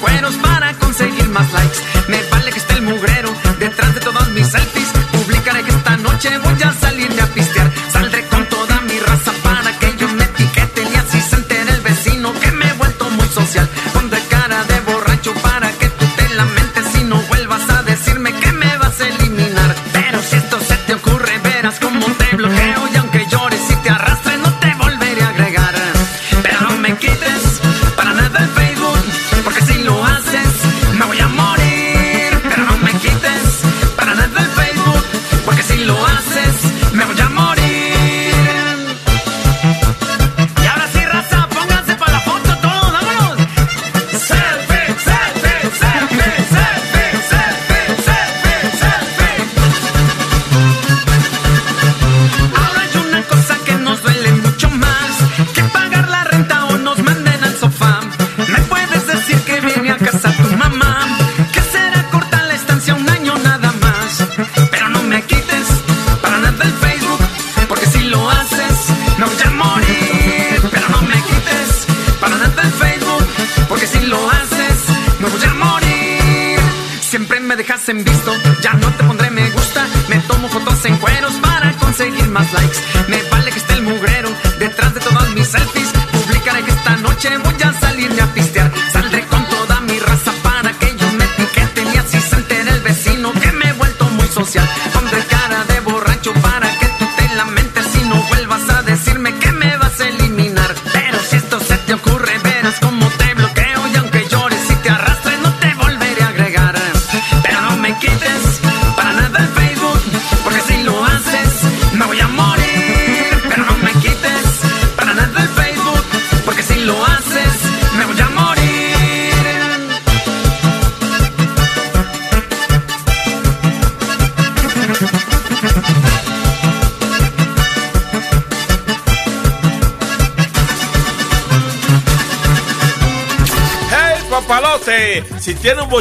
buenos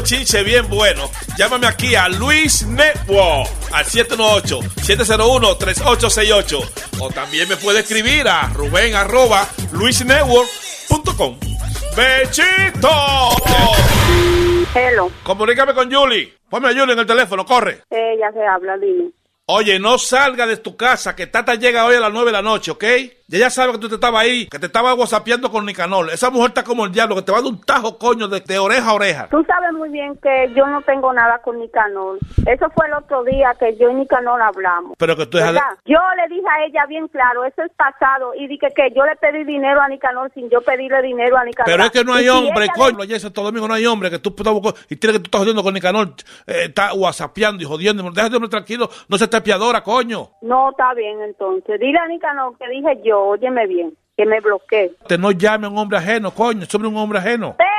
bochinche bien bueno, llámame aquí a Luis Network al 718-701-3868. O también me puede escribir a Rubén arroba luisnetwork.com. ¡Bechito! Hello. Comunícame con Julie. Ponme a Julie en el teléfono, corre. Ella se habla, dime. Oye, no salga de tu casa, que Tata llega hoy a las 9 de la noche, ¿ok? Ya ella sabe que tú te estabas ahí, que te estaba whatsappeando con Nicanor. Esa mujer está como el diablo, que te va a dar un tajo, coño, de, de oreja a oreja. Tú sabes muy bien que yo no tengo nada con Nicanor. Eso fue el otro día que yo y Nicanor hablamos. Pero que tú de-. Yo a ella bien claro, eso es pasado, y dije que yo le pedí dinero a Nicanor sin yo pedirle dinero a Nicanor. Pero es que no hay Y si hombre, coño. Ayer Santo Domingo no hay hombre, que tú estás y tienes que tú estás jodiendo con Nicanor, eh, está whatsappeando y jodiendo. Déjate de hombre tranquilo, no se te piadora, coño. No, está bien entonces. Dile a Nicanor que dije yo, óyeme bien, que me bloquee. Te no llame a un hombre ajeno, coño, sobre un hombre ajeno. Pero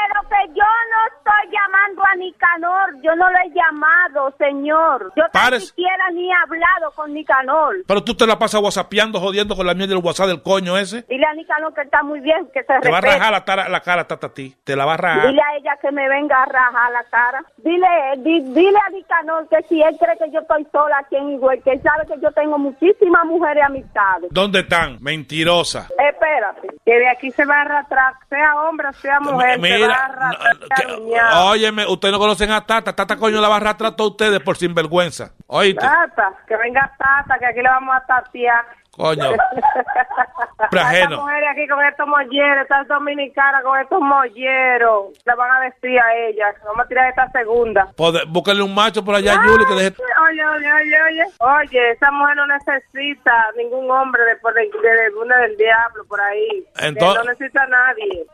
yo no estoy llamando a Nicanor, yo no lo he llamado, señor. Yo ni siquiera ni he hablado con Nicanor. Pero tú te la pasas whatsappeando, jodiendo con la mierda del WhatsApp del coño ese. Dile a Nicanor que está muy bien, que se Te va a rajar la, tara- la cara, tata, a ti. Te la va a rajar. Dile a ella que me venga a rajar la cara. Dile, di- dile a Nicanor que si él cree que yo estoy sola aquí en Higüey, que él sabe que yo tengo muchísimas mujeres amistades. ¿Dónde están? Mentirosa. Espérate, que de aquí se va a arrastrar, sea hombre sea mujer, se va a Mira, arrastrar. óyeme, ustedes no conocen a Tata. Tata coño la va a arrastrar a todos ustedes por sinvergüenza. Oíste, Tata, que venga Tata, que aquí le vamos a tatear. Coño. Estas mujeres aquí con estos molleros, estas dominicanas con estos molleros, le van a decir a ellas, vamos a tirar esta segunda. Pode- Búsquenle un macho por allá, Yuli, que deje... Oye, oye, oye, oye. Oye, esa mujer no necesita ningún hombre de, de, de una del diablo por ahí. Entonces- no necesita a nadie.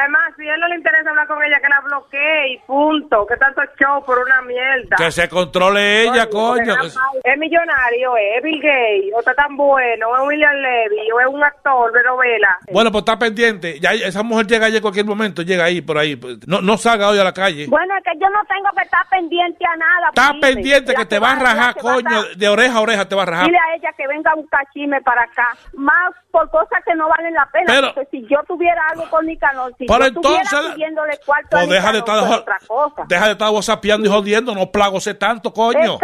Además, si a él no le interesa hablar con ella, que la bloquee y punto. Que tanto show por una mierda. Que se controle ella, coño. porque Es millonario, es Bill Gates, o está tan bueno, o es William Levy, o es un actor de novela. Bueno, pues está pendiente. Ya esa mujer llega ahí en cualquier momento, llega ahí, por ahí. No, no salga hoy a la calle. Bueno, es que yo no tengo que estar pendiente a nada. Está pendiente que te va a rajar, a coño. estar- De oreja a oreja te va a rajar. Dile a ella que venga un cachime para acá. Más por cosas que no valen la pena. Pero- porque si yo tuviera algo con Nicanor, si Pero yo estuviera entonces- pidiéndole cuarto a Pues deja de estar, pues otra cosa. deja de estar whatsappeando y jodiendo, no plagose tanto, coño. No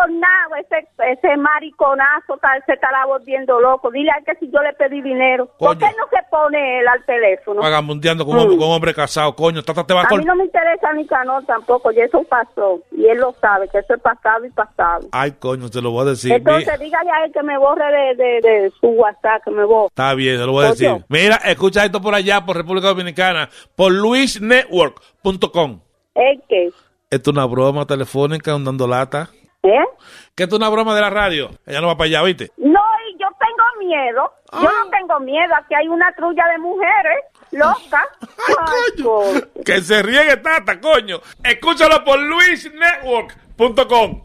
con nada. Ese, ese mariconazo tal, se estará volviendo loco. Dile a él que si yo le pedí dinero. ¿Por Coño. qué no se pone él al teléfono? Vagabundeando con, un- con un hombre casado, coño. Tata te va a mí no me interesa Nicanor tampoco, y eso pasó. Y él lo sabe, que eso es pasado y pasado. Ay, coño, te lo voy a decir. Entonces Mi- dígale a él que me borre de, de, de su WhatsApp, que me borre. Está bien, te lo voy a decir. Mira, escucha esto por allá, por República Dominicana, por luisnetwork.com. ¿El qué? Esto es una broma telefónica, un dando lata. ¿Eh? Que esto es una broma de la radio. Ella no va para allá, ¿viste? No, y yo tengo miedo. Yo Ah. no tengo miedo. Aquí hay una trulla de mujeres locas. Ay, coño. Que se riegue tata, coño. Escúchalo por luisnetwork.com.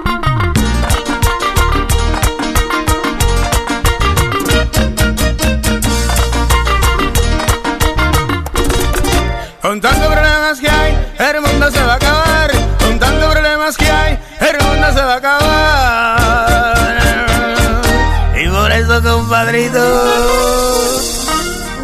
Con tantos problemas que hay, el mundo se va a acabar. Con tantos problemas que hay, el mundo se va a acabar. Y por eso, compadrito,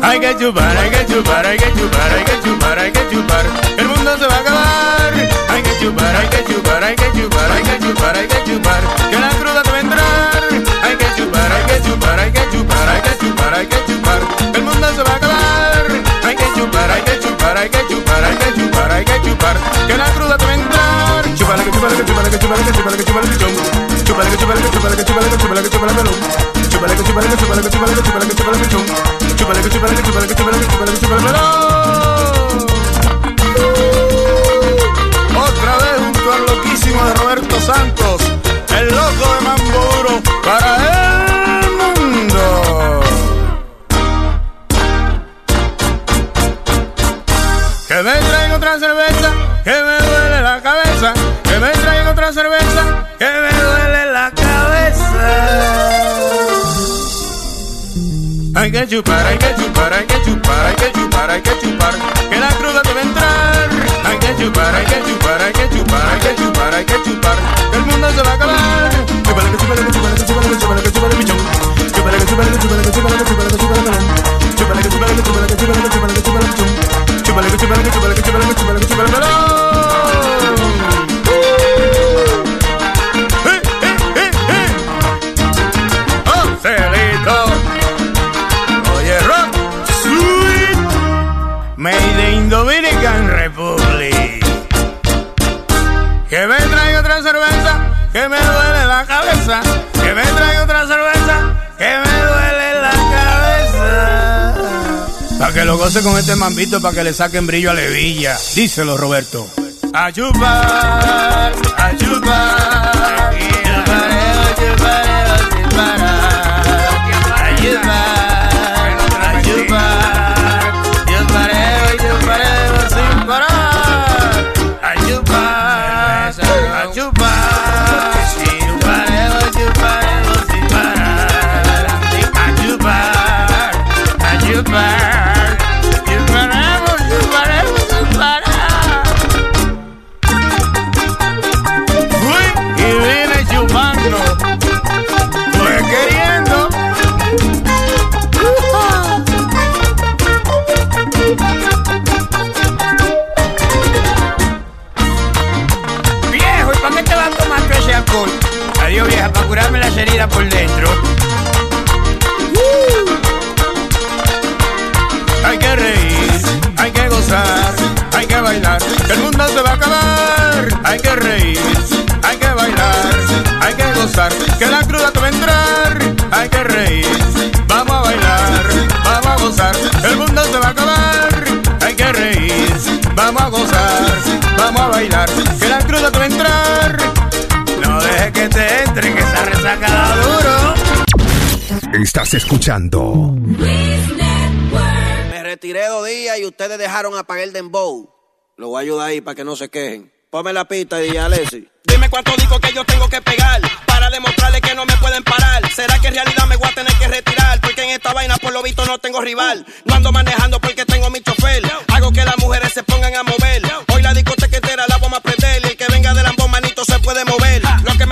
hay que chupar, hay que chupar, hay que chupar, hay que chupar, hay que chupar. El mundo se va a acabar. Hay que chupar, hay que chupar, hay que chupar, hay que chupar, hay que chupar. Que la cruda que chupar, hay que chupar. Que la cruda te va a entrar. Chupala que chupala que chupala que chupala que chupala que chupala que. Chupala que chupala que chupala que chupala que chupala que chupala chum. Chupala que chupala que que chupala que que chupala que que chupala que chupala que chupala que que. Otra vez junto al loquísimo de Roberto Santos, el loco Que me traigan otra cerveza, que me duele la cabeza. Que me traigan otra cerveza, que me duele la cabeza. Hay que chupar, hay que chupar, hay que chupar, hay que chupar, hay que chupar, que la cruda te va a entrar. Hay que chupar, hay que chupar, hay que chupar, hay que chupar, hay que chupar, el mundo se va a acabar. Que que que que que que que que que que que que que que que Chupala que chupala que chupala que chupala que Eh, eh, eh, eh. Oh. Oye, rock, made in Dominican Republic. Que me traiga otra cerveza, que me duele la cabeza. Que me traiga otra cerveza, que lo goce con este mambito, pa' que le saquen brillo a Levilla. Díselo, Roberto. A chupar, a chupar. Chupareo, chupareo, por dentro. Uh. Hay que reír, hay que gozar, hay que bailar. El mundo se va a acabar. Hay que reír, hay que bailar, hay que gozar. Que la cruda te va a entrar. Hay que reír, vamos a bailar, vamos a gozar. El mundo se va a acabar. Hay que reír, vamos a gozar, vamos a bailar. Estás escuchando Me retiré dos días y ustedes dejaron apagar el dembow. Lo voy a ayudar ahí para que no se quejen. Ponme la pista, DJ Alessi. Dime cuánto digo que yo tengo que pegar para demostrarles que no me pueden parar. ¿Será que en realidad me voy a tener que retirar? Porque en esta vaina por lo visto no tengo rival. No ando manejando porque tengo mi chofer. Hago que las mujeres se pongan a mover. Hoy la discoteca entera la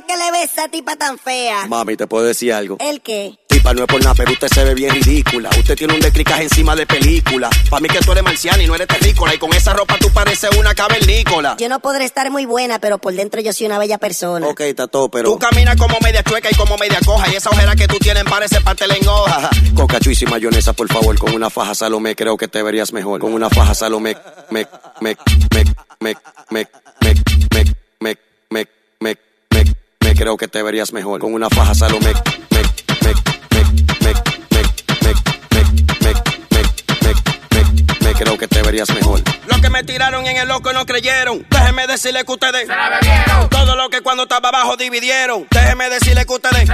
¿Y qué es lo que le ves a esa tipa tan fea? Mami, ¿te puedo decir algo? ¿El qué? Tipa, no es por nada, pero usted se ve bien ridícula. Usted tiene un descricaje encima de película. Para mí que tú eres marciana y no eres terrícola. Y con esa ropa tú pareces una cavernícola. Yo no podré estar muy buena, pero por dentro yo soy una bella persona. Ok, está todo, pero... Tú caminas como media chueca y como media coja. Y esa ojera que tú tienes parece parte en hoja. Coca, chuis y mayonesa, por favor, con una faja Salomé, creo que te verías mejor. Con una faja Salomé, me, me, me, me, me, me, me, me, me, creo que te verías mejor. Con una faja Salomé, me, me, me, me, me, me, me, me, me, me, me, me, creo que te verías mejor. Los que me tiraron en el loco no creyeron. Déjenme decirle que ustedes todo lo que cuando estaba abajo dividieron. Déjenme decirle que ustedes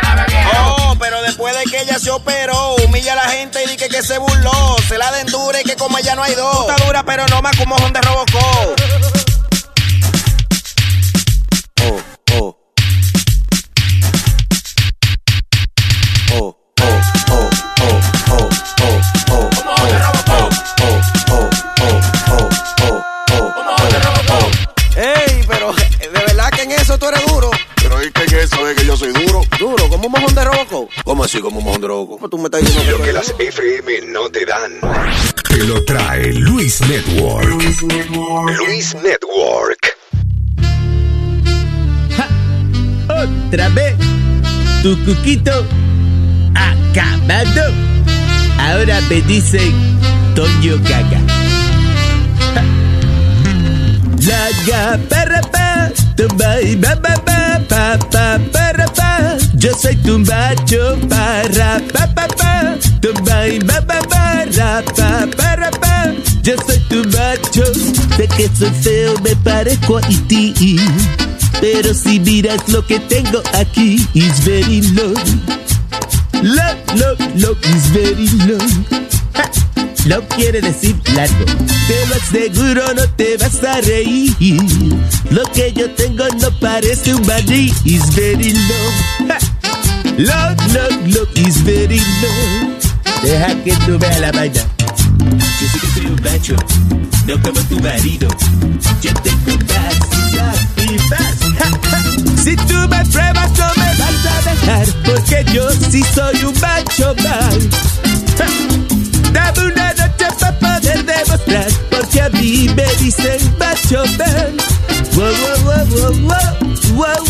Oh, pero después de que ella se operó, humilla a la gente y dice que se burló. Se la den dura y que como ella no hay dos. Tú estás dura, pero no más como Honda Robocop. Oh, oh, oh, oh, oh, oh, oh, oh, oh, oh, oh, oh, oh, oh, oh. Ey, pero de verdad que en eso tú eres duro. Pero es que en eso es que yo soy duro. Duro, como un mojón de roco. ¿Cómo así, como un mojón de roco? ¿Cómo tú me estás diciendo Lo que las FM no te dan. Te lo trae Luis Network. Luis Network. Otra vez, tu cuquito acabado. Ahora me dicen Toño Gaga. La ga para pa, tumba y ba ba ba pa pa para pa. Yo soy tu macho para pa pa pa, tumba y ba ba ba ra pa para pa. Yo soy tu macho, sé que soy feo, me parezco a ti. Pero si miras lo que tengo aquí, is very low. Low, low, low, is very low. Ja. Quiere decir largo. Te lo aseguro, no te vas a reír. Lo que yo tengo no parece un maní, is very low. Ja. Low, low, low, is very low. Deja que tú veas la vaina. Yo sé que soy un macho, no como tu marido. Yo tengo capacidad y. Ja, ja. Si tú me pruebas, no Porque yo sí soy un macho. Ja. Dame una noche para poder demostrar. Porque a mí me dicen macho man. Wow, wow, wow, wow, wow. Wow.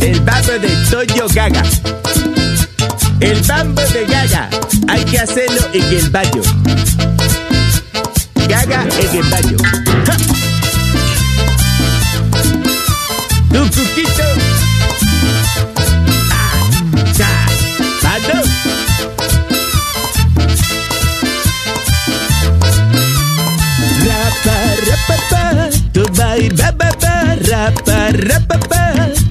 El de Toyo Gaga. El bambo de Gaga. Hay que hacerlo en el baño. Gaga en el baño. Tu cuquito. Ah. Mando. Rapa, rapa, pa, tu ba, rapa, rapa,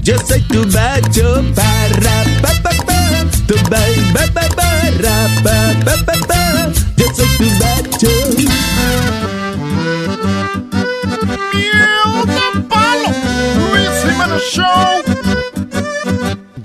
Eu sei tu bato para pa pa pa Tu bai ba ba ba ra pa pa pa pa Eu sei tu bato Miel do Palo Luiz Ribeiro Show.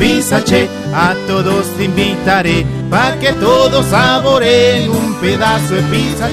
Pizza Che, a todos invitaré. Pa' que todos saboreen un pedazo de Pizza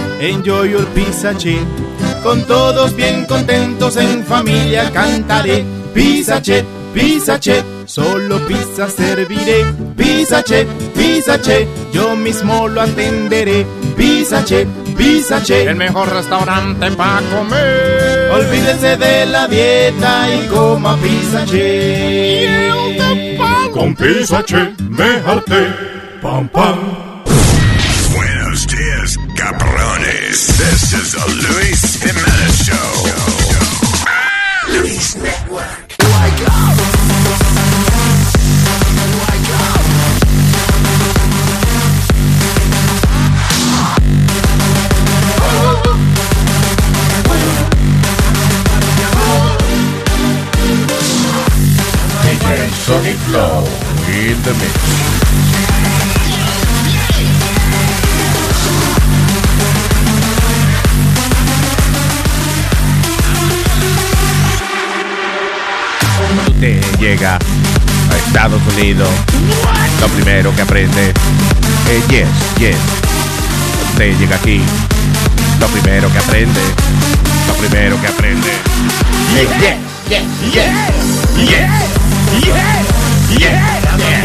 Enjoy your pizza che. Con todos bien contentos en familia cantaré. Pizza che, pizza che. Solo pizza serviré. Pizza che, pizza. Yo mismo lo atenderé. Pizza che, pizza che. El mejor restaurante para comer. Olvídese de la dieta y coma pizza che. Con Pizza Che me harté. Pam, pam. Buenos cabrones. This is the Luis Jimenez Show. Luis Network. Wake DJ Sonic Flow in the mix. Usted llega a Estados Unidos, lo primero que aprende es yes, yes. Usted llega aquí, lo primero que aprende, lo primero que aprende es yes, yes, yes, yes, yes, yes, yes,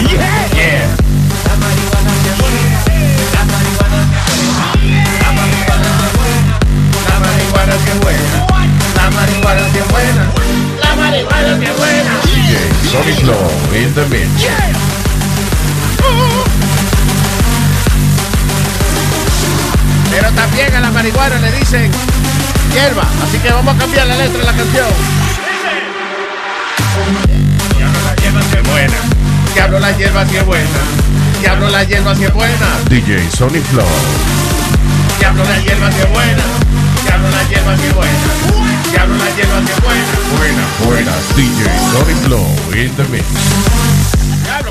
yes, yes. La marihuana es buena. La marihuana es buena. Marihuana buena. DJ Sonic in the mix. Pero también a la marihuana le dicen hierba, así que vamos a cambiar la letra de la canción. Diablo la hierba si es buena. Diablo la hierba si es buena. Diablo la hierba si es buena. DJ Sonic Flow. Diablo la hierba si es buena. Diablo la hierba si es buena. Diablo la hierba si es buena. Buenas, buenas. DJ Sonic Flow in the mix.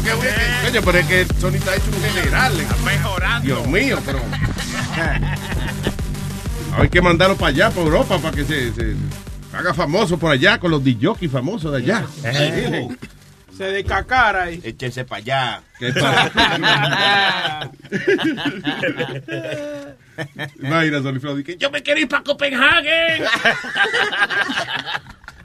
Qué bueno. Coño, pero es que Sony está hecho un general. mejorando. Dios mío, pero. Hay que mandarlo para allá, para Europa, para que se, se haga famoso por allá con los DJ famosos de allá. Eh. Se descacara ahí. Échense para allá. Flow, que yo me quiero ir para Copenhague.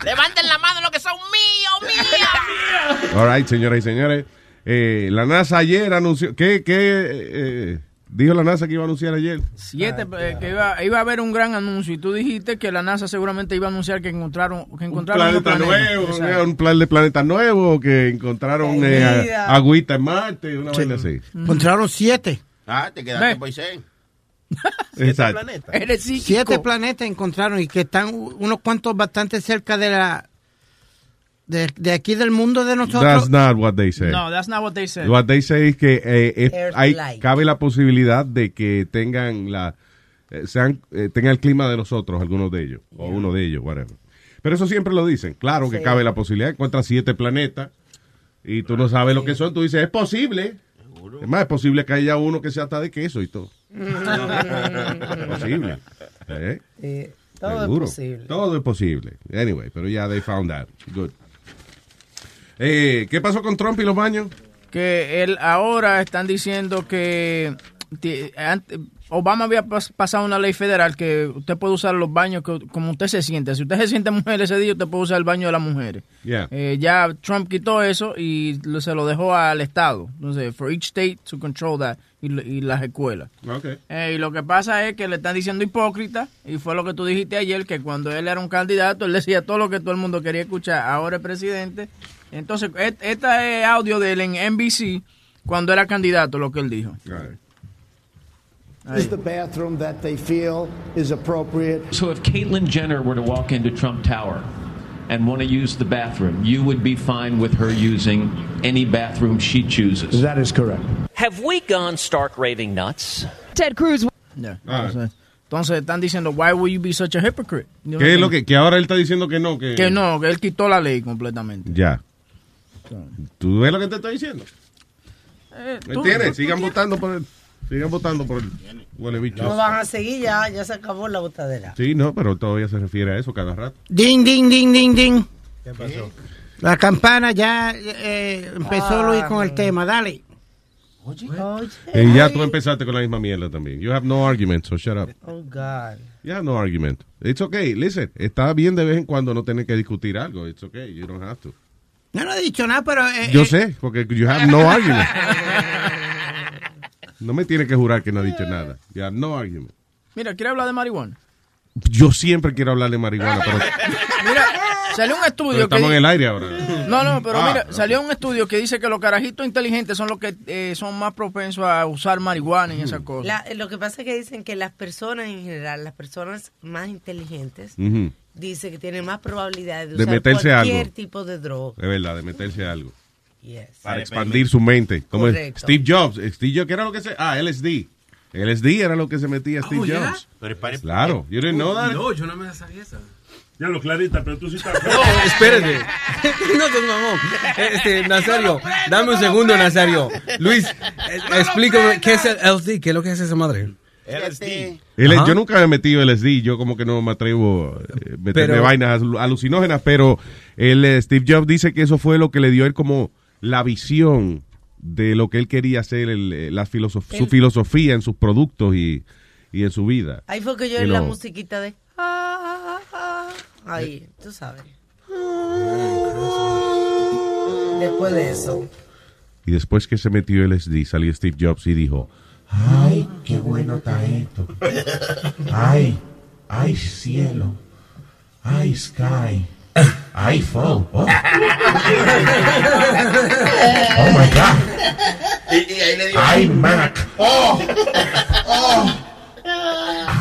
Levanten la mano los que son míos, míos. All right, señoras y señores. Eh, la NASA ayer anunció. ¿Qué, qué eh, dijo la NASA que iba a anunciar ayer? Siete, eh, que iba, iba a haber un gran anuncio y tú dijiste que la NASA seguramente iba a anunciar que encontraron que encontraron planeta otro planeta. nuevo, Exacto. un plan de planeta nuevo, que encontraron eh, a- agüita en Marte, una vaina así. Encontraron siete. Ah, te quedaste Moisés. Exacto. Psíquico. Siete planetas encontraron y que están unos cuantos bastante cerca de la de, de aquí del mundo de nosotros. That's not what they say. No, that's not what they said. What they say es que eh, es- Earth hay, cabe la posibilidad de que tengan la eh, sean eh, tengan el clima de nosotros, algunos de ellos, o uno de ellos, whatever. Pero eso siempre lo dicen. Claro que cabe la posibilidad. Encuentras siete planetas y tú no sabes lo que son. Tú dices, es posible. Es más, es posible que haya uno que sea hasta de queso y todo. posible. ¿Eh? Sí, todo Seguro. es posible. Todo es posible. Anyway, pero ya they found out. Good. Eh, ¿Qué pasó con Trump y los baños? que él ahora están diciendo que Obama había pas- pasado una ley federal que usted puede usar los baños que- como usted se siente. Si usted se siente mujer ese día, usted puede usar el baño de las mujeres. Yeah. Eh, ya Trump quitó eso y lo- se lo dejó al Estado. Entonces, for each state to control that y, y las escuelas. Okay. Eh, y lo que pasa es que le están diciendo hipócrita, y fue lo que tú dijiste ayer, que cuando él era un candidato, él decía todo lo que todo el mundo quería escuchar, ahora es presidente. Entonces, este es audio de él en NBC, cuando era candidato, lo que él dijo. Is the bathroom that they feel is appropriate. So if Caitlyn Jenner were to walk into Trump Tower and want to use the bathroom, you would be fine with her using any bathroom she chooses. That is correct. Have we gone stark raving nuts? Ted Cruz. Entonces, entonces están diciendo, why would you be such a hypocrite? You know ¿Qué es lo que, que ahora él está diciendo que no? Que, Que no, que él quitó la ley completamente. Ya. ¿Tú ves lo que te estoy diciendo? Eh, ¿Me entiendes? Sigan votando por el, sigan votando por el huele bicho. No van a seguir ya, ya se acabó la botadera. Sí, no, pero todavía se refiere a eso cada rato. Ding, ding, ding, ding, ding. ¿Qué pasó? La campana ya eh, empezó Luis con el tema. Dale. Y ya tú empezaste con la misma mierda también. You have no argument, so shut up. Oh, God. You have no argument. It's okay. Listen, está bien de vez en cuando no tener que discutir algo. It's okay. You don't have to. Yo no he dicho nada, pero... eh, Yo eh, sé, porque you have no argument. No me tiene que jurar que no ha dicho nada. Have no argument. Mira, ¿quiere hablar de marihuana? Yo siempre quiero hablar de marihuana, pero, Mira, salió un pero estudio que... estamos en el aire ahora. No, no, pero Ah, mira, salió un estudio que dice que los carajitos inteligentes son los que eh, son más propensos a usar marihuana y esas cosas. La- lo que pasa es que dicen que las personas en general, las personas más inteligentes, Ujú. dicen que tienen más probabilidades de, De usar meterse cualquier algo. tipo de droga. Es verdad, de meterse a algo. Yes. Para expandir su mente. Como Correcto. Steve Jobs. Steve Jobs, ¿qué era lo que se...? Ah, LSD. LSD era lo que se metía Steve Oh, yeah? Jobs. Pero pare- Claro. You didn't know that? No, yo no me la sabía esa. Ya lo clarita, pero tú sí estás. No, espérate. no te mamón. Este, Nazario, dame un segundo, Nazario. Luis, eh, explícame qué es el LSD, qué es lo que es esa madre. LSD. Ajá. yo nunca me he metido LSD, yo como que no me atrevo a eh, meterme Pero- vainas alu- alucinógenas, pero el, eh, Steve Jobs dice que eso fue lo que le dio a él como la visión de lo que él quería hacer, el, eh, la filosof- su El- filosofía en sus productos y, y en su vida. Ahí fue que yo oí la musiquita de... ah, ah, ah. Ahí, tú sabes. Después de eso. Y después que se metió LSD, salió Steve Jobs y dijo, Ay, qué bueno está esto. Ay, ay, cielo. Ay, sky. Ay, fall. Oh, oh my God. Y, ahí le dio. Ay, Mac. Oh, oh.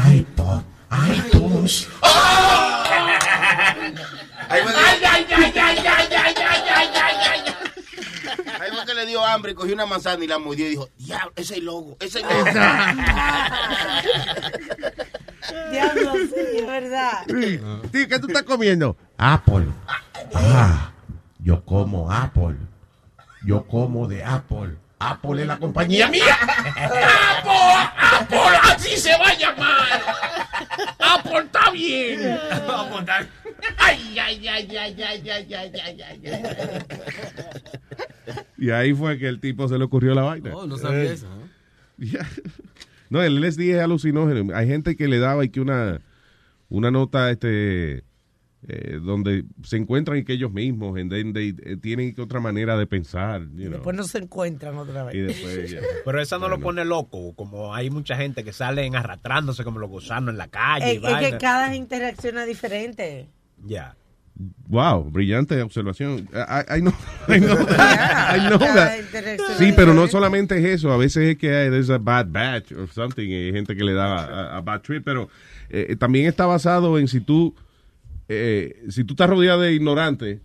iPod. iTunes. Ahí fue Ay, que- ay, ay, ay, ay, ay, ay, ay, ay, ay. ahí fue que le dio hambre, cogió una manzana y la mordió y dijo, diablo, ese es el logo, ese es el logo. Diablo, sí, es verdad. Tío, ¿qué tú estás comiendo? Apple. Ah, yo como Apple. Yo como de Apple. Apple es la compañía mía. ¡Apple! ¡Apple! ¡Así se va a llamar! ¡Apple está bien! ¡Ay, ay, ay, ay, ay, ay, ay, ay, ay! Y ahí fue que el tipo se le ocurrió la vaina. Oh, no sabía Eh, eso. ¿no? Ya. No, el LSD es alucinógeno. Hay gente que le daba y que una, una nota este eh, donde se encuentran y que ellos mismos and then they, eh, tienen que otra manera de pensar. you know. Después no se encuentran otra vez. Y después ya. Pero esa no lo pone loco, como hay mucha gente que salen arrastrándose como los gusanos en la calle. y Es, es que cada interacción es diferente. Ya. Wow, brillante observación. I, I know, I know that. I know that. Sí, pero no solamente es eso. A veces es que hay there's a bad batch or something. y Hay gente que le da a, a bad trip, pero eh, también está basado en si tú, eh, si tú estás rodeado de ignorantes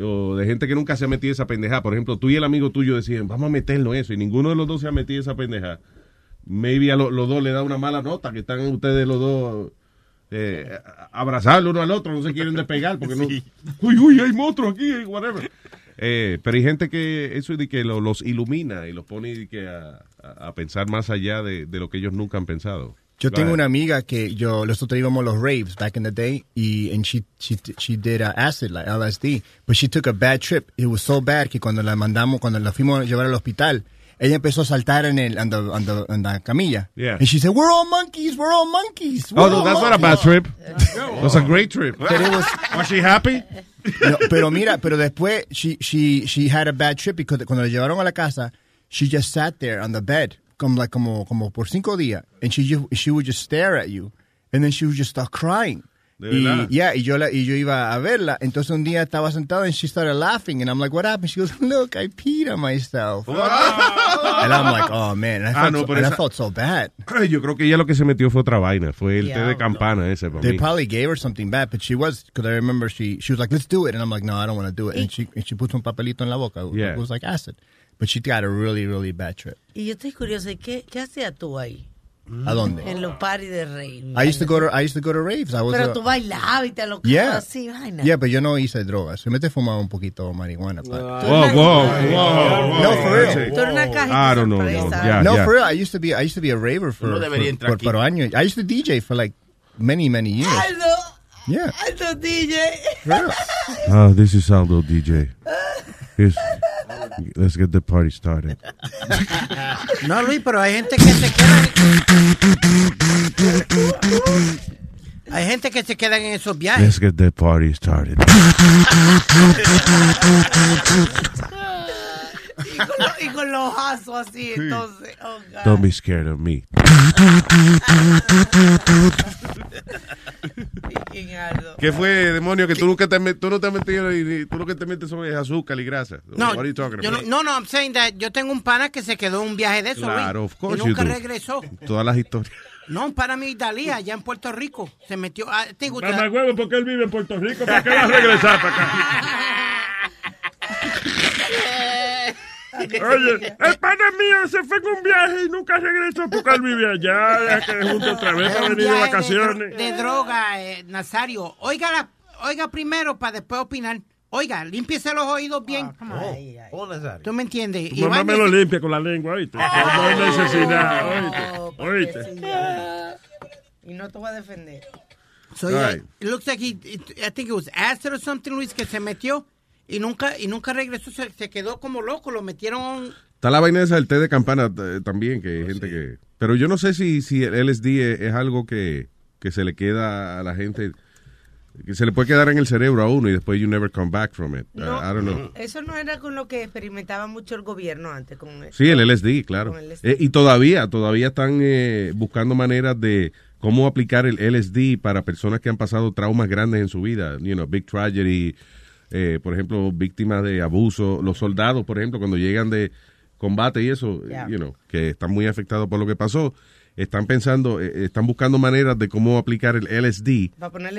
o de gente que nunca se ha metido esa pendeja. Por ejemplo, tú y el amigo tuyo decían, vamos a meterlo en eso, y ninguno de los dos se ha metido esa pendeja. Maybe a lo- los dos le da una mala nota, que están ustedes los dos eh, abrazarlo uno al otro, no se quieren despegar porque no. Uy, uy, hay monstruos aquí, whatever. Eh, pero hay gente que eso es de que lo- los ilumina y los pone que a, a- a pensar más allá de, de lo que ellos nunca han pensado. Yo Go tengo ahead. una amiga que yo nosotros íbamos a los raves back in the day y and she she she did uh, acid like LSD, but she took a bad trip. It was so bad que cuando la mandamos cuando la fuimos a llevar al hospital, ella empezó a saltar en el en, the, on the- en la camilla. Yeah. And she said, "We're all monkeys. We're all monkeys." Oh, we're no, all that's not a bad monkeys." trip. It was a great trip. But it was- Was she happy? No, pero mira, pero después she she she had a bad trip because cuando la llevaron a la casa, she just sat there on the bed como like como como por cinco días, and she just, she would just stare at you, and then she would just start crying. ¿De Y, verdad? yeah, y yo la, y yo iba a verla, entonces un día estaba sentado and she started laughing, and I'm like, what happened? She goes, look, I peed on myself. and I'm like, oh man, and I Ah, felt, no, so, and I esa- felt so bad. Yo creo que ella lo que se metió fue otra vaina. Fue el té de campana ese para They mí. probably gave her something bad, but she was because I remember she she was like, "Let's do it," and I'm like, "No, I don't want to do it." And she and she put un papelito en la boca. Yeah. It was like acid, but she got a really really bad trip. Y yo estoy curiosa, ¿y ¿qué, qué hacías tú ahí? ¿A dónde? En los parties de rey. I used to go to I used to go to raves. I was Pero uh, tú bailabas y te lo yeah así, vaina. yeah, pero yo no hice drogas. Se mete fumaba un poquito marihuana. but- Whoa, whoa, whoa, No, for real. Tú eres una cajita I don't know. No, yeah, no, yeah. for real. I used to be I used to be a raver for debería for, por, por años. I used to DJ for like many many years. Aldo, Yeah. Aldo DJ. Oh, this is Aldo DJ. Here's, let's get the party started. No, Luis, pero hay gente que se queda. Hay gente que se queda en esos viajes. Let's get the party started. Y con, lo- y con los ojazos así, entonces. Oh, God. Don't be scared of me. ¿Qué fue, demonio? Que tú nunca te, tú no te has metido tú lo que te metes son es azúcar y grasa. No, What are you talking yo no, about? no, no, I'm saying that yo tengo un pana que se quedó en un viaje de eso, Claro, of course y you nunca do. regresó. Todas las historias. No, un pana mío Dalía, allá en Puerto Rico, se metió. ah, te gusta- Mamá huevo, porque él vive en Puerto Rico. ¿Para qué va a regresar para acá? Oye, el pana mío se fue en un viaje y nunca regresó porque él vive allá. Ya que junto otra vez para venir de vacaciones. De, de droga, eh, Nazario. Oiga, la- oiga primero para después opinar. Oiga, límpiese los oídos bien. ¿Tú me entiendes? Tu mamá me lo limpia con la lengua, ¿oíste? No hay necesidad, ¿oíste? ¿Oíste? Y no te voy a defender. So, yeah, it looks like he, it- I think it was acid or something, Luis, que se metió y nunca y nunca regresó. Se, se quedó como loco. Lo metieron. Está la vaina esa del té de campana eh, también, que hay gente que... Pero yo no sé si, si el LSD es, es algo que, que se le queda a la gente, que se le puede quedar en el cerebro a uno y después you never come back from it. Uh, I don't know. Eso no era con lo que experimentaba mucho el gobierno antes. Con Sí, el LSD, claro. El LSD. Eh, y todavía, todavía están eh, buscando maneras de cómo aplicar el LSD para personas que han pasado traumas grandes en su vida, you know, big tragedy, eh, por ejemplo, víctimas de abuso, los soldados, por ejemplo, cuando llegan de combate y eso, Yeah. you know, que están muy afectados por lo que pasó, están pensando, eh, están buscando maneras de cómo aplicar el LSD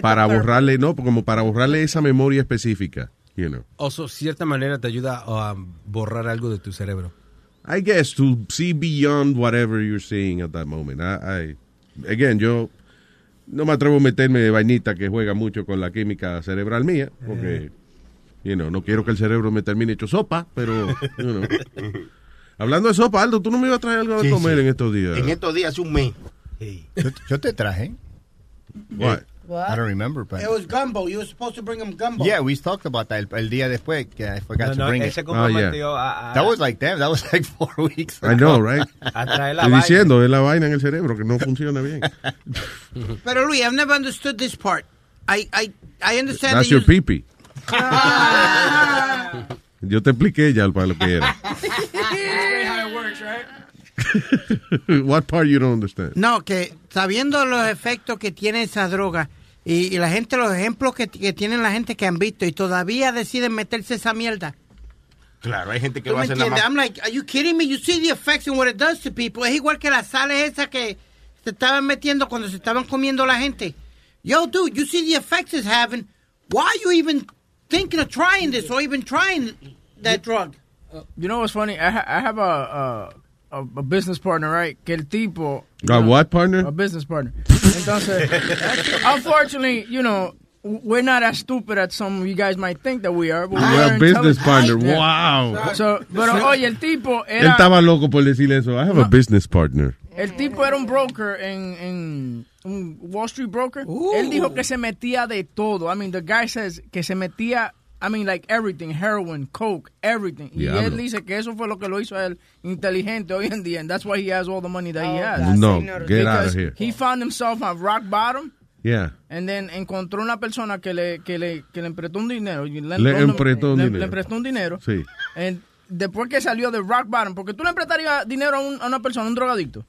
Para borrarle, no, como para borrarle esa memoria específica, you know. O so, cierta manera te ayuda a borrar algo de tu cerebro. I guess to see beyond whatever you're seeing at that moment. I, I- again, yo no me atrevo a meterme de vainita que juega mucho con la química cerebral mía, porque, you know, no quiero que el cerebro me termine hecho sopa, pero, you know. Hablando de sopa, Aldo, tú no me ibas a traer algo de Sí, comer sí. en estos días. En estos días, hace un mes. Yo, yo te traje. What? I don't remember, but It was gumbo. You were supposed to bring him gumbo. yeah, we talked about that el, el día después que I forgot No, to no, bring it. Oh, a- a- That was like damn, that was like four weeks. I know, ago. right? Estoy diciendo, es la vaina en el cerebro que no funciona bien. Pero Luis, I've never understood this part. I I I understand. That's that your you- pipi. Yo te expliqué ya para lo que era. how it works, right? What part you don't understand? No, que sabiendo los efectos que tiene esa droga y, y la gente, los ejemplos que, que tienen la gente que han visto y todavía deciden meterse esa mierda. Claro, hay gente que ¿Tú lo me hace nada entiendes? más. I'm like, are you kidding me? You see the effects and what it does to people. Es igual que las sales esas que se estaban metiendo cuando se estaban comiendo la gente. Yo, dude, you see the effects it's having. Why are you even thinking of trying this or even trying that drug? Uh, you know what's funny? I, ha I have a, a, a, a business partner, right? Que el tipo. you A know, what partner? A business partner. Entonces, unfortunately, you know, we're not as stupid as some of you guys might think that we are. But You're we're a business intelligent. partner. Wow. So, pero oye, el tipo Él era. estaba loco por decirle eso. I have a business partner. El tipo era un broker en, en un Wall Street broker. Él dijo que se metía de todo. I mean, the guy says que se metía I mean, like everything, heroin, coke, everything. Y Diablo. él dice que eso fue lo que lo hizo a él inteligente hoy en día, and that's why he has all the money that he has. Oh, No, get out of here. He found himself at rock bottom. Yeah. And then encontró una persona que le, que le, que le emprestó un dinero. y Le emprestó un le- dinero. Le emprestó un dinero. Sí. And después que salió de rock bottom, porque tú le emprestarías dinero a, un- a una persona, a un drogadicto.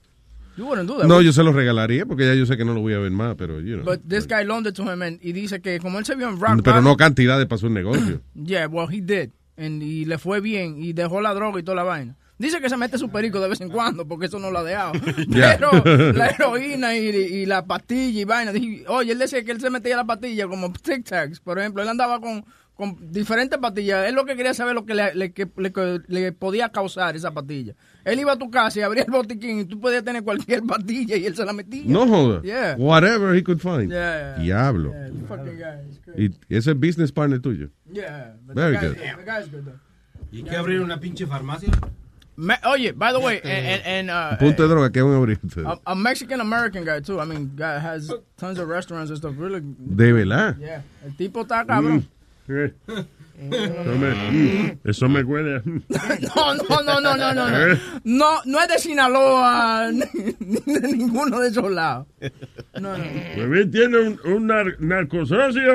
You wouldn't do that. No, yo se lo regalaría porque ya yo sé que no lo voy a ver más, pero you know. But this guy loaned it to him and, y dice que como él se vio en rock Pero no cantidades para su negocio. Yeah, well, he did. And, y le fue bien y dejó la droga y toda la vaina. Dice que se mete su perico de vez en cuando porque eso no lo ha dejado. Pero la heroína y, y la pastilla y vaina. dije, Oye, él decía que él se metía la pastilla como Tic Tacs, por ejemplo. Él andaba con, con diferentes pastillas. Él lo que quería saber lo que le, le- que- le- que le podía causar esa pastilla. Él iba a tu casa y abría el botiquín y tú podías tener cualquier pastilla y él se la metía. No joda. Yeah. Whatever he could find. Yeah. Diablo. Yeah, the fucking guy is crazy. Y ese es business partner tuyo. Yeah, Very the guy- good. the guy's good, though. ¿Y que abrir una pinche farmacia? Me- oye, by the way, and, and, and, uh, Punto de droga que a, a Mexican American guy too. I mean, guy has tons of restaurants and stuff. Really, De verdad. yeah. El tipo está cabrón. Eh, Eso me, eso me huele. a- No, no, no, no, no, no, no. No, no es de Sinaloa ni, de ninguno de esos lados. No, no. Bebé tiene un, un nar- narcosocio.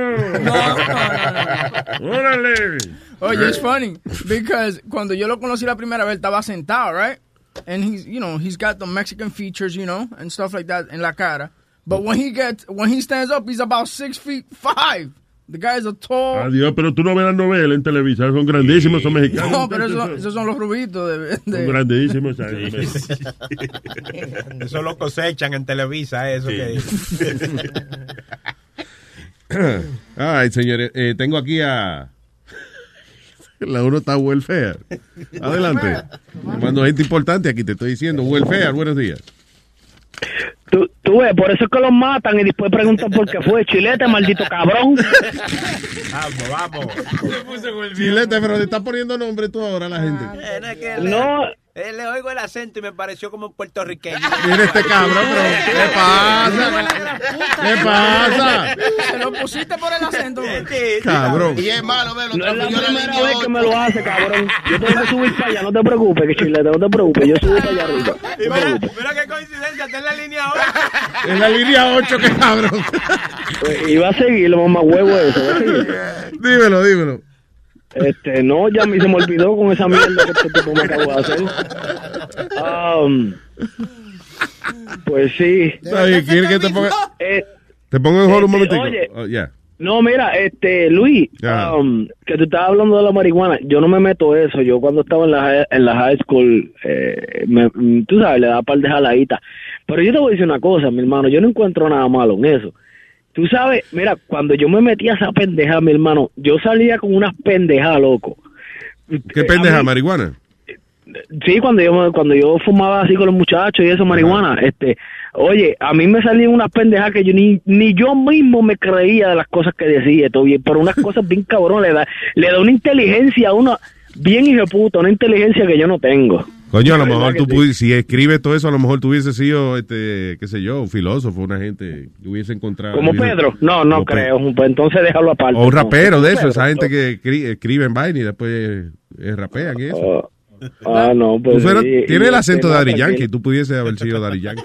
Órale. Oye, it's funny because cuando yo lo conocí la primera vez estaba sentado, right? And he's, you know, he's got the Mexican features, you know, and stuff like that en la cara. But when he gets, when he stands up, he's about six feet five. The guy is a tall. Adiós, pero tú no ves las novelas en televisión. Son grandísimos, son mexicanos. No, pero esos, esos son los rubitos de, Son grandísimos. Eso lo cosechan en Televisa, eso que Ay, señores, eh, tengo aquí a. La uno está welfare. Adelante. Cuando gente importante aquí te estoy diciendo, welfare, buenos días. Tú, tú ves, por eso es que los matan y después preguntan por qué fue. Chilete, maldito cabrón. Vamos, vamos. Chilete, pero le estás poniendo nombre tú ahora a la gente. Eh, no, Le, eh, le oigo el acento y me pareció como puertorriqueño. Mira este cabrón, pero ¿qué pasa? ¿Qué pasa? Se lo pusiste por el acento. Cabrón. Y es malo verlo. No es la primera vez que me lo hace, cabrón. Yo tengo que subir para allá, no te preocupes, que chilete, no te preocupes. Yo subo para allá arriba. Y mira, mira qué coincidencia, está en la línea ahora. En la línea 8, qué cabrón. Eh, Y va a seguir, lo mamá huevo eso. Dímelo, dímelo. Este, no, ya mí se me olvidó con esa mierda que este tipo me acabó de hacer. Um, pues sí. ¿quieres que te ponga, Eh, te ponga en hold un Este, momentico? oye. Oh. No, mira, este, Luis, um, que tú estabas hablando de la marihuana, yo no me meto eso, yo cuando estaba en la, high- en la high school, eh, me- mm, tú sabes, le daba par de jaladitas, pero yo te voy a decir una cosa, mi hermano, yo no encuentro nada malo en eso. Tú sabes, mira, cuando yo me metí a esa pendeja, mi hermano, yo salía con unas pendejas, loco. ¿Qué Eh, pendeja, mí- marihuana? Sí, cuando yo cuando yo fumaba así con los muchachos y eso, marihuana, este, oye, a mí me salían unas pendejas que yo ni, ni yo mismo me creía de las cosas que decía, todo bien, pero unas cosas bien cabrón, le da, le da una inteligencia a uno, bien hijo puta, una inteligencia que yo no tengo. Coño, a lo ¿Verdad mejor tú sí? si escribes todo eso, a lo mejor tú hubieses sido, este, qué sé yo, un filósofo, una gente que hubiese encontrado. Como hubiese- Pedro, no, no creo, pues entonces déjalo aparte. O un rapero de eso, Pedro, esa gente que escri- escribe en vaina y después eh, rapean y eso. Ah, no, pues. sí, tienes y el este, acento de tranquilo. Yankee, tú pudiese haber sido Daddy Yankee.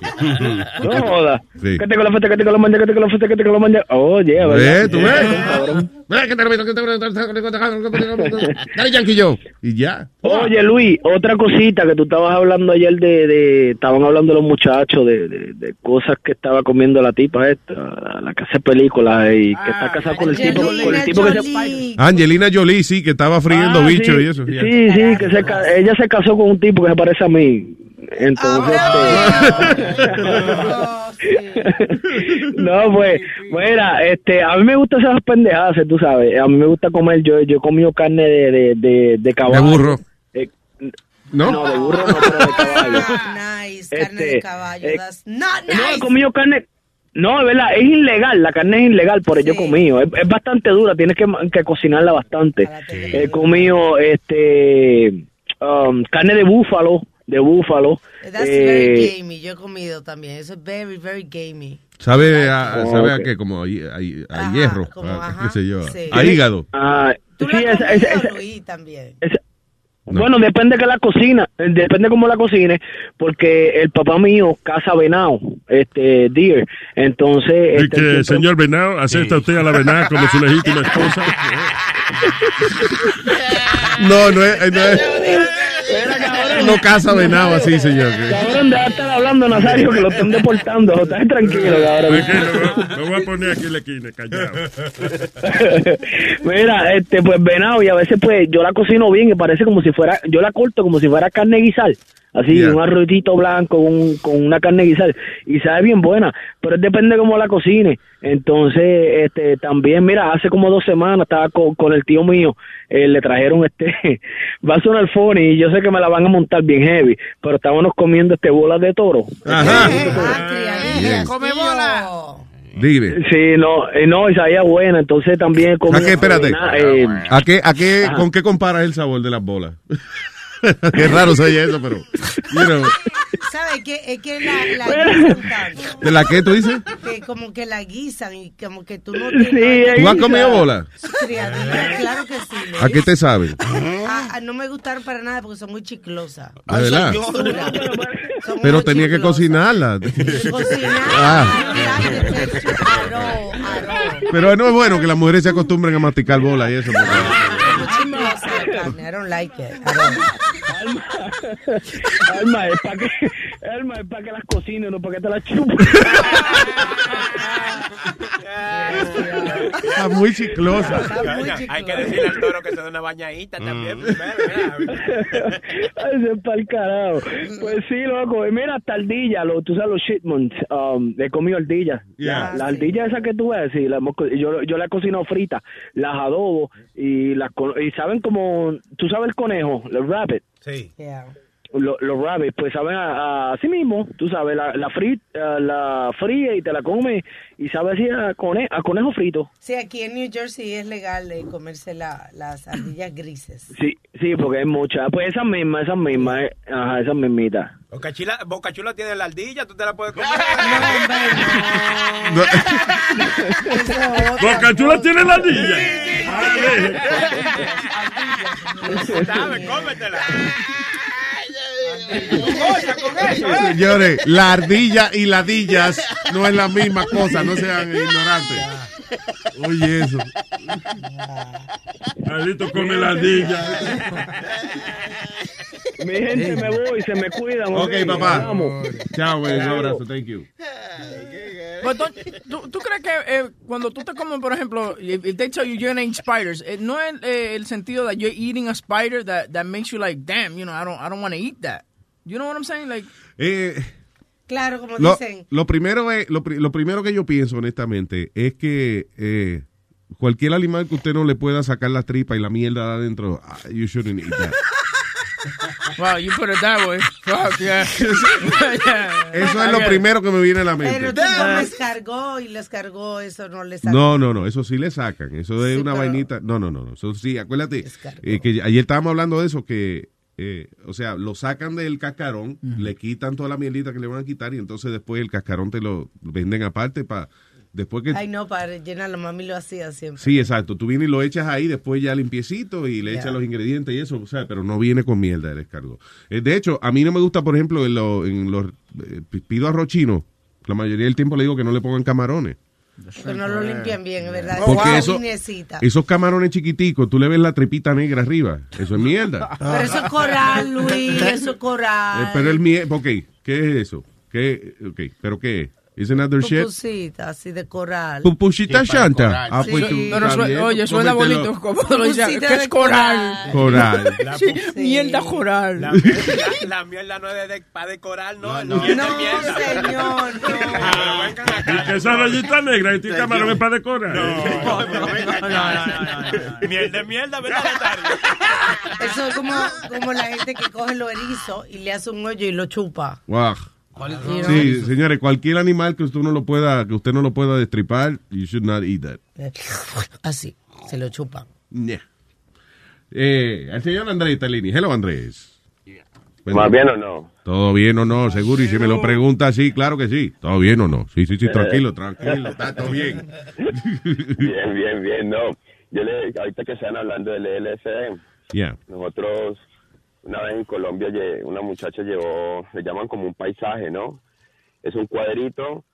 No joda. Sí. Que te con la fete, que te con la manja, que te con la fete, que te con la manja. Oye, ¿verdad? ¿Ves? ¿Tú ves? Daddy Yankee yo. Y ya. Oye, Luis, otra cosita que tú estabas hablando ayer de, de estaban hablando los muchachos de, de, de cosas que estaba comiendo la tipa esta, la, la que hace películas y que está casada con el tipo, con el tipo que se... Angelina Jolie, sí, que estaba friendo Ah, bichos sí, y eso. Sí, sí, que se, ella se casó con un tipo que se parece a mí. Entonces, este, no, pues, mira, este, a mí me gustan esas pendejadas, tú sabes. A mí me gusta comer, yo, yo he comido carne de, de, de, de caballo. De burro. Eh, ¿No? No, de burro no, pero de caballo. Nice, carne de Este, caballo. eh, That's not No, he comido carne. No, es verdad, es ilegal, la carne es ilegal, por ello he comido. Es, es bastante dura, tienes que, que cocinarla bastante. He comido este um, carne de búfalo, de búfalo. That's eh, very gamey. Yo he comido también. Eso es very, very gamey. ¿Sabe a, Oh, sabe a ok. qué? Como a, a- a hierro, como, a- ajá, qué sé yo, sí. a hígado. Ah, Tú Sí, la has esa- esa- Luis, también. Bueno, depende que la cocina, eh, depende cómo la cocine, porque el papá mío caza venado, este, deer, entonces... Y este, que, siempre- señor Venado, acepta usted a la Venada como su legítima esposa. No, no es. No, es, no caza venado así, señor. Cabrón, deja de estar hablando, Nazario, que lo están deportando. Estás tranquilo, cabrón. Me voy a poner aquí en la esquina, callado. Mira, este, pues venado, y a veces pues yo la cocino bien y parece como si fuera, yo la corto como si fuera carne guisal. Así, Yeah. un arrotito blanco con, con una carne guisal. Y sabe bien buena, pero depende cómo la cocine. Entonces, este, también, mira, hace como dos semanas estaba con, con el tío mío, eh, le trajeron este, va a sonar funny y yo sé que me la van a montar bien heavy, pero estábamos comiendo este bolas de toro. Ajá. Criadilla, come bola. Dime. Sí, no, eh, no, y sabía buena, entonces también comí. ¿A qué? Espérate. eh, ¿A qué, a qué. ¿Con qué comparas el sabor de las bolas? qué raro se oye eso, pero. you know, ¿Sabes qué? Es que la, la. ¿De la qué tú dices? Que como que la guisan y como que tú no Sí, tienes... ¿Tú has comido bola? Criadilla, claro que sí. ¿A qué te? Ah, ah, no me gustaron para nada porque son muy chiclosas. ¿De verdad? Son Pero tenía que cocinarla. Cocinar. Ah. Pero no es bueno que las mujeres se acostumbren a masticar bola y eso. porque- Muy chiclosa la carne. I don't like it. I don't. Alma, es para que, Alma, es para que las cocines, no para que te las chupes. Está muy chiclosa. Hay que decirle al toro que se dé una bañadita también. Mm. Ay, ese es para el carajo. Pues sí, loco. Y mira, hasta ardilla, lo, tú sabes, los shitmons. Um, he comido ardillas. Yeah. La, la ardilla esa que tú ves, sí, la hemos co- yo, yo la he cocinado frita, las adobo y las y saben como, tú sabes el conejo, el rabbit. Sí. Lo- Los rabbits, pues saben a, a así mismo, tú sabes, la, la, frit, eh, la fría y te la comes y sabe así a, cone- a conejo frito. Sí, aquí en New Jersey es legal eh, comerse la, las ardillas grises. Sí, sí, porque hay muchas. Pues esas mismas, esas mismas, eh, ajá, esas mismitas. Boca Chula, Boca Chula tiene la ardilla, tú te la puedes comer. Boca Chula tiene la ardilla. Dame, cómetela. Señores, la ardilla y ladillas no es la misma cosa, no sean ignorantes. Oye, eso. Alito come la ardilla. Mi gente, me voy, se me cuidan. Ok, papá. Hablamos. Chao, güey, un abrazo, thank you. Pues, ¿tú, tú crees que eh, cuando tú te comes, por ejemplo, if, if they tell you you're gonna eat spiders, eh, no es eh, el sentido that you're eating a spider that, that makes you like, damn, you know, I don't, I don't want to eat that. You know what I'm saying? Like, Eh, Claro, como lo, dicen. lo primero es, lo, lo primero que yo pienso, honestamente, es que eh, cualquier animal que usted no le pueda sacar la tripa y la mierda de adentro, ah, you shouldn't eat that. wow, you put it that way. Fuck, yeah. Yeah. Eso es lo primero que me viene a la Pero mente. tú no les cargó y les cargó, eso no les sacó. No, no, no, eso sí le sacan. Eso es Sí, una pero- vainita. No, no, no, no. Eso sí, acuérdate eh, que ayer estábamos hablando de eso, que, eh, o sea, lo sacan del cascarón, le quitan toda la mierdita que le van a quitar y entonces después el cascarón te lo venden aparte para después que... Ay, no, para llenarlo, mami lo hacía siempre. Sí, exacto. Tú vienes y lo echas ahí, después ya limpiecito y le echas los ingredientes y eso, o sea, pero no viene con mierda el escargot. Eh, de hecho, a mí no me gusta, por ejemplo, en, lo- en los... eh, pido arroz chino, la mayoría del tiempo le digo que no le pongan camarones. Pero no lo limpian bien, es verdad. Porque eso, esos camarones chiquiticos, tú le ves la tripita negra arriba. Eso es mierda. Pero eso es coral, Luis, eso es coral. Eh, pero el mierda, ok, ¿qué es eso? ¿Qué, ok, pero qué es? Isn't that their shit? Pupusita, así de coral. Pupuchita shanta. Ah, pues tú, Sí. Pero bien, oye, pues suena bonito como lo Pupusita que es coral. Coral. Sí, Mierda coral. La, la- la mierda no es de, para decorar, no. No, No, señor, no. Y que esa rayita negra y tu camarón es para decorar. No, venga acá. Mierda, mierda, ¿verdad? Eso es como, como la gente que coge los erizos y le hace un hoyo y lo chupa. Guau. Know? Sí, señores, cualquier animal que usted no lo pueda, que usted no lo pueda destripar, you should not eat that. Así, se lo chupan. Yeah. Eh, el señor Andrés Talini. Hello, Andrés. ¿Más bien o no? Todo bien o no, seguro. Y si me lo pregunta, sí, claro que sí. Todo bien o no. Sí, sí, sí, tranquilo, tranquilo. Está todo bien. Bien, bien, bien, no. yo le, ahorita que están hablando del LSD, Yeah. nosotros una vez en Colombia una muchacha llevó, le llaman como un paisaje, ¿no? Es un cuadrito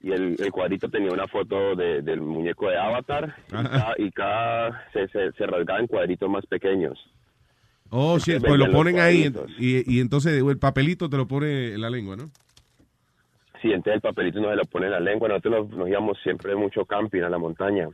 y el, el cuadrito tenía una foto de- del muñeco de Avatar y cada, y cada se, se, se rasgaba en cuadritos más pequeños. Oh, Entonces pues lo ponen ahí y, y entonces el papelito te lo pone en la lengua, ¿no? Sí, entonces el papelito nos se lo pone en la lengua. Nosotros nos, nos íbamos siempre mucho camping a la montaña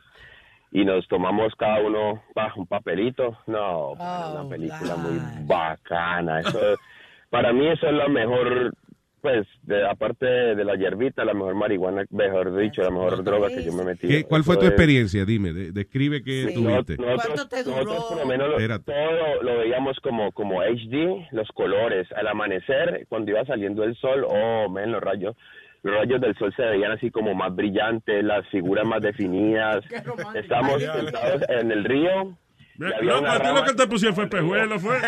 y nos tomamos cada uno un papelito. No, una película muy bacana. Eso, para mí eso es la mejor, pues, de- aparte de la hierbita, la mejor marihuana, mejor dicho, la mejor droga que yo me metí. ¿Qué- ¿Cuál fue Eso tu es- experiencia? Dime, de- describe qué Sí. tuviste. Nosotros, nosotros por lo menos lo- todo lo, lo veíamos como, como HD, los colores. Al amanecer, cuando iba saliendo el sol, oh, men, los rayos, los rayos del sol se veían así como más brillantes, las figuras más definidas. Estábamos sentados en el río. No, ti lo rama- que te pusieron fue pejuelo, fue.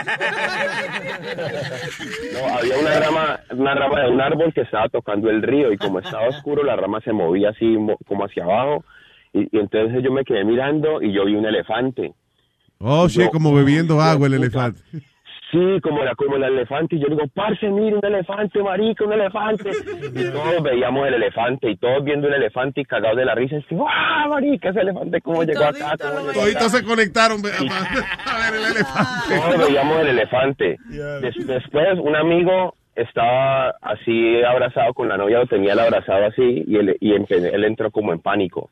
no, había una rama, una rama de un árbol que estaba tocando el río y como estaba oscuro, la rama se movía así mo- como hacia abajo. Y, y entonces yo me quedé mirando y yo vi un elefante. Oh, Yo- como bebiendo agua el elefante. Sí, como, la, como el elefante. Y yo digo, parce, mire, un elefante, marica, un elefante. Y todos veíamos el elefante y todos viendo el elefante y cagados de la risa. Y digo, ah, marica, ese elefante, ¿cómo llegó acá? ¿Cómo llegó acá?" Toditos se conectaron a, ver el elefante. Todos veíamos el elefante. Des- después, un amigo estaba así abrazado con la novia, lo tenía él abrazado así, y él, y empe- él entró como en pánico.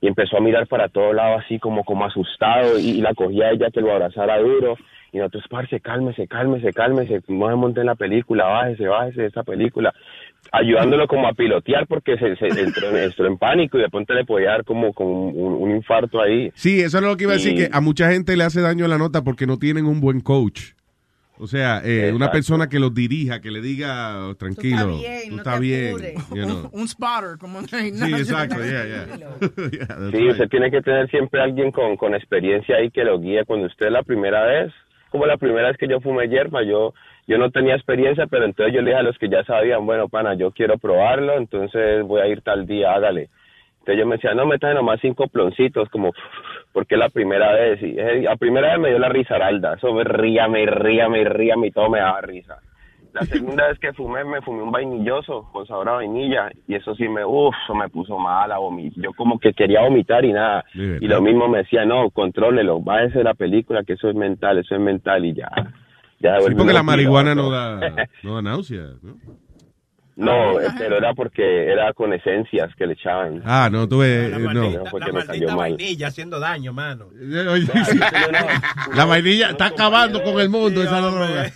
Y empezó a mirar para todo lado así como, como asustado, y, y la cogía a ella que lo abrazara duro. Y nosotros, parce, cálmese, cálmese, cálmese, no se monte en la película, bájese, bájese de esa película. Ayudándolo como a pilotear porque se, se entró, en- entró en pánico y de pronto le podía dar como, como un, un infarto ahí. Sí, eso es lo que iba a decir, Y- que a mucha gente le hace daño la nota porque no tienen un buen coach. O sea, eh, una persona que los dirija, que le diga, "Oh, tranquilo, bien, tú no estás te bien. apures. you know. Un spotter, como el Sí, exacto, yeah, yeah. Yeah, that's Sí, right. usted tiene que tener siempre alguien con, con experiencia ahí que lo guíe. Cuando usted la primera vez, como la primera vez que yo fumé hierba, yo yo no tenía experiencia, pero entonces yo le dije a los que ya sabían, bueno, pana, yo quiero probarlo, entonces voy a ir tal día, hágale. Entonces yo me decía, no, metan nomás cinco ploncitos, como, porque la primera vez. Y eh, la primera vez me dio la risaralda, eso me ríame, y ríame, y ríame, y todo me daba risa. La segunda vez que fumé, me fumé un vainilloso con sabor a vainilla y eso sí me, uff, me puso mal a vomitar. Yo como que quería vomitar y nada. Y lo mismo me decía, no, contrólelo, de la película, que eso es mental, eso es mental y ya. ya Sí, porque la marihuana no da, no da náusea, ¿no? No, eh, pero era porque era con esencias que le echaban. Ah, no, eh, no. Fue que me cayó Maldita mal. vainilla haciendo daño, mano. La vainilla está acabando con el mundo, esa droga.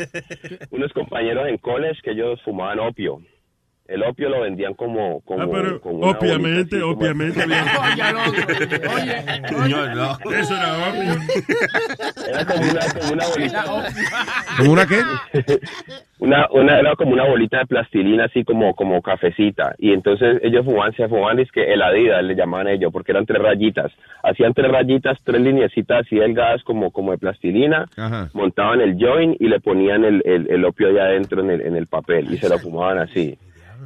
Unos compañeros en college que ellos fumaban opio. El opio lo vendían como... como Ah, pero como una obviamente, bolita así, como- obviamente. No. Eso era obvio. Era como una, como una bolita. ¿Como una qué? Una, una, era como una bolita de plastilina así como, como cafecita. Y entonces ellos fumaban, se fumaban, es que el Adidas le llamaban ellos, porque eran tres rayitas. Hacían tres rayitas, tres lineecitas así delgadas como, como de plastilina. Ajá. Montaban el joint y le ponían el, el, el opio allá adentro en el, en el papel y se lo fumaban así.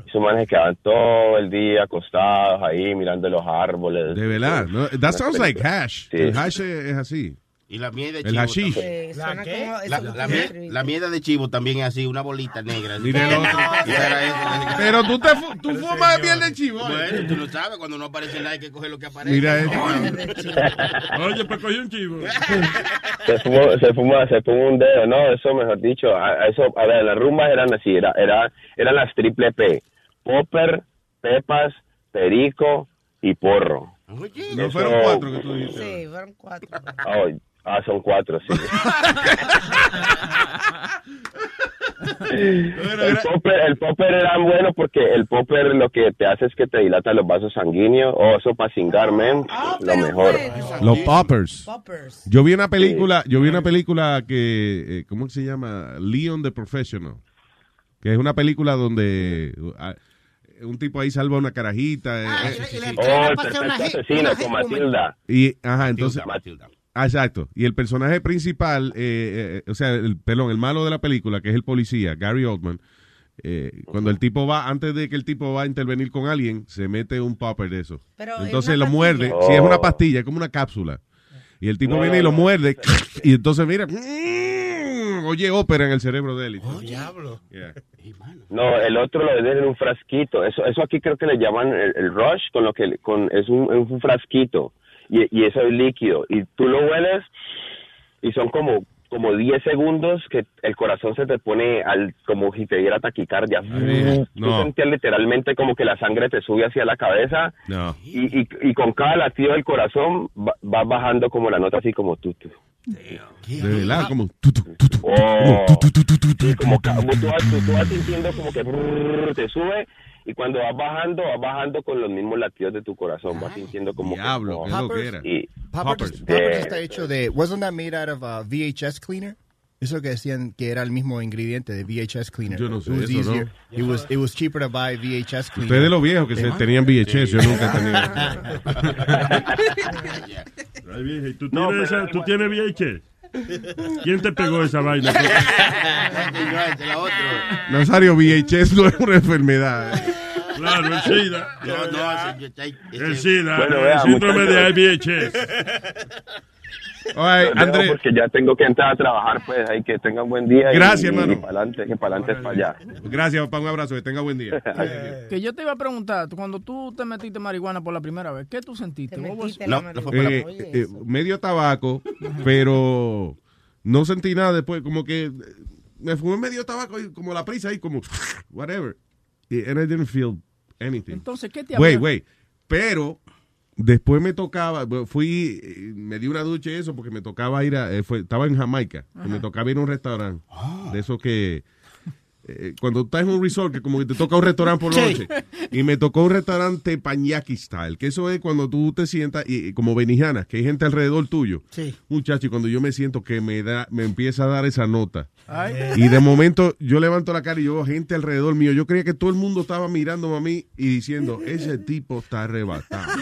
Esos manes quedaban todo el día acostados ahí mirando los árboles. De verdad, ¿no? That sounds like hash. Sí. El hash es es así. Y la miel de El chivo. hashish. Eh, como- La, la, la mierda de chivo también es así, una bolita negra. El era eso. Pero tú, te fu- tú fumas miel de chivo. ¿eh? Bueno, tú lo sabes, cuando no aparece nada hay que coger lo que aparece. Mira esto. Oye, pues cogí un chivo. se fumó, se fumó, se fumó un dedo, no, eso mejor dicho, a, eso, a ver, las rumbas eran así, era, era, eran las triple P, popper, pepas, perico y porro. No Eso- fueron cuatro que tú dijiste. Sí, fueron cuatro. Ah, ah, son cuatro, sí. el, popper, el popper era bueno porque el popper lo que te hace es que te dilata los vasos sanguíneos, o eso para cingar, men, lo mejor. Los poppers. Yo vi una película, yo vi una película que, eh, ¿cómo se llama? Leon the Professional. Que es una película donde uh, ah, un tipo ahí salva una carajita. eh, eh, Oh, el perfecto asesino con Matilda. y, ajá, entonces. Matilda. Ah, Exacto. Y el personaje principal, eh, eh, o sea, el, perdón, el malo de la película, que es el policía, Gary Oldman, eh, cuando el tipo va, antes de que el tipo va a intervenir con alguien, se mete un popper de eso. Pero es entonces lo muerde. Si es una Oh. pastilla, es como una cápsula. Y el tipo No, viene y no, lo no. muerde. Y entonces, mira, mm, oye ópera en el cerebro de él. Diablo. Yeah. No, el otro lo venden en un frasquito. Eso, eso aquí creo que le llaman el, el rush, con lo que con es un, es un frasquito y, y eso es líquido y tú lo hueles y son como como 10 segundos que el corazón se te pone al como si te diera taquicardia. Ay, Tú no. sentías literalmente como que la sangre te sube hacia la cabeza No. y, y, y con cada latido del corazón va, va bajando como la nota así como tú. tú. De verdad, como Oh. tu, tu, tu, Sí, como tú, vas, tú- tú vas sintiendo como que brrr, te sube y cuando vas bajando, vas bajando con los mismos latidos de tu corazón, vas sintiendo como Diablo, que, qué oh, loquera. y Poppers, Poppers. Poppers Eh. está hecho de. Wasn't that made out of uh, VHS cleaner? Eso que decían que era el mismo ingrediente de VHS cleaner. Yo no sé It was eso, ¿no? easier. It was it was cheaper to buy VHS cleaner. Ustedes los viejos que se tenían VHS, yo nunca ¿y tú No, tienes, pero- esa- ¿tú tienes VIH? ¿Quién te pegó esa vaina? Nazario, VHS no es una enfermedad. Claro, el SIDA. No, no, El SIDA, Bueno, el síndrome de muchachos. Andrés, porque ya tengo que entrar a trabajar, pues, ahí que tengan buen día. y- Gracias, y, hermano. Y para adelante, que para adelante es para allá. gracias, papá, un abrazo, que tenga buen día. Que yo te iba a preguntar, cuando tú te metiste marihuana por la primera vez, ¿qué tú sentiste? Metiste No, la no fue marihuana. Eh, eh, medio tabaco, pero no sentí nada después, como que eh, me fumé medio tabaco y como la prisa y como whatever. Y and I didn't feel anything. Entonces, ¿qué te Wait, wait. Pero después me tocaba, fui, eh, me di una ducha y eso porque me tocaba ir a, eh, fue- estaba en Jamaica, y me tocaba ir a un restaurante. De eso que, eh, cuando estás en un resort, que como que te toca un restaurante por Sí. noche. Y me tocó un restaurante pañaki style, que eso es cuando tú te sientas, y, y como benijana, que hay gente alrededor tuyo. Sí. Muchacho, y cuando yo me siento que me da, me empieza a dar esa nota. Ay. Y de momento yo levanto la cara y yo veo gente alrededor mío. Yo creía que todo el mundo estaba mirándome a mí y diciendo, ese tipo está arrebatado.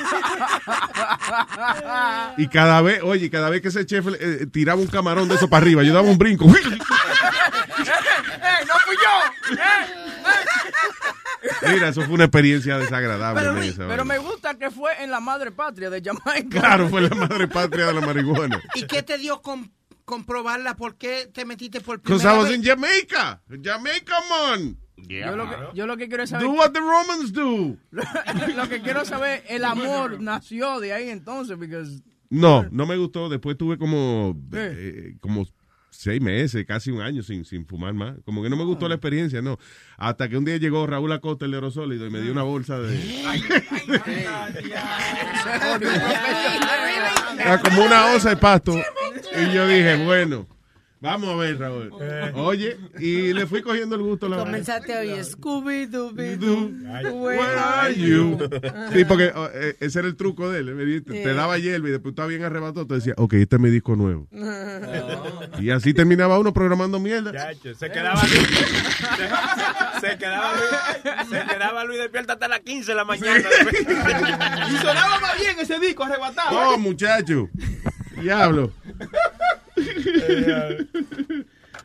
Y cada vez, oye, cada vez que ese chef eh, tiraba un camarón de eso para arriba, yo daba un brinco. ¡Eh, no fui yo! Mira, eso fue una experiencia desagradable. Pero, esa pero me gusta que fue en la madre patria de Jamaica. Claro, fue la madre patria de la marihuana. ¿Y qué te dio con comprobarla? ¿Por qué te metiste por Because primera I was vez? in Jamaica. Jamaica, man. Yo lo, que, yo lo que quiero saber Do what the Romans do. lo que quiero saber, el amor nació de ahí entonces, porque No, no me gustó. Después tuve como, eh, como seis meses, casi un año sin, sin fumar más. Como que no me gustó la experiencia, no. Hasta que un día llegó Raúl Acosta, el aerosólido, y me dio una bolsa de... Era como una osa de pasto. Y yo dije, bueno, vamos a ver, Raúl. Oye, y le fui cogiendo el gusto a la. Comenzaste a oír Scooby Doo. Where are you? Sí, porque oh, eh, ese era el truco de él. me di- Te, daba hierba y después estaba bien arrebatado. Te decía, ok, este es mi disco nuevo. Y así terminaba uno programando mierda. Chacho, se quedaba Luis. Se, se quedaba Luis. Se quedaba Luis despierta hasta las 15 de la mañana. Y sonaba más bien ese disco arrebatado. Oh, muchacho. Diablo.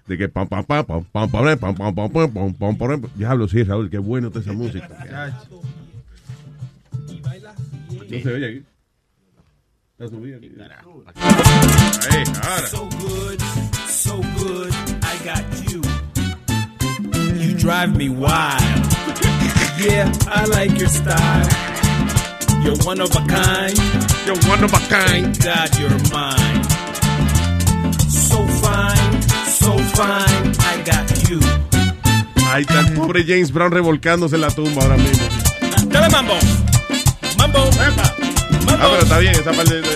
De que pam pam pam pam pam pam pam pam pam pam pam pam pam Diablo, sí, Raúl, qué bueno está esa música. No se oye aquí. Está subida aquí. Ahí, ahora. So good, so good, I got you. You drive me wild. Yeah, I like your style. You're one of a kind. You're one of a kind. God, you're mine. So fine, so fine, I got you. Ahí está el pobre James Brown revolcándose en la tumba ahora mismo. Dale mambo. Mambo. Ah, pero está bien esa parte de... ¿Eh?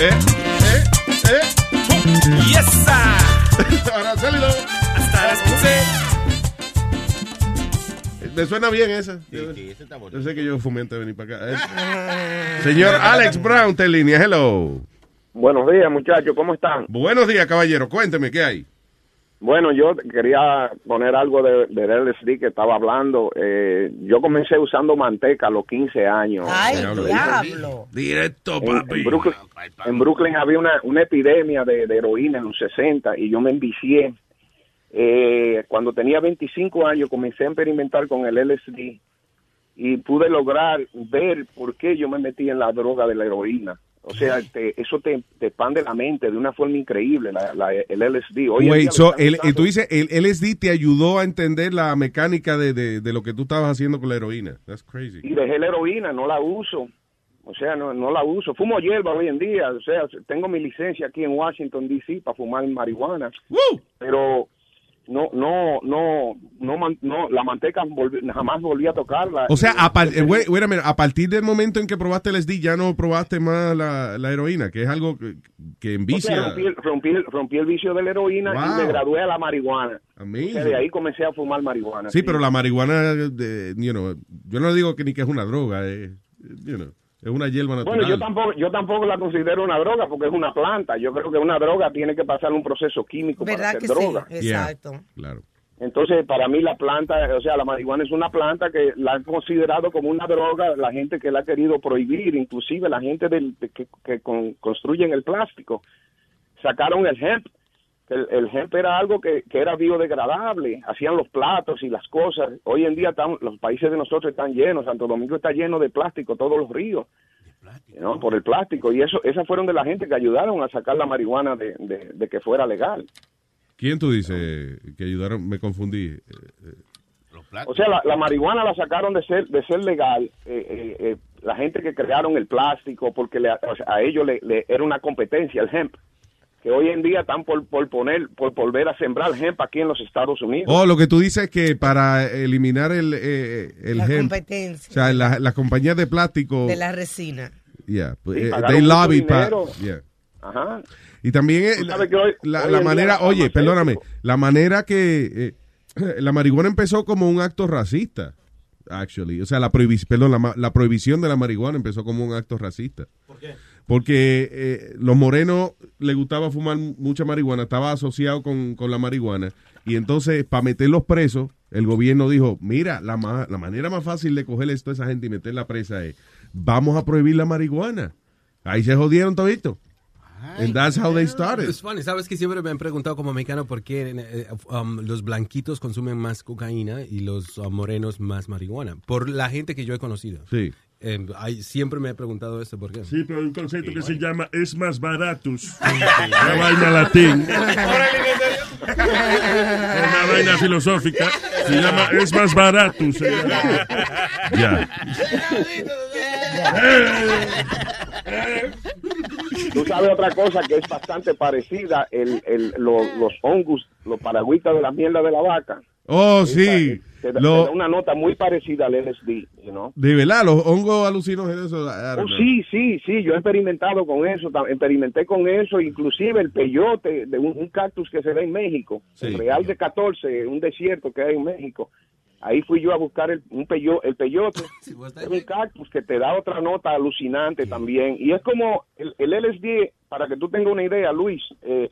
¿Eh? ¿Eh? ¿Eh? Yes, sir. Ahora salido. Hasta las 15. Me suena bien esa. sí, ese está bonito. Yo sé que yo fumé antes de venir para acá. Eh. Señor Alex Brown, te línea. Hello. Buenos días, muchachos, ¿cómo están? Buenos días, caballero. Cuénteme, ¿qué hay? Bueno, yo quería poner algo de, de LSD que estaba hablando. Eh, yo comencé usando manteca a los 15 años. Ay, Diablo. diablo. Directo, En, en Brooklyn, en Brooklyn había una, una epidemia de, de heroína en los 60 y yo me envicié. eh, cuando tenía 25 años comencé a experimentar con el LSD y pude lograr ver por qué yo me metí en la droga de la heroína. O sea, te- eso te, te expande la mente de una forma increíble, la, la- el LSD. Hoy Wait, so, el- usando- tú dices, el LSD te ayudó a entender la mecánica de, de, de lo que tú estabas haciendo con la heroína. That's crazy. y dejé la heroína, no la uso. O sea, no, no la uso. Fumo hierba hoy en día. O sea, tengo mi licencia aquí en Washington, D.C. para fumar marihuana. Pero no, no, no, no, no la manteca jamás volví a tocarla. O sea, a, par- eh, wait- wait a minute, a partir del momento en que probaste el LSD, ya no probaste más la, la heroína, que es algo que, que O sea, envicia. rompí, el- rompí rompí el vicio de la heroína y me gradué a la marihuana. O sea, de ahí comencé a fumar marihuana. Sí, pero la marihuana, de, you know, yo no digo que ni que es una droga, es, you know, es una hierba natural. Bueno, yo tampoco, yo tampoco la considero una droga porque es una planta. Yo creo que una droga tiene que pasar un proceso químico para ¿Verdad ser que droga. sí? Exacto. Claro. Entonces, para mí la planta, o sea, la marihuana es una planta que la han considerado como una droga la gente que la ha querido prohibir, inclusive la gente del, de que, que con- construyen el plástico. Sacaron el hemp. El, el hemp era algo que, que era biodegradable, hacían los platos y las cosas. Hoy en día están, los países de nosotros están llenos, Santo Domingo está lleno de plástico, todos los ríos. ¿no? por el plástico y eso esas fueron de la gente que ayudaron a sacar la marihuana de, de- de que fuera legal ¿Quién tú dices que ayudaron? Me confundí. Eh, eh, O sea, la, la marihuana la sacaron de ser de ser legal eh, eh, eh, la gente que crearon el plástico porque le- o sea, a ellos le, le- era una competencia el hemp que hoy en día están por, por poner por volver a sembrar hemp aquí en los Estados Unidos. Oh, lo que tú dices es que para eliminar el, eh, el La hemp, competencia o sea, la- las compañías de plástico, de la resina. yeah, Sí, eh, they mucho lobbied pa- dinero. yeah. Ajá. Y también eh, hoy- la, hoy la manera, oye, perdóname, la manera que eh, la marihuana empezó como un acto racista, actually. O sea, la prohibición, perdón, la, la prohibición de la marihuana empezó como un acto racista. ¿Por qué? Porque eh, los morenos les gustaba fumar mucha marihuana, estaba asociado con, con la marihuana. Y entonces, para meterlos presos, el gobierno dijo, mira, la, ma- la manera más fácil de coger esto a esa gente y meterla presa es, vamos a prohibir la marihuana. Ahí se jodieron todito. And that's how they started. Es funny, sabes que siempre me han preguntado como mexicano por qué eh, um, los blanquitos consumen más cocaína y los uh, morenos más marihuana. Por la gente que yo he conocido. Sí. Eh, hay- siempre me he preguntado esto por qué. Sí, pero hay un concepto que se llama es más baratus. Una vaina latín. Una vaina filosófica. Se llama es más baratus. Ya. Tú sabes otra cosa que es bastante parecida, el, el, lo- los hongos, los paragüitas de la mierda de la vaca. Oh, sí. Te da, Lo- te da una nota muy parecida al LSD, you know? de verdad, los hongos alucinógenos. Oh, sí, sí, sí, yo he experimentado con eso, experimenté con eso, inclusive el peyote de un, un cactus que se ve en México, Sí. el Real de 14, un desierto que hay en México. Ahí fui yo a buscar el, un peyo, el peyote, es un cactus que te da otra nota alucinante también. Y es como el, el LSD, para que tú tengas una idea, Luis, eh,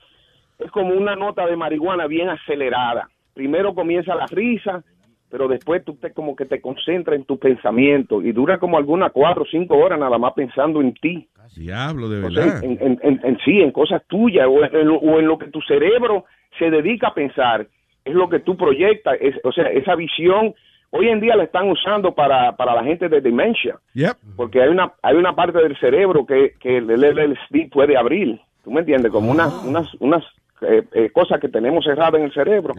es como una nota de marihuana bien acelerada. Primero comienza la risa, pero después tú te como que te concentras en tu pensamiento y dura como algunas cuatro o cinco horas nada más pensando en ti. Diablo, de O sea, verdad. en, en- en- en sí, en cosas tuyas o en, lo, o en lo que tu cerebro se dedica a pensar, es lo que tú proyectas, es, o sea, esa visión, hoy en día la están usando para, para la gente de demencia, Yep. porque hay una, hay una parte del cerebro que, que el LSD puede abrir, ¿tú me entiendes? Como unas, unas, unas eh, eh, cosas que tenemos cerradas en el cerebro.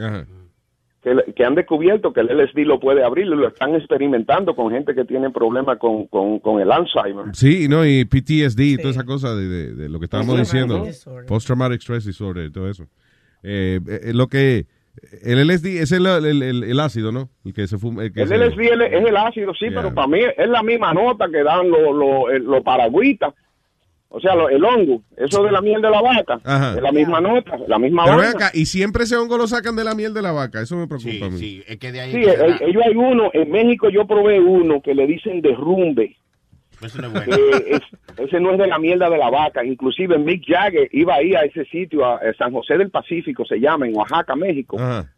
Que, que han descubierto que el LSD lo puede abrir y lo están experimentando con gente que tiene problemas con, con, con el Alzheimer. Sí, no, y PTSD y toda esa cosa de, de- de lo que estábamos diciendo. Post-traumatic stress disorder y todo eso. Eh, eh, lo que. El LSD es el, el, el- el ácido, ¿no? El que se fuma. el que El se- LSD es es el ácido, sí, Yeah. pero para mí es la misma nota que dan los los el- los paragüitas. O sea, lo- el hongo, eso de la miel de la vaca, Ajá. es la misma nota, la misma Pero acá, y siempre ese hongo lo sacan de la miel de la vaca. Eso me preocupa a mí. Sí, es que de ahí Sí, que el- ellos hay uno, en México yo probé uno que le dicen derrumbe. Eso no es bueno. que es- ese no es de la mierda de la vaca. Inclusive Mick Jagger iba ahí a ese sitio, a, a San José del Pacífico, se llama, en Oaxaca, México. Ajá.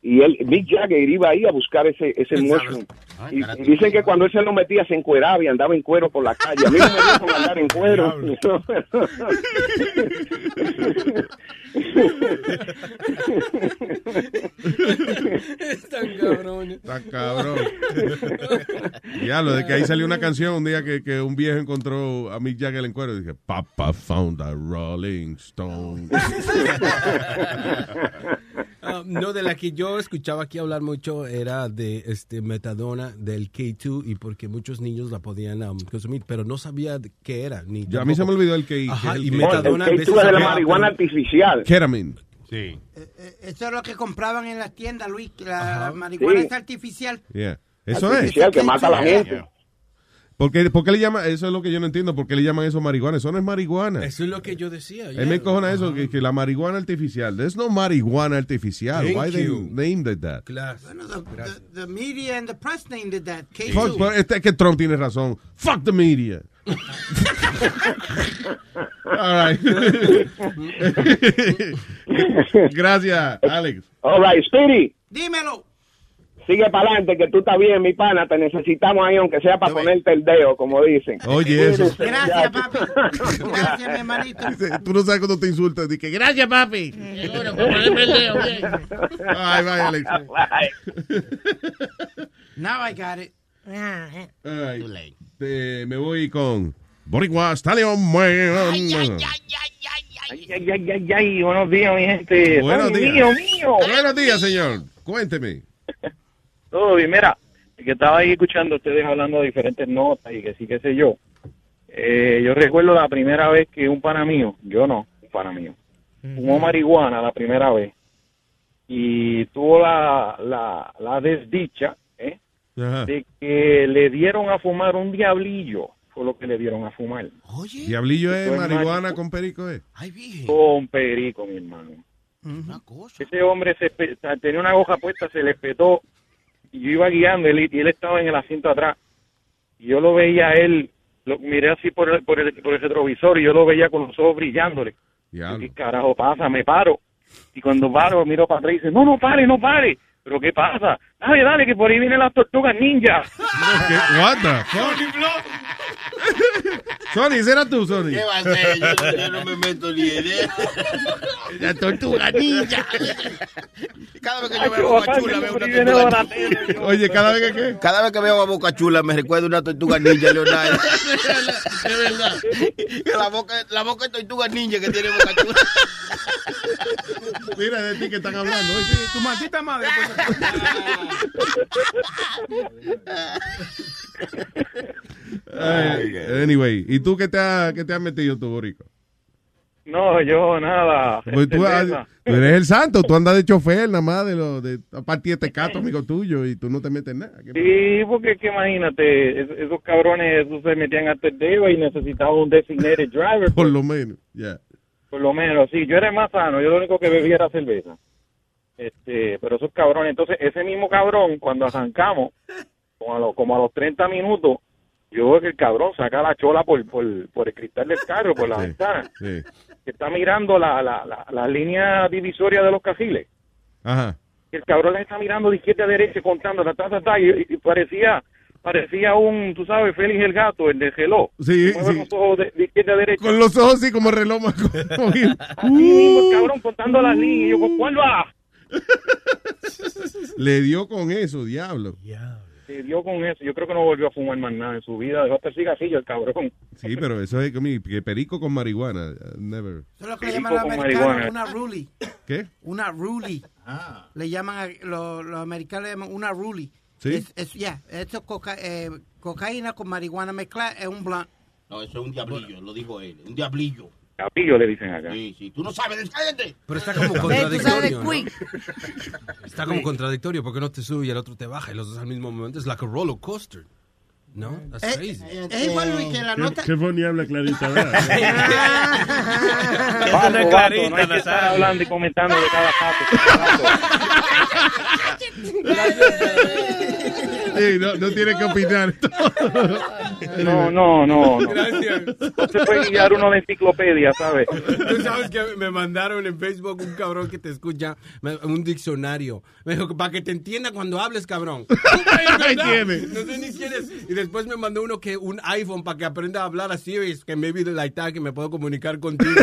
Y él, Mick Jagger iba ahí a buscar ese, ese mushroom. Y, y dicen que cuando él se lo metía se encueraba y andaba en cuero por la calle. A mí no me dio con andar en cuero. Están cabrones. Está cabrón. Ya, lo de que ahí salió una canción un día que, que un viejo encontró a Mick Jagger en cuero y dije, Papa found a Rolling Stone. Ah, no, de la que yo escuchaba aquí hablar mucho era de este metadona del K2 y porque muchos niños la podían um, consumir, pero no sabía de qué era. Ni Ya, a mí se me olvidó el que Ajá, que es y el- metadona El veces K2 es de la había- marihuana artificial. Ketamine. Sí. Eso es lo que compraban en las tiendas, Luis. La, la marihuana Sí. es artificial. Yeah. Eso es. Artificial que mata a la gente. ¿Por qué, por qué le llaman? Eso es lo que yo no entiendo. ¿Por qué le llaman eso marihuana? Eso no es marihuana. Eso es lo que yo decía. Él me cojona eso, que, que la marihuana artificial. There's no marihuana artificial. Thank Why you. they named it that? Claro. Bueno, the, the, the media and the press named it that. K2. Fuck, pero este es que Trump tiene razón. Fuck the media. All right. Gracias, Alex. All right, Speedy. Dímelo. Sigue para adelante, que tú estás bien, mi pana. Te necesitamos ahí, aunque sea para ponerte el dedo, como dicen. Oye, eso. Gracias, papi. Gracias, mi hermanito. Tú no sabes cuando te insultan. Dice, gracias, papi. Ay, bye, Alex. Now I got it. All right. Te- me voy con Boricua Stallion Man. Ay, ay, ay, ay, ay, buenos días, mi gente. Buenos Ay, días. Mío, mío. Buenos días, señor. Cuénteme. Todo bien, mira, que estaba ahí escuchando a ustedes hablando de diferentes notas y que sí, qué sé yo. Eh, yo recuerdo la primera vez que un pana mío, yo no, un pana mío, fumó marihuana la primera vez y tuvo la, la, la desdicha ¿eh? De que le dieron a fumar un diablillo, fue lo que le dieron a fumar. Diablillo es marihuana con perico, ¿eh? Con perico, mi hermano. Ese hombre se tenía una hoja puesta, se le espetó y yo iba guiando él, y él estaba en el asiento atrás. Y yo lo veía a él, lo miré así por el, por el, por el retrovisor y yo lo veía con los ojos brillándole. Diablo. ¿Qué carajo pasa? Me paro. Y cuando paro, miro para atrás y dice, no, no pare, no pare. ¿Pero qué pasa? Dale, dale, que por ahí vienen las tortugas ninja. ¿Qué? What the fuck? Sony, ese era tú, Sony. ¿Qué va a ser? Yo, yo no me meto ni en eso. La tortuga ninja. Cada vez que yo veo a Boca Chula, veo una tortuga ninja. Oye, cada vez que qué? Cada vez que veo a Boca Chula me recuerda una tortuga ninja, Leonardo. Es verdad. La boca, la boca de tortuga ninja que tiene Boca Chula. Mira de ti que están hablando. oye. Tu maldita madre. Ay, anyway, ¿y tú qué te, has qué te has metido tú, Borico? No, yo nada. Pues tú, Cerveza. tú eres el santo, tú andas de chofer nada más de lo de aparte de este cato amigo tuyo y tú no te metes en nada. ¿Qué Sí, porque que imagínate, es- esos cabrones esos se metían hasta el dedo y necesitaban un designated driver. Por lo menos, ya. Por lo menos, sí, yo era más sano, yo lo único que bebía era cerveza. Este, pero esos cabrones, entonces ese mismo cabrón, cuando arrancamos, como a, lo- como a los 30 minutos, yo veo que el cabrón saca la chola por, por, por el cristal del carro, por la ventana, Sí. que está mirando la, la, la, la línea divisoria de los cajiles. Ajá. El cabrón les está mirando de izquierda a derecha, contando, ta, ta, ta, y, y parecía parecía un, tú sabes, Félix el gato, el de. Sí, Mueve sí. los ojos de, de izquierda a derecha. Con los ojos así como reloj. más como- Así mismo, el cabrón contando las líneas. Y yo, ¿cuál va? Le dio con eso, diablo. Se dio con eso. Yo creo que no volvió a fumar más nada en su vida. Dejó hasta el cigarrillo, el cabrón. Sí, pero eso es como que perico con marihuana. Never. Eso es lo que le llaman los americanos una ruly. ¿Qué? Una ruly. Le llaman, a- los, los americanos le llaman una ruly. ¿Sí? Es, es, ya, esto es coca- eh, cocaína con marihuana mezclada es un blunt. No, eso es un diablillo, lo dijo él. Un diablillo. Capillo le dicen acá. Sí, sí. Tú no sabes, cállate. Pero está como de contradictorio. ¿no? Está como contradictorio porque no te sube y el otro te baja y los dos al mismo momento. Es like a roller coaster. ¿No? That's Es, crazy. es igual, Luis, que la ¿Qué, nota... qué Bonnie habla clarita, ¿verdad? Vato, vato, no hay que estar hablando y comentando de cada caso. Sí, no, no tiene que opinar. No, no, no. no. Gracias. No se puede guiar uno de enciclopedia, ¿sabes? Tú sabes que me mandaron en Facebook un cabrón que te escucha un diccionario. Me dijo, para que te entienda cuando hables, cabrón. Ahí tiene. No sé ni quién es. Y después me mandó uno que un iPhone para que aprenda a hablar así, que maybe like that, que me puedo comunicar contigo.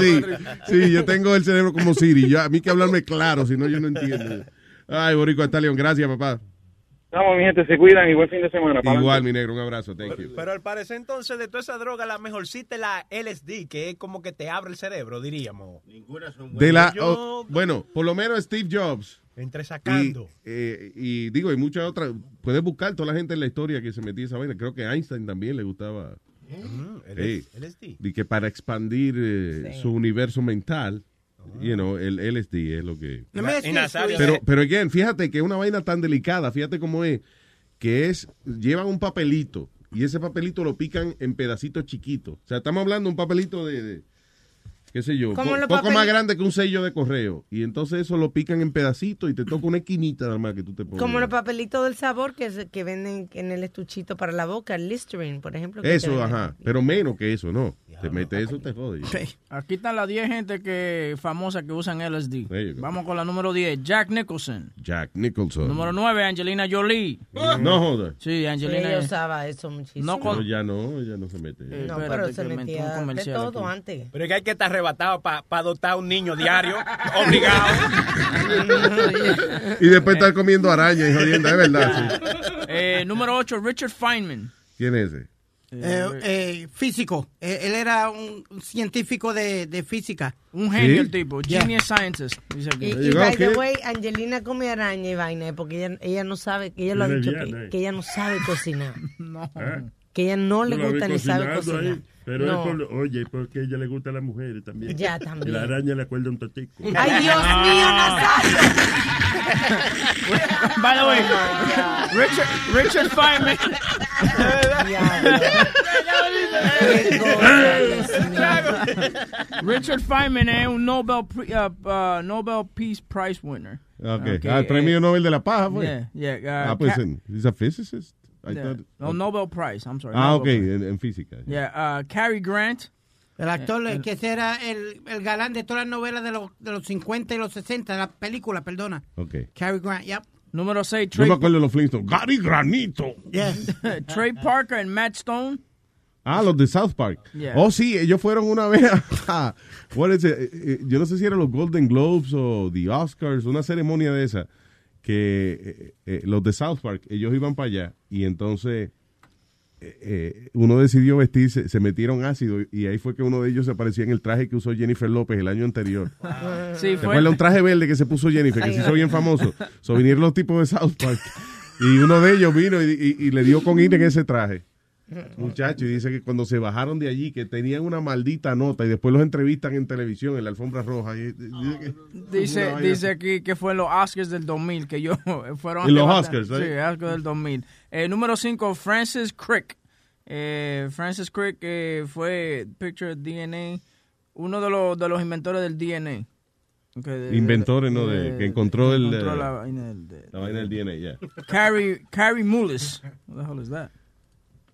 Sí, sí, yo tengo el cerebro como Siri. Yo, a mí que hablarme claro, si no yo no entiendo. Ay, Boricua Stallion, gracias, papá. Vamos, mi gente, se cuidan y buen fin de semana. Igual, mi negro, un abrazo, thank you. Pero al parecer entonces de toda esa droga la mejorcita es la LSD, que es como que te abre el cerebro, diríamos. Ninguna son De la, Yo- oh, bueno, por lo menos Steve Jobs. Entre sacando. Y, eh, y digo, hay muchas otras. Puedes buscar toda la gente en la historia que se metía esa vaina. Creo que a Einstein también le gustaba. Sí. LSD. Y que para expandir eh, su universo mental, you know, el LSD es lo que. Pero, pero again, fíjate que es una vaina tan delicada, fíjate cómo es, que es, llevan un papelito y ese papelito lo pican en pedacitos chiquitos. O sea, estamos hablando de un papelito de, de, qué sé yo, po- poco más grande que un sello de correo. Y entonces eso lo pican en pedacitos y te toca una esquinita nada más que tú te pones. Como los papelitos del sabor que, se- que venden en el estuchito para la boca, el Listerine, por ejemplo. Eso, ajá. Pero menos que eso, ¿no? Te metes eso, te jode. Aquí están las 10 gente que famosas que usan LSD. Vamos con la número 10, Jack Nicholson. Jack Nicholson. Número 9, Angelina Jolie. No joda. Sí, Sí, Angelina. ella usaba eso muchísimo. No con- No, ya no, ya no se mete. Eh, No, espérate, pero se que me metía de todo aquí. antes. Pero es que hay que estar arrebatado para adoptar un niño diario, obligado. Y después estar comiendo araña y jodiendo, es verdad. sí. Eh, número 8, Richard Feynman. ¿Quién es ese? Eh, eh, físico. Eh, él era un científico de, de física. Un genio ¿Sí? el tipo, Yeah. genius scientist. Y, y by the way, Angelina come araña y vaina porque ella, ella no sabe, ella lo ha dicho, que, que ella no sabe cocinar. No. Que ella no le ves gusta ni sabe cocinar. ahí, pero No. es por, oye, porque a ella le gustan las mujeres también. Ya, también. Y la araña le acuerda un totico. ¡Ay, Dios mío, Nazario! By the way, Oh, Richard, Richard Feynman. Richard Feynman es un Nobel, Pri- uh, uh, Nobel Peace Prize winner. Okay. Okay, Ah, el premio eh, Nobel de la Paja, fue. Yeah, yeah. uh, ah, pues, he's a physicist. I yeah. thought- No, Nobel Prize, I'm sorry. ah, Nobel ok, en, en física. Yeah, uh, Cary Grant. El actor Eh, el- que ese era el, el galán de todas las novelas de los, de los 50 y los 60, la película, perdona. Ok. Cary Grant, yep. Número 6, Yo Trey, me acuerdo de los Flintstones. Gary Granito. Yeah. Trey Parker and Matt Stone. Ah, los de South Park. Yeah. Oh, sí, ellos fueron una vez a, what is it? Eh, eh, yo no sé si eran los Golden Globes o the Oscars, una ceremonia de esa, que eh, eh, los de South Park, ellos iban para allá y entonces eh, uno decidió vestirse, se metieron ácido y ahí fue que uno de ellos se aparecía en el traje que usó Jennifer López el año anterior. Sí, ¿Te fue. un traje verde que se puso Jennifer, que se hizo bien famoso? So, vinieron los tipos de South Park y uno de ellos vino y, y- y le dio con ir en ese traje. Muchacho, y dice que cuando se bajaron de allí, que tenían una maldita nota y después los entrevistan en televisión, en la alfombra roja. y- y- dice que- Dice, aquí que fue en los Oscars del 2000, que yo fueron En los Oscars, Sí, right? Oscars del 2000. Eh, número 5, Francis Crick. Eh, Francis Crick eh, fue Picture DNA, uno de los, de los inventores del DNA. Okay, Inventores, ¿no? De, que encontró el, encontró eh, la vaina del- de- la vaina del DNA, yeah. Carrie, Carrie Mullis. What the hell is that?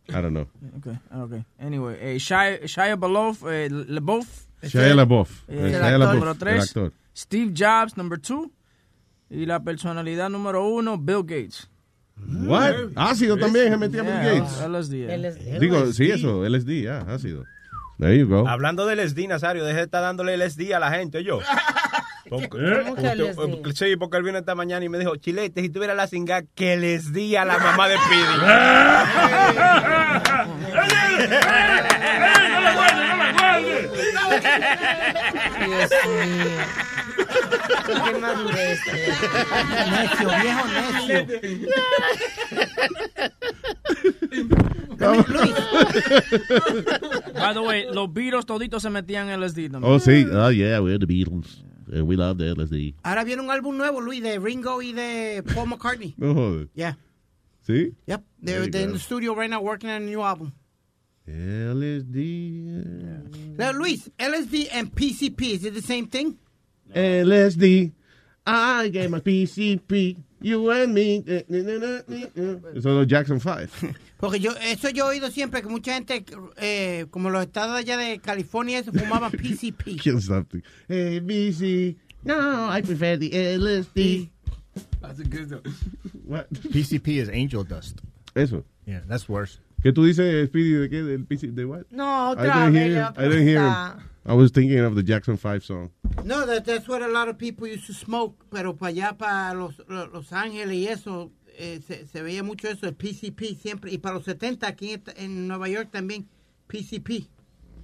I don't know. Okay, okay. Anyway, eh, Shia, Shia LaBeouf, eh, LaBeouf. Shia LaBeouf. Eh, Eh, el Shia actor LaBeouf, número el 3. actor. Steve Jobs, number 2. Y la personalidad número 1, Bill Gates. What? Ácido también se metía Bill Yeah, Gates. LSD. yeah. Digo, sí, eso, LSD, ya, ácido. There you go. Hablando del LSD, Nazario, deje de estar dándole LSD a la gente, yo. Porque, ¿Cómo que usted- LSD? porque- sí, porque él vino esta mañana y me dijo, Chilete, si tuviera la singa, que les di a la mamá de Dios mío. Qué madurez. Necio, viejo necio. By the way, los Beatles toditos se metían en LSD también. Oh, sí. Oh, yeah, we're the Beatles. Uh, we love the LSD. Ahora viene un álbum nuevo, Luis, de Ringo y de Paul McCartney. No joder. Yeah. ¿Sí? Yep. They're, they're in the studio right now working on a new album. LSD. Now, Luis, LSD and PCP, is it the same thing? LSD. I gave my PCP. You and me. eh. Eso es Jackson 5. Porque yo, eso yo he oído siempre, que mucha gente, eh, como los estados allá de California, eso fumaban PCP. Kill something. Hey, BC. No, I prefer the LSD. That's a good one. What? PCP is angel dust. Eso. Yeah, that's worse. ¿Qué tú dices, Speedy, de qué? ¿Del PC? ¿De what? No, I otra didn't vez. hear, I didn't hear him. I was thinking of the Jackson 5 song. No, that, that's what a lot of people used to smoke, pero para allá, para Los, Los, Los Ángeles y eso, eh, se, se veía mucho eso, el PCP siempre, y para los 70 aquí en, en Nueva York también, PCP.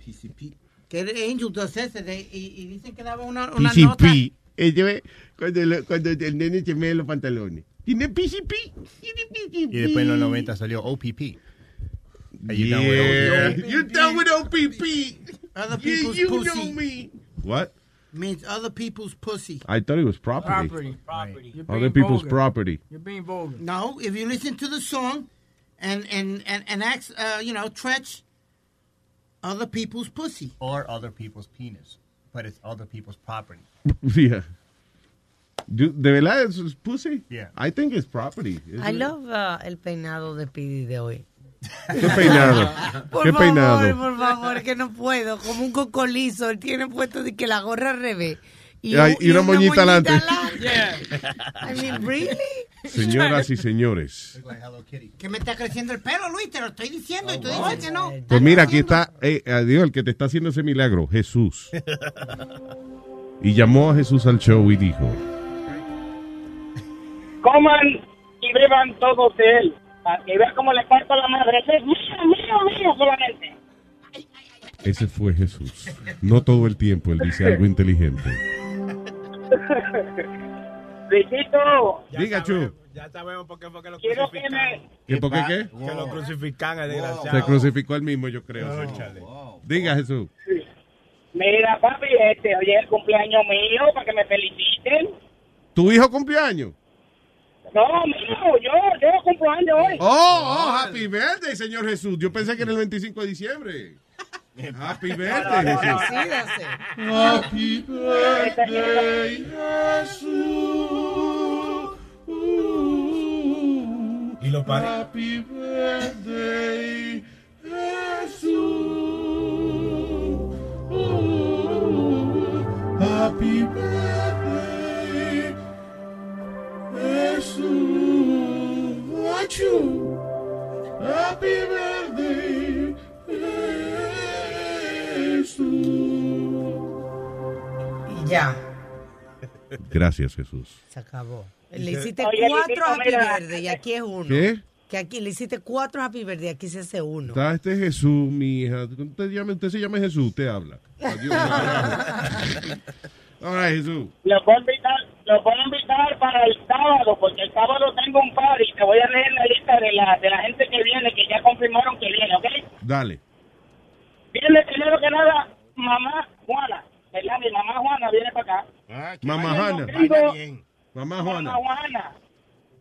PCP. Que era Angel Dust ese, de- y, y dicen que daba una, una nota. PCP. Eh, yo, cuando, lo- cuando el nene se mete los pantalones. Tiene PCP. Tiene PCP. Y después en los 90 salió OPP. Are you Yeah. done with OPP? You're done with OPP. Other Yeah, people's you pussy. know me. What? Means other people's pussy. I thought it was property. Property. Property. You're Other people's vulgar. property. You're being vulgar. No, if you listen to the song and and and, and ask, uh, you know, Tretch, other people's pussy. Or other people's penis. But it's other people's property. Yeah. Do- ¿De verdad es es pussy? Yeah. I think it's property. I love uh, el peinado de Pidi de hoy. ¿Qué peinado? Por ¿Qué favor, peinado? por favor, que no puedo. Como un cocolizo. Él tiene puesto de que la gorra al revés. Y una moñita adelante. I mean, really? Señoras y señores. Que me está creciendo el pelo, Luis, te lo estoy diciendo y tú dices que no. Pues mira, aquí está, eh, adiós, el que te está haciendo ese milagro, Jesús. Y llamó a Jesús al show y dijo, coman y beban todos de él. Para que vean cómo le parto la madre. Ese es mío, mío, mío solamente. ese fue Jesús. No todo el tiempo él dice algo inteligente. Luisito, Diga, Chu. Ya sabemos por qué fue que lo quiero que crucificaron. me... ¿Qué, ¿Por qué qué? Que lo crucifican, el desgraciado. Se crucificó él mismo, yo creo. Diga, Jesús. Mira, papi, este, hoy es el cumpleaños mío para que me feliciten. ¿Tu hijo cumpleaños? No, mío, yo, yo cumplo años hoy. Oh, oh, happy birthday, señor Jesús. Yo pensé que era el 25 de diciembre. Happy birthday, Jesús. Happy birthday, Jesús. Y lo paré. Happy birthday, Jesús. Happy birthday, ya, Gracias, Jesús. se acabó. Le hiciste Oye, cuatro Happy. Verde y aquí es uno. ¿Qué? Que aquí le hiciste cuatro Happy Verde y aquí se hace uno. Está este Jesús, mi hija. Usted, se llama Jesús, usted habla. Adiós. Right, Jesús. Los voy a invitar, los voy a invitar para el sábado, porque el sábado tengo un party. Te voy a leer la lista de la, de la gente que viene, que ya confirmaron que viene, ¿ok? Dale. Viene primero que nada mamá Juana, ¿verdad? Mi mamá Juana viene para acá. Mamá Vienen Juana. los gringos, Mamá Mamá Juana. Juana.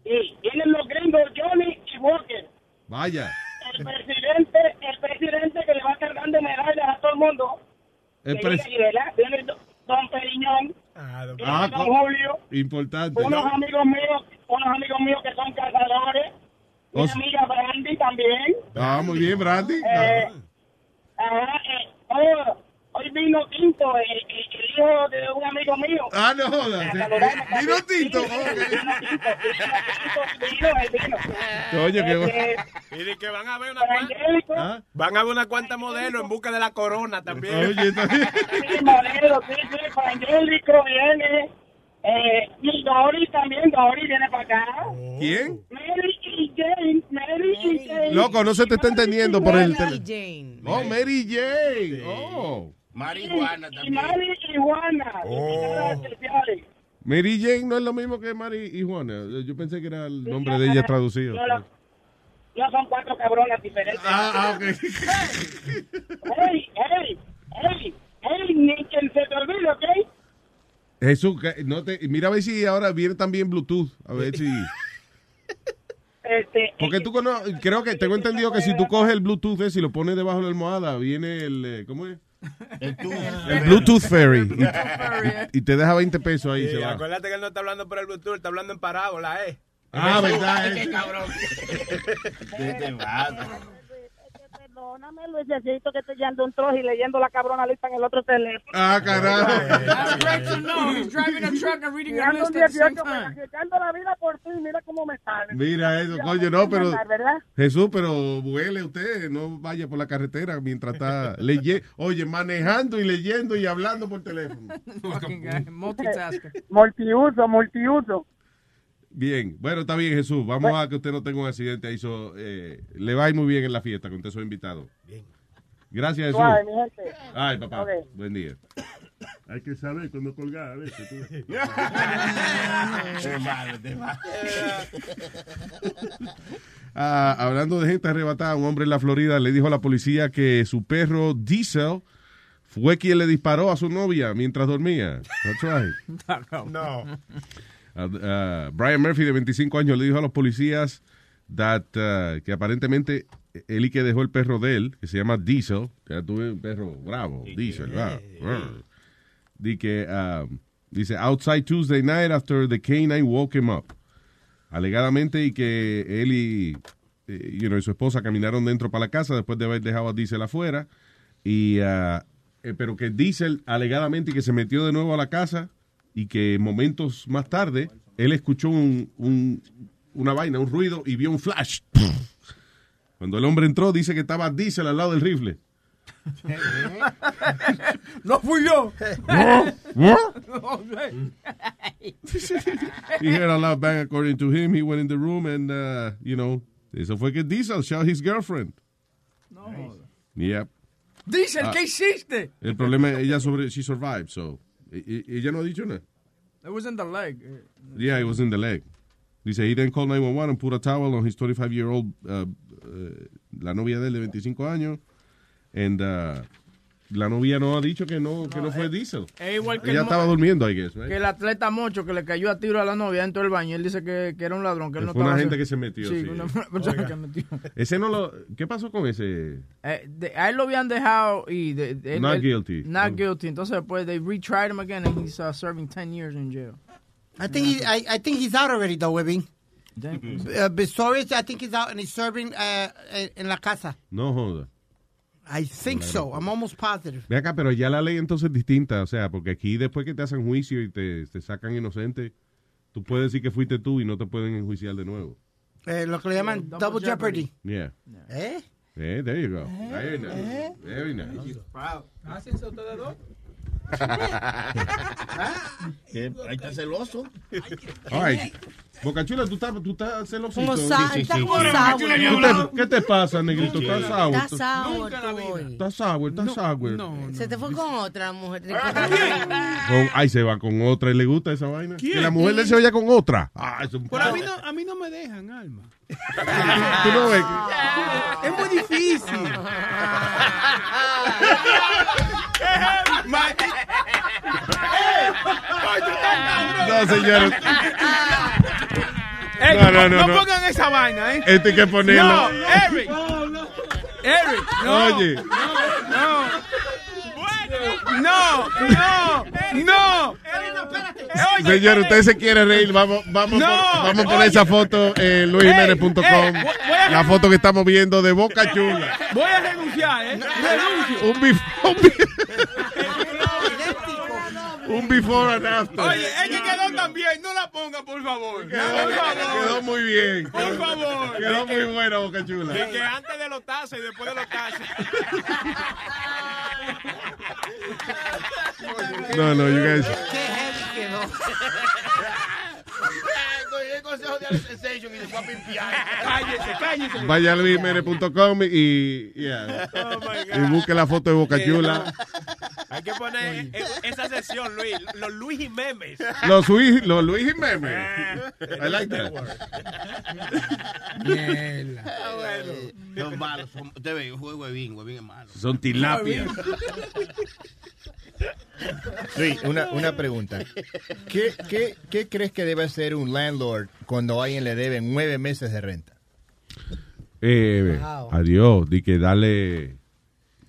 Sí, vienen los gringos Johnny y Walker. Vaya. El presidente, el presidente que le va cargando medallas a todo el mundo. El Que pres- viene, y, ¿verdad? Viene Don Periñón, Ah, co- Julio, Importante. unos amigos míos, unos amigos míos que son cazadores. Mi amiga Brandy también. Ah, muy bien, Brandy. Eh, ajá, eh, oh, hoy vino Tinto, el, el- hijo de un amigo mío. Ah, no jodas. Saludarme Vino. Tinto, Tinto, vino Tinto, vino. Coño, qué bueno. Y de que van a ver una Angélico. ¿Ah? Van a ver una cuanta modelo en busca de la corona también. Oye, también. Sí, modelo, sí, sí, Angélico viene. Eh, y Dori también, Dori viene para acá. ¿Quién? Mary y Jane, Mary y Jane. Loco, no se te está entendiendo por el Mary tele- Jane. Oh, Mary Jane. Oh. Marihuana Y también. Y Juana. Oh. Mary Jane no es lo mismo que Mary y Juana. Yo pensé que era el nombre de ella traducido. No, no, no son cuatro cabronas diferentes. Ah, ah, ok. Hey, hey, hey, hey, ni que se te olvide, ¿ok? Jesús, no te, mira a ver si ahora viene también Bluetooth. A ver si. Este, Porque tú conoces, creo que tengo entendido que si tú coges el Bluetooth ese y lo pones debajo de la almohada, viene el. eh, ¿Cómo es? El tú. El Bluetooth Fairy. Y, y- y te deja 20 pesos ahí. Sí, se va. acuérdate que él no está hablando por el Bluetooth, está hablando en parábola, ¿eh? Ah, verdad. Qué eh. cabrón. ¿Qué te pasa? Perdóname, Luisecito, que estoy yendo un trozo y leyendo la cabrona lista en el otro teléfono. Ah, carajo. That's great to know. He's driving a truck and reading Y a ando list un at the same 18, time. arriesgando la vida por ti, mira cómo me sale. Mira eso, Ya coño, no, pero. Jesús, pero vuele usted, no vaya por la carretera mientras está leyendo, oye, manejando y leyendo y hablando por teléfono. Multiuso, multiuso. Bien, bueno, está bien, Jesús. Vamos a que usted no tenga un accidente ahí. so, eh, le va a ir muy bien en la fiesta con usted soy invitado. Gracias, Jesús. Suave, mi gente. Ay, papá. Ok. Buen día. Hay que saber cuándo colgar a veces. malo, malo. Ah, hablando de gente arrebatada, un hombre en la Florida le dijo a la policía que su perro Diesel fue quien le disparó a su novia mientras dormía. That's right. No. Uh, uh, Brian Murphy, de 25 años, le dijo a los policías that, uh, que aparentemente él y que dejó el perro de él, que se llama Diesel, que ya tuve un perro bravo, Diesel, ah, ah. Di que, um, dice, outside Tuesday night after the canine woke him up. Alegadamente, y que él y, eh, you know, y su esposa caminaron dentro para la casa después de haber dejado a Diesel afuera, y, uh, eh, pero que Diesel, alegadamente, y que se metió de nuevo a la casa y que momentos más tarde él escuchó un, un- una vaina, un ruido y vio un flash. Cuando el hombre entró, dice que estaba Diesel al lado del rifle. No fui yo. He heard a loud bang according to him. He went in the room and, uh, you know, eso fue que Diesel shot his girlfriend. Yep. Diesel, Ah. ¿qué hiciste? El problema, ella sobre, she survived, so. E- Ella no ha dicho nada. It was in the leg. Yeah, it was in the leg. Dice, he then called 911 and put a towel on his 25-year-old, uh, uh, la novia de él de 25 años. And uh, la novia no ha dicho que no, que no fue Diesel. Es igual que Ella el estaba durmiendo, I guess, right? Que el atleta Mocho que le cayó a tiro a la novia dentro del baño. Él dice que, que era un ladrón, que él no fue una estaba gente haciendo- que se metió, Sí, sí. una persona Oiga. que metió. Ese no lo... ¿Qué pasó con ese? Eh, de- a él lo habían dejado y... De, de- Not él- guilty. Not Oh. guilty. Entonces después they retried him again and he's uh, serving 10 years in jail. I think he, I, I think he's out already though, Webby. Uh, Pistorius, I think he's out and he's serving uh, en la casa. No joda. I think so. I'm almost positive. Ve acá, pero ya la ley entonces es distinta, o sea, porque aquí después que te hacen juicio y te, te sacan inocente, tú puedes decir que fuiste tú y no te pueden enjuiciar de nuevo. Eh, lo que le llaman Double double, jeopardy. Yeah. ¿Eh? Eh, there you go. Very nice. Very nice. ¿Hacen eso ustedes dos? Ahí está celoso. Right. Bocachula, tú estás, tú estás celosito. Como sa-. ¿Qué te, qué te pasa, negrito? ¿Estás sour? Está sour. ¿Estás sour? ¿Estás sour? Se te fue con otra mujer. Con- ay, se va con otra y le gusta esa vaina. ¿Quién? Que la mujer le se oye con otra. Ah, es un Pero a mí, no, a mí no me dejan, Alma. Tú no ves Es muy difícil. No, señor. Ey, No, no, no, no. pongan esa vaina, ¿eh? Esto hay que ponerlo. No, Eric. Eric, no. Oye. No. No, no, no. Oye, Señor, usted se quiere reír. Vamos, vamos, No, por- vamos a poner esa foto en a- La foto que estamos viendo de Boca Chula. Voy a renunciar, ¿eh? Renuncio. Un be- un before and after. Oye, es que quedó tan bien. No la ponga, por favor. Quedó, por favor. quedó muy bien. Por favor. Quedó muy buena Boca Chula. Y que antes de los tases y después de los tases. No, no, you guys. Qué heavy quedó. El consejo de Alex Sensation y después a pimpiar. Cállese, cállese. Vaya a y, yeah, y busque la foto de Boca Chula. Hay que poner e- esa sesión, Luis. Los Luis y memes. Los, Luis, los Luis y Meme. I like that. Son malos. Son, usted ve, fue huevín. Huevín es malo. Son tilapia. Luis, una, una pregunta. ¿Qué, qué, ¿Qué crees que debe hacer un landlord cuando a alguien le debe nueve meses de renta? Eh, Adiós, di que dale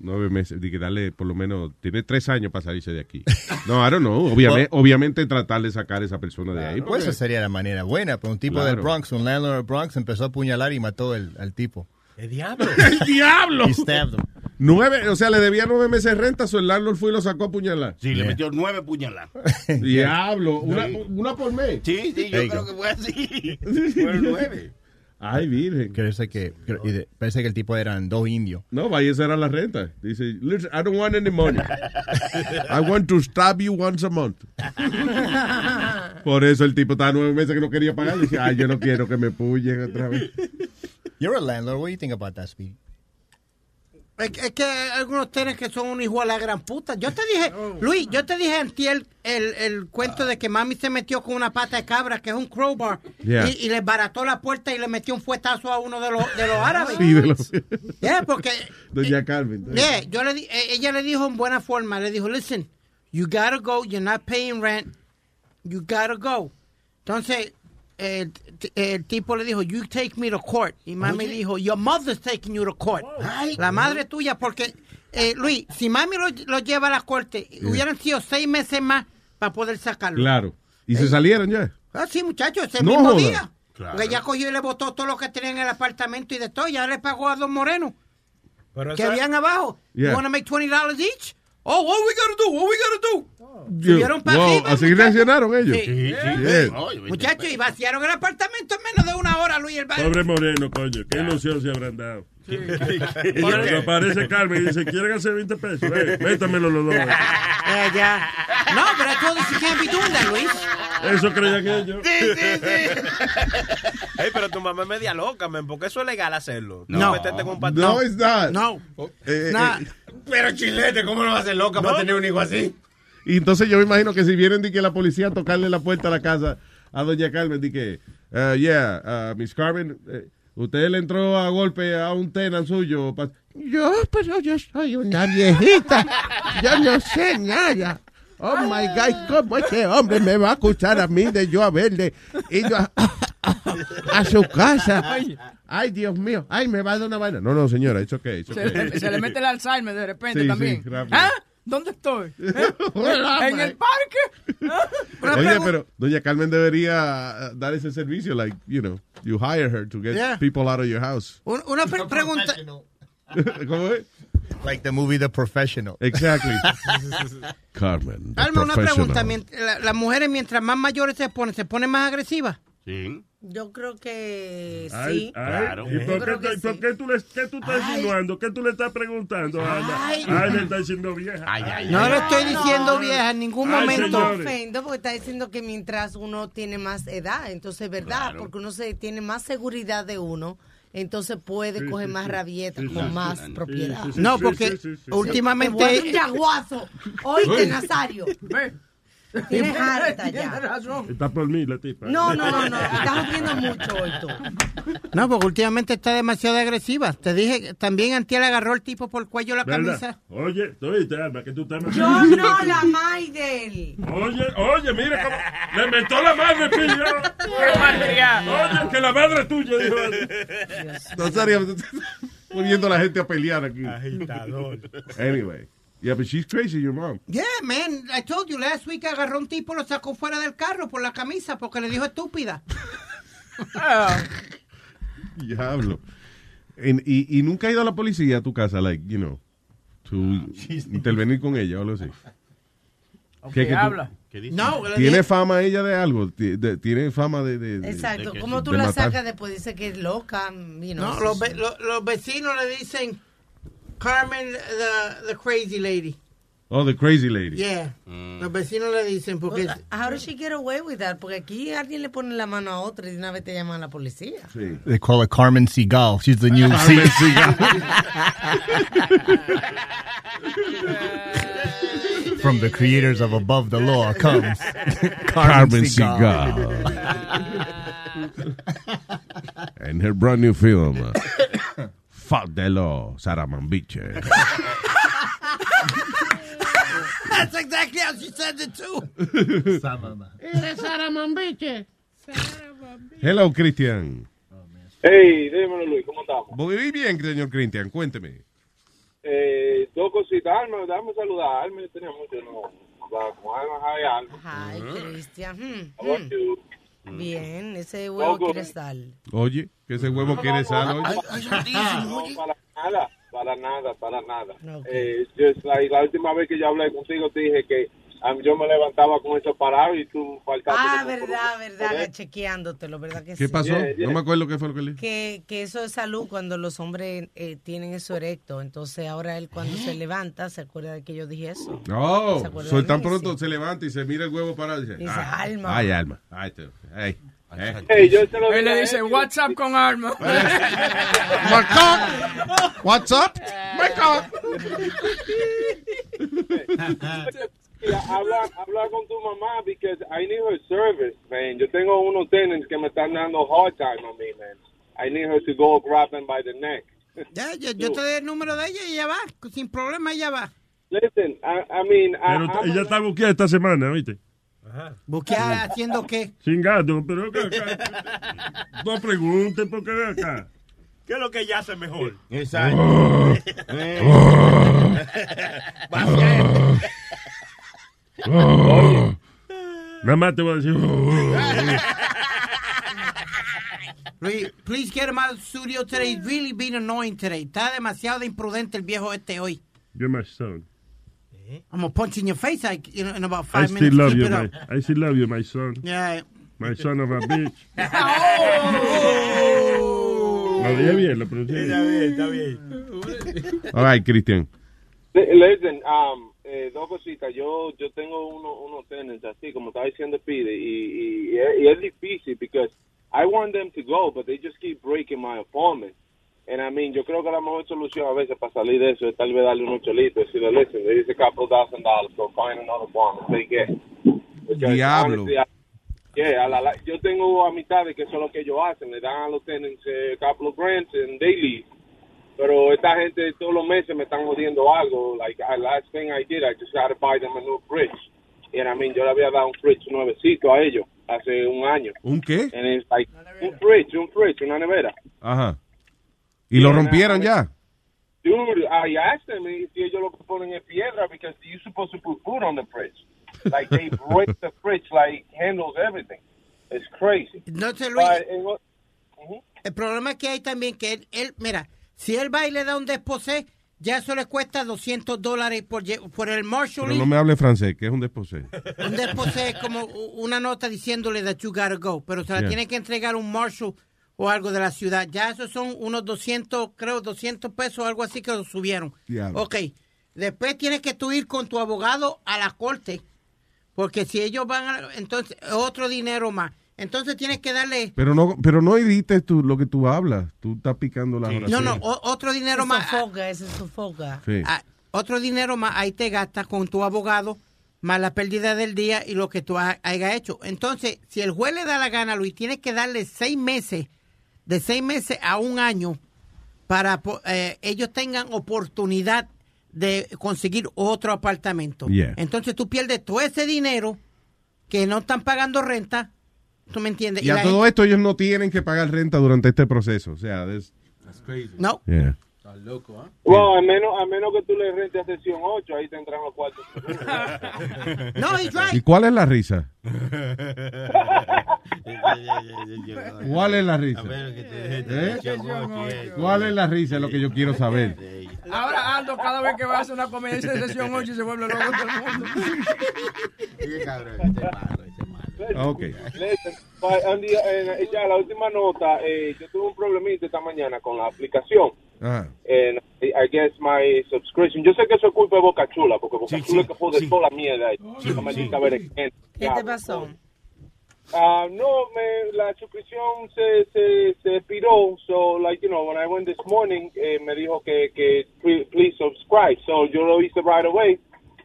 Nueve meses, de que darle por lo menos, tiene tres años para salirse de aquí. No, I don't know. Obviamente, obviamente tratar de sacar a esa persona de ahí. Pues porque- esa sería la manera buena. Pero un tipo del Claro. Bronx, un landlord del Bronx, empezó a apuñalar y mató el- al tipo. ¡El diablo! ¡El diablo! He stabbed him. Nueve, o sea, le debía nueve meses de renta, su el landlord fue y lo sacó a puñalar. Sí, le metió nueve puñaladas. Diablo, una, una por mes. Sí, sí, yo There creo go. que fue así. Fueron nueve. Ay, virgen. Parece que, y de- parece que el tipo eran dos indios. No, vaya, esa era la renta. Dice, "Listen, I don't want any money. I want to stab you once a month. Por eso el tipo estaba nueve meses que no quería pagar. Dice, ay, yo no quiero que me puyen otra vez. You're a landlord. What do you think about that, Speedy? Es, que- es que hay algunos tienen que son un hijo a la gran puta. Yo te dije, Luis, yo te dije antier el, el cuento de que mami se metió con una pata de cabra, que es un crowbar, Yeah. y, y le barató la puerta y le metió un fuetazo a uno de los, de los árabes. Sí, de los- Yeah, porque Doña Carmen. yeah, yo le di- eh, ella le dijo en buena forma, le dijo, listen, you gotta go, you're not paying rent, you gotta go. Entonces, el, el tipo le dijo, you take me to court. Y mami Oye. dijo, your mother's taking you to court. la madre tuya, porque, eh, Luis, si mami lo, lo lleva a la corte, hubieran sido seis meses más para poder sacarlo. Claro. ¿Y se salieron ya? Ah, sí, muchachos, ese No mismo joda. día. Claro. Porque ella cogió y le botó todo lo que tenía en el apartamento y de todo. Ya le pagó a dos morenos Pero que eso- habían abajo. Yeah. You want to make $20 each? Oh, what we gotta do? What we gotta do? Yo- Subieron para wow, así muchachos. reaccionaron ellos. Sí. Bien. Muchachos, y vaciaron el apartamento en menos de una hora, Luis. El Pobre Moreno, coño. Qué ilusión se habrán dado. Cuando aparece Carmen y dice, ¿quieren hacer 20 pesos? Ven, métamelo los dos. Eh, ya. No, pero I told you she can't be doing that, Luis. Eso creían ellos. Ey, pero tu mamá es media loca, men, porque eso es legal hacerlo. No. meterte con un patrón. No, it's not. No. Eh, Nah. eh, Pero chilete, ¿cómo no va a ser loca para tener un hijo así? Y entonces yo me imagino que si vienen de que la policía a tocarle la puerta a la casa a doña Carmen, de que, uh, yeah, uh, Miss Carmen, eh, usted le entró a golpe a un tenant suyo. Yo, pero yo soy una viejita. Yo no sé nada. Oh my God, ¿cómo este hombre me va a acusar a mí de yo haberle ido a, a su casa? Ay, Dios mío. Ay, me va a dar una vaina. No, no, señora, it's okay. it's Se, okay. le- se le mete el Alzheimer de repente Sí, también. sí. ¿Ah? ¿Dónde estoy? ¿Eh? ¿En el parque? Oye, pero doña Carmen debería uh, dar ese servicio, like, you know, you hire her to get Yeah. people out of your house. Un- Una pre- pregunta. ¿Cómo es? Like the movie The Professional. Exactly. Carmen. Alma, una pregunta. professional. Mient- la- Las mujeres, mientras más mayores se ponen, ¿se ponen más agresivas? Sí. Yo creo que Ay, sí. ay, ¿Y Yo por qué, que por sí. qué tú, le, qué tú estás insinuando? ¿Qué tú le estás preguntando, Ana? Ay. Ay, le está diciendo vieja. No le estoy diciendo vieja en ningún Ay, momento. No me ofendo porque está diciendo que mientras uno tiene más edad, entonces verdad, porque uno se tiene más seguridad de uno, entonces puede Sí, coger sí, más sí. rabieta Sí, con sí, más sí, propiedad. sí, sí, No, porque sí, sí, sí. últimamente- un yaguazo. Oíste. Nazario. Tienes harta ya. Está por mí la tipa. No, no, no, no. Estás viendo mucho hoy tú. No, porque últimamente está demasiado agresiva. Te dije, que también Antiel agarró el tipo por el cuello la ¿Verdad? camisa. Oye, tú oíste, Alma, que tú estás... Yo no, la Maidel. Oye, oye, mira cómo... Le mentó la madre, pillo. Oye, que la madre es tuya, dijo. Nazario, poniendo a la gente a pelear aquí. Agitador. Anyway. Yeah, but she's crazy, your mom. Yeah, man, I told you last week agarró un tipo, lo sacó fuera del carro por la camisa porque le dijo estúpida. Diablo. En- y, y nunca ha ido a la policía a tu casa, like, you know, to intervenir con ella o algo así. ¿Qué- qué tú- habla? No, le ¿Tiene dije- fama ella de algo? De- ¿Tiene fama de...? de- Exacto. de- ¿Cómo tú de la matar? sacas después? Dice que es loca. You know, No, los, ve- lo- los vecinos le dicen Carmen, the, the crazy lady. Oh, the crazy lady. Yeah. Los vecinos le dicen porque... Well, How does she get away with that? Porque aquí alguien le pone la mano a otro y de una vez te llaman a la policía. Sí. They call her Carmen Seagal. She's the new Carmen From the creators of Above the Law comes Carmen Seagal. and her brand new film, uh, Fuck the Law, Sarah Mambiche. That's exactly how she said it too. Eres Sara Mambiche. Hello, Cristian. Hey, dímelo Luis, ¿cómo estamos? Muy bien, señor Cristian, cuénteme. Eh, dos cositas. Alma, dame saludar. Alma, yo tenía mucho no. Con Alma, hi, Alma. Ay, Cristian. hmm, How hmm. you? Bien, ese huevo Poco. quiere sal. Oye, que ese huevo quiere sal hoy. No, para nada, para nada, para nada. Eh, just like, la última vez que yo hablé contigo te dije que yo me levantaba con eso parado y tú faltaste. Ah, verdad, verdad, chequeándotelo, ¿verdad que ¿Qué sí? pasó? No me acuerdo qué fue lo que le Que, que eso es salud cuando los hombres eh, tienen eso erecto. Entonces ahora él cuando se levanta se acuerda de que yo dije eso. No, ¿Se acuerda soy tan pronto se levanta y se mira el huevo parado y dice, Dice, "Ah, "Alma". Ay, alma. Ay, te- ay, eh. Él le dice WhatsApp con arma. What's up? Mira, habla, habla con tu mamá because I need her service, man. Yo tengo unos tenants que me están dando hard time a mí, man. I need her to go grab them by the neck. Ya, yo, yo te doy el número de ella y ella va. Sin problema, ella va. Listen, I, I mean, I, Pero ella está buqueada esta semana, ¿viste? Buquear haciendo qué. Sin gato, pero acá. No pregunten por qué acá. ¿Qué es lo que ella hace mejor? Exacto. Nada más te voy a decir. Luis, please get him out of the studio today. He's really been annoying today. Está demasiado imprudente el viejo este hoy. You're my son. I'm gonna punch in your face like, you know, in about I five still minutes. love Keep you, it my. I still love you, my son. Yeah. My son of a bitch. Oh. Lo dije bien, lo pronuncié Está bien. bien, está bien. All right, Cristian. Li- Listen, um, eh, dos cositas. Yo yo tengo uno, unos tenants así, como estaba diciendo Pide, y, y, y es difícil because I want them to go, but they just keep breaking my apartment. And I mean, yo creo que la mejor solución a veces para salir de eso es tal vez darle unos chelitos. Decirle, listen, there is a couple thousand dollars, so find another apartment. Because Diablo. honestly, I- Yeah, a la- la- yo tengo amistades que eso es lo que ellos hacen, le dan a los tenants eh, couple of grants and they leave. Pero esta gente todos los meses me están jodiendo algo. Like, I, last thing I did, I just got to buy them a new fridge. I mean, yo le había dado un fridge nuevecito a ellos hace un año. ¿Un qué? And it's like, un fridge, un fridge, una nevera. Ajá. ¿Y lo rompieron ya? Dude, I asked them if si ellos lo que ponen es piedra because you're supposed to put food on the fridge. Like, they break the fridge, like, handles everything. It's crazy. But, eh, what- el problema que hay también que él, él, mira, si él va y le da un desposé, ya eso le cuesta 200 dólares por, el Pero marshalling. no me hable francés, que es un desposé. Un desposé es como una nota diciéndole that you gotta go, pero se la Yeah. tiene que entregar un marshal o algo de la ciudad. Ya esos son unos 200, creo, 200 pesos, algo así que lo subieron. Diablo. Ok, después tienes que tú ir con tu abogado a la corte, porque si ellos van a, entonces, otro dinero más. Entonces tienes que darle, Pero no, pero no edites tú lo que tú hablas. Tú estás picando las no, oraciones. no, o- otro dinero más. Sofoca, ese sofoca. Sí. Ah, otro dinero más, ahí te gastas con tu abogado, más la pérdida del día y lo que tú ha- hayas hecho. Entonces, si el juez le da la gana, Luis, tienes que darle seis meses, de seis meses a un año, para eh, ellos tengan oportunidad de conseguir otro apartamento. Yeah. Entonces tú pierdes todo ese dinero que no están pagando renta, ¿tú me entiendes? Y a la todo esto ellos no tienen que pagar renta durante este proceso. O sea, es... No. Yeah. Estás loco, ¿ah? Well, a menos, a menos que tú le rentes a sesión 8, ahí te entran los cuartos. No, he's right. ¿Y cuál es la risa? ¿Cuál es la risa? ¿Eh? ¿Cuál es la risa? Es lo que yo quiero saber. Ahora Aldo cada vez que va a hacer una comedia dice sesión 8 y se vuelve loco todo el mundo. Ok. Listen, but, Andy, eh, ya la última nota, eh, yo tuve un problemita esta mañana con la aplicación. Ah. And I guess my subscription. Yo sé que eso es culpa de Boca Chula, porque Boca Chula es que jode toda la mierda. ¿Qué te pasó? Ah, no, me, la suscripción se, se, se expiró. So, like, you know, when I went this morning, eh, me dijo que, que please, please subscribe. So, yo lo hice right away.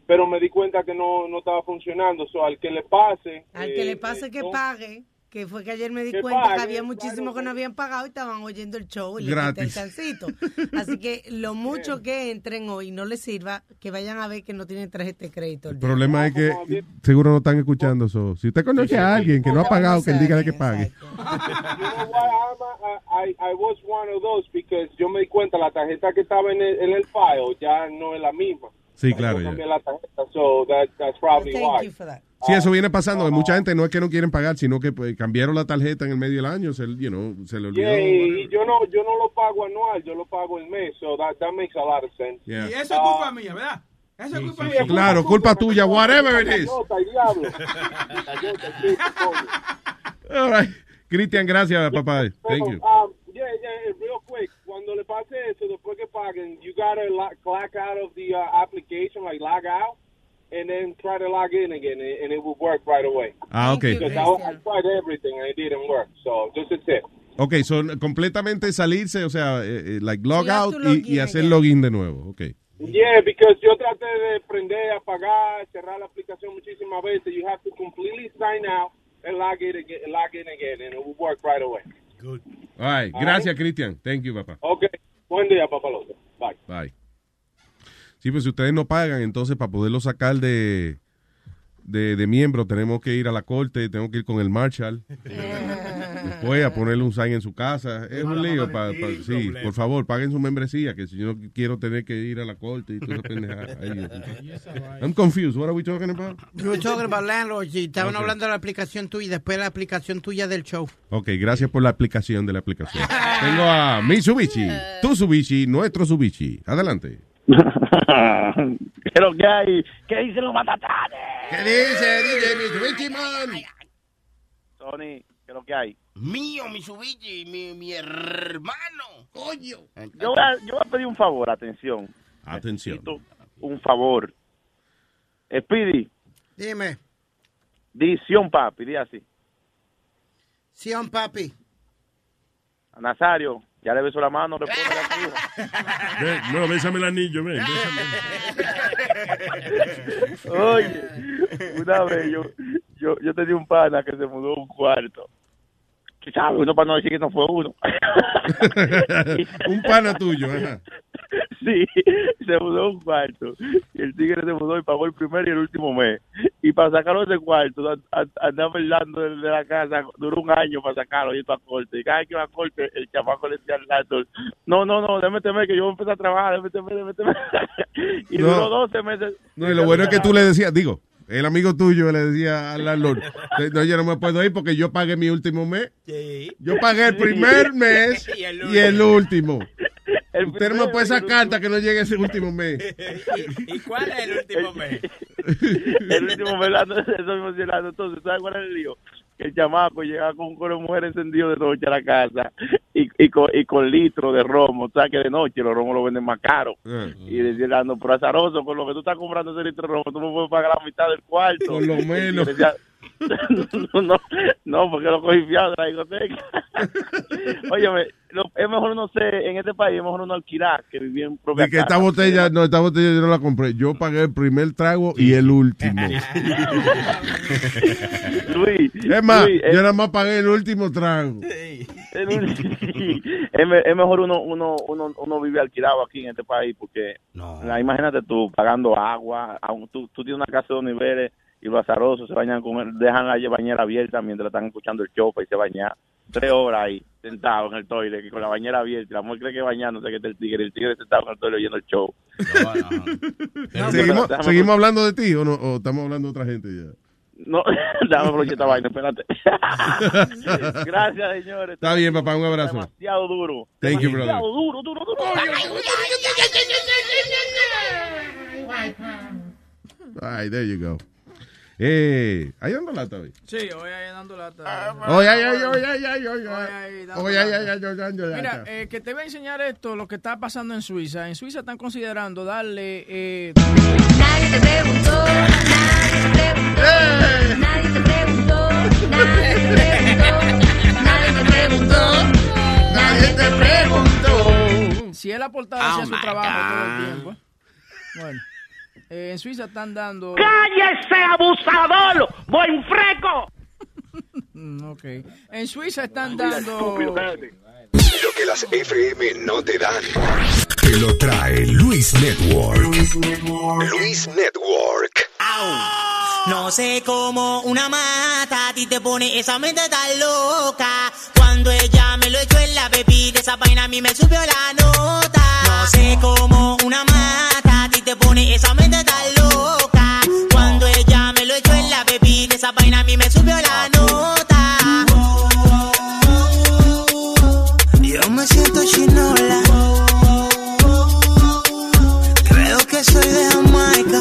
Pero me di cuenta que no, no estaba funcionando. So, al que le pase. Al eh, que le pase eh, que no- pague, que fue que ayer me di Que cuenta que había muchísimos que no habían pagado y estaban oyendo el show y le quité el Gratis. chancito. Así que lo mucho que entren hoy no les sirva, que vayan a ver que no tienen tarjeta de crédito. El problema es que seguro no están escuchando eso. Si usted conoce a alguien que no ha pagado, que él diga de que pague. You know what? I, I, I was one of those because yo me di cuenta la tarjeta que estaba en el, en el file ya no es la misma. Sí, claro. La tarjeta, so that, that's probably why. Sí, eso viene pasando. que mucha gente no es que no quieren pagar, sino que pues, cambiaron la tarjeta en el medio del año, se, you know, se le olvidó. Yeah, y yo no, yo no lo pago anual, yo lo pago el mes, so that, that makes a lot of sense. Yeah. Y eso es culpa mía, ¿verdad? Eso es culpa mía. Claro, culpa tuya, whatever it is. All right. Cristian, gracias, papá. Thank you. Um, yeah, yeah, real quick. Cuando le pase eso, después que paguen, you gotta lo- clock out of the uh, application, like log out, and then try to log in again, and, and it will work right away. Ah, ok. Because I, I tried everything and it didn't work. So just a tip. Ok, son completamente salirse, o sea, eh, eh, like log out y, hacer again. login de nuevo. Ok. Yeah, because yo traté de prender, apagar, cerrar la aplicación muchísimas veces. You have to completely sign out and log in again, log in again, and it will work right away. All right. Gracias, Cristian. Thank you, papá. Okay. Buen día, papalote. Bye. Bye. Sí, pues si ustedes no pagan, entonces para poderlo sacar de, de, de miembro tenemos que ir a la corte, tenemos que ir con el Marshall. Después a ponerle un sign en su casa. Es un lío. pa- pa- sí, por favor, paguen su membresía, que si yo no quiero tener que ir a la corte y Dios mío. I'm confused. What are we talking about? We were talking about landlords y estaban hablando de la aplicación tuya y después la aplicación tuya del show. Ok, gracias por la aplicación de la aplicación. Tengo a Mitsubishi, tu Mitsubishi, nuestro Mitsubishi. Adelante. ¿Qué es lo que hay? ¿Qué dicen los matatanes? ¿Qué dice DJ Mitsubishi, man? Sony, ¿qué es lo que hay? Mío, Mitsubishi, mi, mi hermano. Coño. Yo voy, a, yo voy a pedir un favor, atención. Atención. Necesito Un favor. Speedy, Dime, Dición, papi, di así. Sion papi. Nazario, ya le beso la mano, le pongo la. Ven, no, bésame el anillo, ven. bésame. Oye, una vez yo, yo, yo tenía un pana que se mudó a un cuarto. ¿Qué sabes? Uno para no decir que no fue uno. un pana tuyo, ajá. Sí, se mudó a un cuarto. Y el tigre se mudó y pagó el primer y el último mes. Y para sacarlo de ese cuarto, an- an- andaba hablando de, la casa, duró un año para sacarlo y esto a corte. Y cada vez que iba a corte, el chamaco le decía al landlord, no, no, no, déjame temer que yo voy a empezar a trabajar, déjame temer, déjame temer. y No. duró 12 meses. No, y lo bueno es que tú le decías, digo, el amigo tuyo le decía al landlord, no, yo no me puedo ir porque yo pagué mi último mes. Yo pagué el primer mes Y el y el último. El Usted no me puede sacar hasta que no llegue ese último mes. ¿Y cuál es el último mes? el último mes, eso mismo sí, Lando. Entonces, ¿sabes cuál es el lío? Que el chamaco llegaba con un coro de mujeres encendido de noche a la casa y, y, con, y con litros de romo. ¿Sabes que de noche los romos lo venden más caro? Y decía Lando, pero azaroso, con lo que tú estás comprando ese litro de romo, tú me puedes pagar la mitad del cuarto. Por lo menos. Y decía, no, no, no, porque lo cogí fiado de la discoteca. Óyeme, lo- es mejor uno sé, en este país es mejor uno alquilar que vivir en propia De que esta botella, no, esta botella yo no la compré. Yo pagué el primer trago y el último. Luis, Es más, Luis, yo nada más pagué el último trago. Es, es es mejor uno, uno, uno, uno vive alquilado aquí en este país porque la- imagínate tú pagando agua, aun- tú, tú tienes una casa de dos niveles y los azarosos se bañan con el- dejan la bañera abierta mientras están escuchando el show y se bañan tres horas ahí sentado en el toile con la bañera abierta y la mujer cree que bañándose que está el tigre el tigre sentado en el toile oyendo el show ¿Seguimos, Déjame- ¿Seguimos hablando de ti o, no, o estamos hablando de otra gente ya? no déjame aprovechar esta vaina espérate gracias señores Está bien, papá, un abrazo. demasiado duro Thank you, demasiado brother. duro duro duro Ay, there you go. Eh, ¿Hay dando lata hoy? Sí, hoy ahí dando lata. Oye, ay, ay, oye, ay, ay, oye, Hoy ahí Oye, ay, lata. ay, ay, ay, ay, ay, Mira, eh, que te voy a enseñar esto, lo que está pasando en Suiza. En Suiza están considerando darle... Eh, Nadie te preguntó, nadie te preguntó, nadie te preguntó, nadie te preguntó, nadie te preguntó. si él aportara hacia su trabajo todo el tiempo. Bueno, eh, en Suiza están dando... ¡Cállese, abusador! ¡Buen freco! Mm, Ok. En Suiza están dando... Lo que las FM no te dan. Te lo trae Luis Network. Luis Network. No sé cómo una mata a ti te pone esa mente tan loca. Cuando ella me lo echó en la bebida, esa vaina a mí me subió la nota. No sé cómo una mata te pone esa mente tan loca. Cuando ella me lo echó en la bebida, esa vaina a mí me subió la nota. Yo me siento chinola. Creo que soy de Jamaica.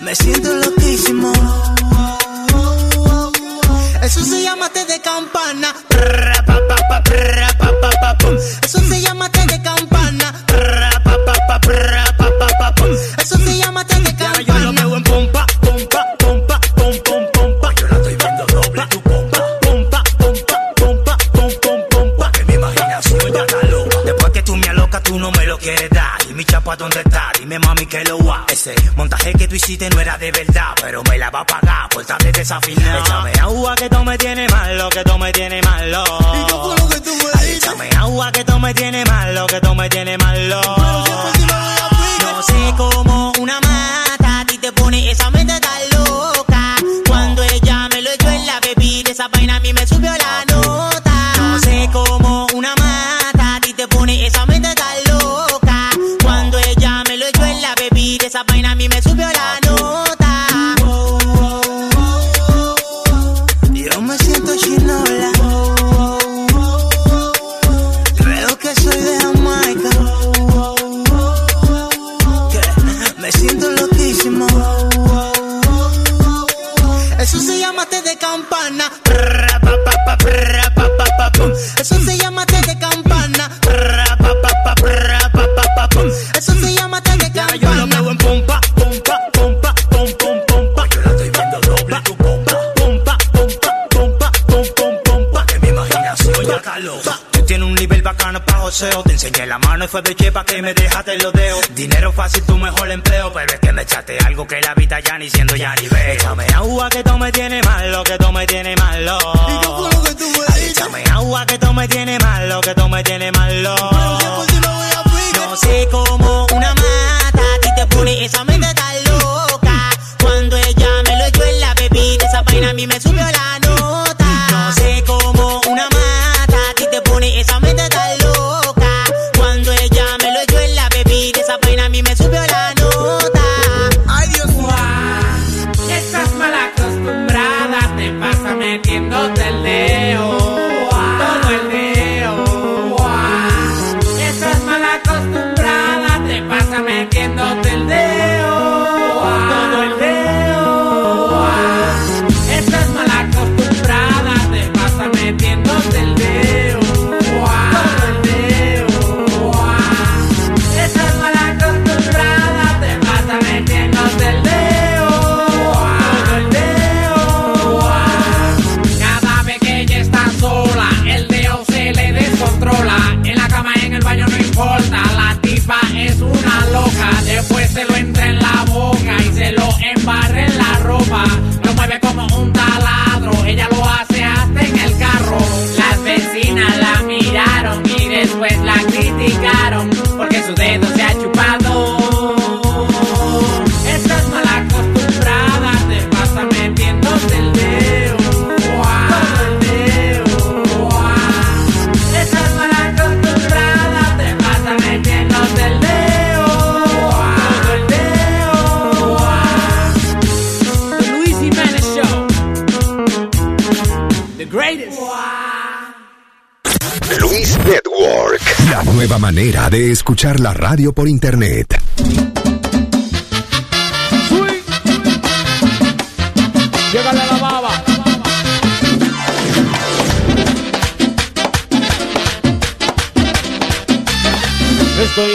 Me siento Y chapa, ¿dónde está? Dime, mami, que lo va. Ese montaje que tú hiciste no era de verdad, pero me la va a pagar por estar desafinado. Échame agua que tú me tienes malo, que tú me tienes malo. Ay, échame agua que tú me tienes malo, que tú me tienes malo. No sé cómo una mata a ti te pone esa mente tan loca. Cuando ella me lo echó en la bebida, esa vaina a mí me subió la vaina a mí me subió joseo. Te enseñé la mano y fue de chepa que me dejaste los dedos. Dinero fácil, tu mejor empleo. Pero es que me echaste algo que la vida ya ni siendo ya ni veo. Échame agua que tú me tienes malo, que tú me tienes malo. Ay, échame agua que tú me tienes malo, que tú me tienes malo. No sé cómo una mata a ti te pone esa mente tan loca. Cuando ella me lo echó en la bebida, esa vaina a mí me subió la porque su La nueva manera de escuchar la radio por internet. Llegale a la baba. Estoy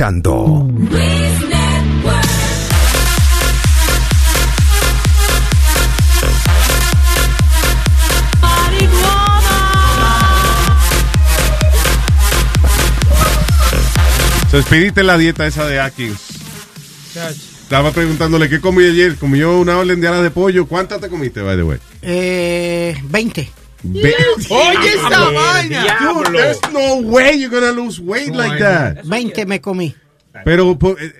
escuchando Se despidiste la dieta esa de Atkins. Estaba preguntándole qué comí ayer. Comió una orden de alas de pollo. ¿Cuántas te comiste, by the way? Eh, 20. Ve- Oye, esa vaina. Dude, there's no way you're gonna lose weight like that. 20 me comí. Pero po- eh,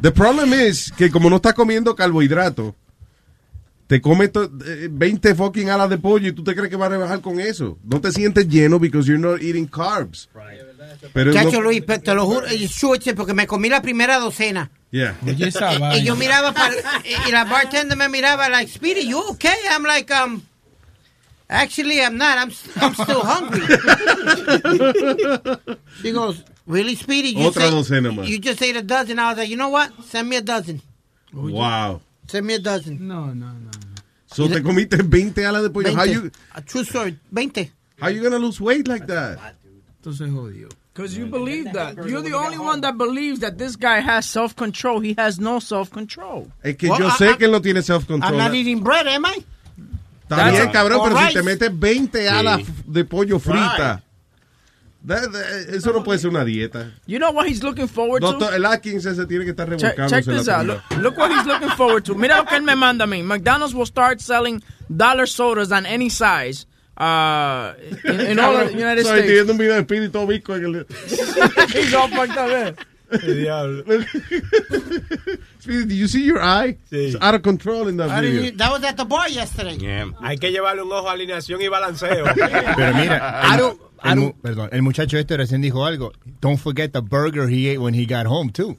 the problem is que como no estás comiendo carbohidratos, te comes to- eh, 20 fucking alas de pollo y tú te crees que vas a rebajar con eso. No te sientes lleno because you're not eating carbs. Pero Chacho no- Luis, te lo juro, eh, chuche, porque me comí la primera docena. Yeah. Y, y yo miraba para, y la bartender me miraba like, Speedy, you okay? I'm like, um, actually I'm not. I'm, I'm still hungry. She goes, really, Speedy? You Otra docena más. You just ate a dozen. I was like, you know what? Send me a dozen. Wow. Send me a dozen. No, no, no. So te comiste 20 alas de pollo. How 20. you, A true story, 20. how you gonna lose weight like that? Entonces jodió. Because you believe that. You're the only one that believes that this guy has self-control. He has no self-control. Es que yo sé que él no tiene I'm not eating bread, am I? Está bien, cabrón, pero si rice. te metes 20 alas Sí. de pollo frita, that- that- eso no puede ser una dieta. You know what he's looking forward to? Doctor, el Atkins ese tiene que estar Check, revolcándose check en this out. Look, look what he's looking forward to. Mira lo que él me manda a mí. McDonald's will start selling dollar sodas on any size uh, in, in all the United Estoy States. viendo un video de Speedy todo visco en el... He's all fucked up, eh. diablo. Speedy, did you see your eye? It's out of control in that How video. you- that was at the bar yesterday. Hay que llevarle un ojo a alineación y balanceo. Pero mira, el, el mu- perdón, el muchacho este recién dijo algo. Don't forget the burger he ate when he got home, too.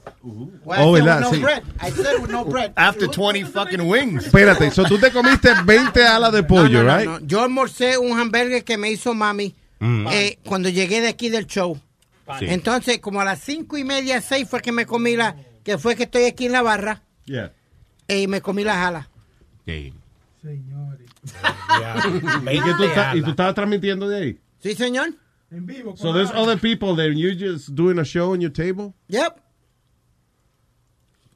Well, I Oh, said ¿verdad? with no Sí. bread. I said with no bread. After 20 fucking wings. Espérate, so tú te comiste 20 alas de pollo, No, no, right? no. Yo almorcé un hamburger que me hizo mami Mm. eh, cuando llegué de aquí del show. Sí. Entonces, como a las cinco y media, seis fue que me comí la, que fue que estoy aquí en la barra Yeah. y me comí la jala. ¿Y, que tú estás- ¿Y tú estabas transmitiendo de ahí? Sí, señor. En vivo. So there's other people there and you just doing a show on your table? Yep.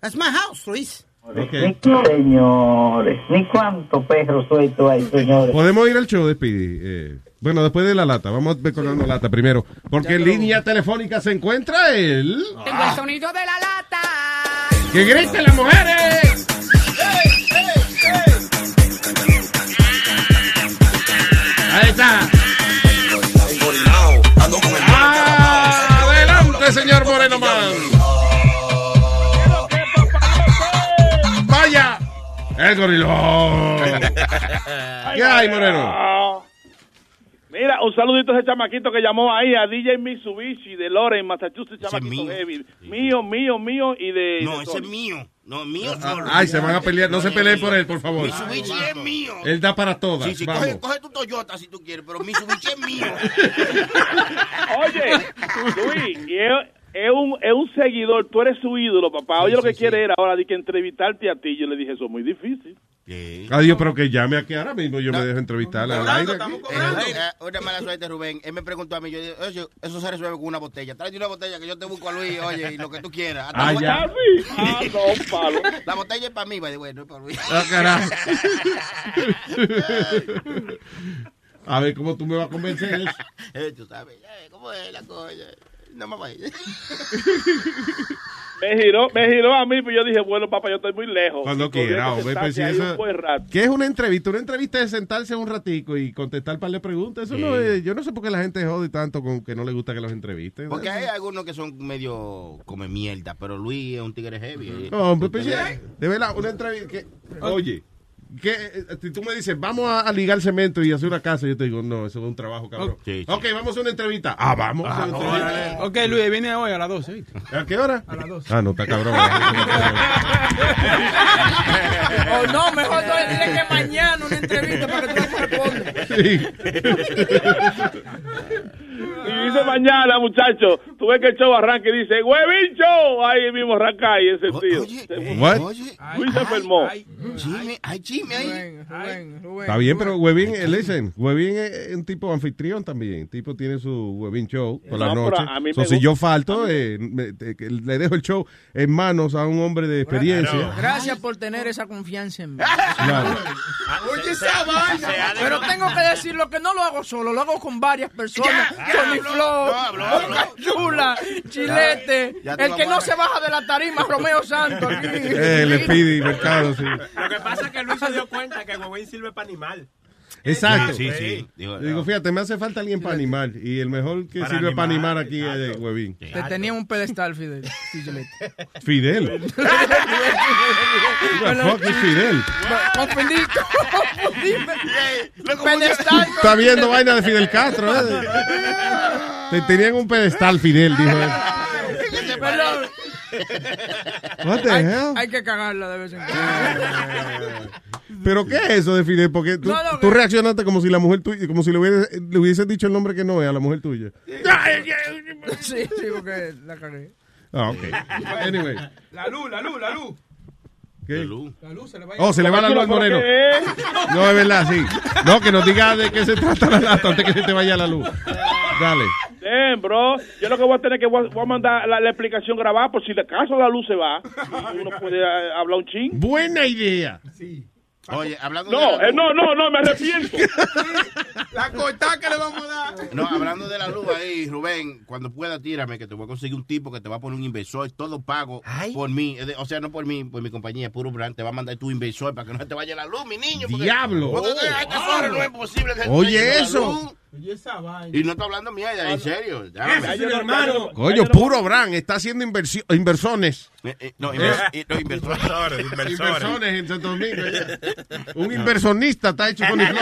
That's my house, Luis. Okay. Señores, ni cuánto perro suelto hay, señores. Podemos ir al show de Speedy. Eh, bueno, después de la lata. Vamos a ver con la lata primero. Porque en línea telefónica se encuentra él. Tengo el sonido de la lata. ¡Que griten las mujeres! Ahí está. Adelante, señor Moreno Man. Vaya. El gorilón. ¿Qué hay, Moreno? Mira, un saludito a ese chamaquito que llamó ahí a DJ Mitsubishi de Loren, Massachusetts, chamaquito mío. heavy. Mío, mío, mío y de... No, de ese es mío. No, mío solo. Ay, se van a pelear. No se peleen por él, por favor. Mitsubishi es mío. Él da para todas. Sí, sí, Vamos. coge, coge tu Toyota si tú quieres, pero Mitsubishi es mío. Oye, Luis, y es, es un, es un seguidor, tú eres su ídolo, papá. Oye, lo que quiere era ahora de que entrevistarte a ti. Yo le dije, eso es muy difícil. Adiós, pero que llame aquí ahora mismo. Yo me dejo entrevistar al aire. aquí. Eh, Una mala suerte, Rubén. Él me preguntó a mí, yo dije, oye, eso se resuelve con una botella. Tráete una botella que yo te busco a Luis, oye, y lo que tú quieras. Hasta Ah, la ya. botella- Ah, no, palo. La botella es para mí, by the way, no es para Luis. Ah, carajo. A ver cómo tú me vas a convencer. Eh, tú sabes, eh, ¿cómo es la cosa? No me vayas. Me giró, me giró a mí, pero yo dije, bueno, papá, yo estoy muy lejos. Cuando quiera, hombre, pues, si eso-. ¿Qué es una entrevista? Una entrevista es sentarse un ratico y contestar un par de preguntas. Eso no es, yo no sé por qué la gente jode tanto con que no le gusta que los entrevisten. Porque hay algunos que son medio come mierda, pero Luis es un tigre heavy. eh. No, hombre, pues, de verdad, una entrevista que, oye, que eh, si tú me dices, vamos a, a ligar cemento y hacer una casa, yo te digo, no, eso es un trabajo, cabrón. Ok, vamos a hacer una entrevista. Ah, vamos. a hacer una entrevista. Ok, Luis, viene hoy a las 12. ¿A qué hora? A las 12. Ah, no, está cabrón. O no, mejor no le diré que mañana una entrevista para que tú no respondas. Y dice mañana, muchacho, tú ves que el show arranca y dice, ¡Huevín Show! Ahí mismo arranca ahí ese tío. What? Luis se enfermó. Jimmy, ay, Jimmy ahí. Está bien, pero eh, listen, Webin es un tipo anfitrión también. El tipo tiene su Webin show por la noche. So, si yo falto, eh, me- te- le dejo el show en manos a un hombre de experiencia. Gracias por tener esa confianza en mí. Claro. Oye, esa vaina. Pero tengo que decirlo que no lo hago solo, lo hago con varias personas. Tony Flow, Boca Chula, Chilete, el que no se baja de la tarima, Romeo Santos. aquí. Eh, pide mercado, sí. Lo que pasa es que Luis se dio cuenta que el huevín sirve para animal. Exacto. Sí, sí. Digo, fíjate, me hace falta alguien para animar. Y el mejor que Para sirve para animar, animar aquí es Webin. Te tenía un pedestal, Fidel. Sí. Fidel. Fuck is Fidel? Confundí, confundí. Pedestal. Está viendo vaina de Fidel Castro. ¿eh? Te tenían un pedestal, Fidel, dijo él. Perdón. What the hay, hell? hay que cagarla de vez en cuando. ¿Pero qué es eso de Fidel? Porque tú, No, no, tú que- reaccionaste como si la mujer tuya, como si le hubiese, le hubiese dicho el nombre que no es a la mujer tuya. Sí, sí, porque la cagué. Ah, ok. Anyway. La luz, la luz, la luz. ¿Qué? La luz se le va a Oh, se le va la luz al moreno. No, es verdad, sí. No, que nos diga de qué se trata la lata antes que se te vaya la luz. Dale. Damn, bro. Yo lo que voy a tener que voy a, voy a mandar la, la explicación grabada por si de caso la luz se va. Uno puede eh, hablar un ching. Buena idea. Oye, hablando No, de eh, no, no, no, me arrepiento. La cortada que le vamos a dar. No, hablando de la luz ahí, Rubén, cuando pueda tírame que te voy a conseguir un tipo que te va a poner un inversor, todo pago por mí, o sea, no por mí, por mi compañía, puro brand, te va a mandar tu inversor para que no te vaya la luz, mi niño. porque Diablo. cuando te- a estas horas no es posible que Oye, la eso. Esa vaina. Y no está hablando mierda, en serio. Hermano. Coño, puro Bran, está haciendo inversio- inversiones. Eh, no, inver- eh, no, inversores. Inversores en Santo Domingo. ya. Un inversionista está hecho con el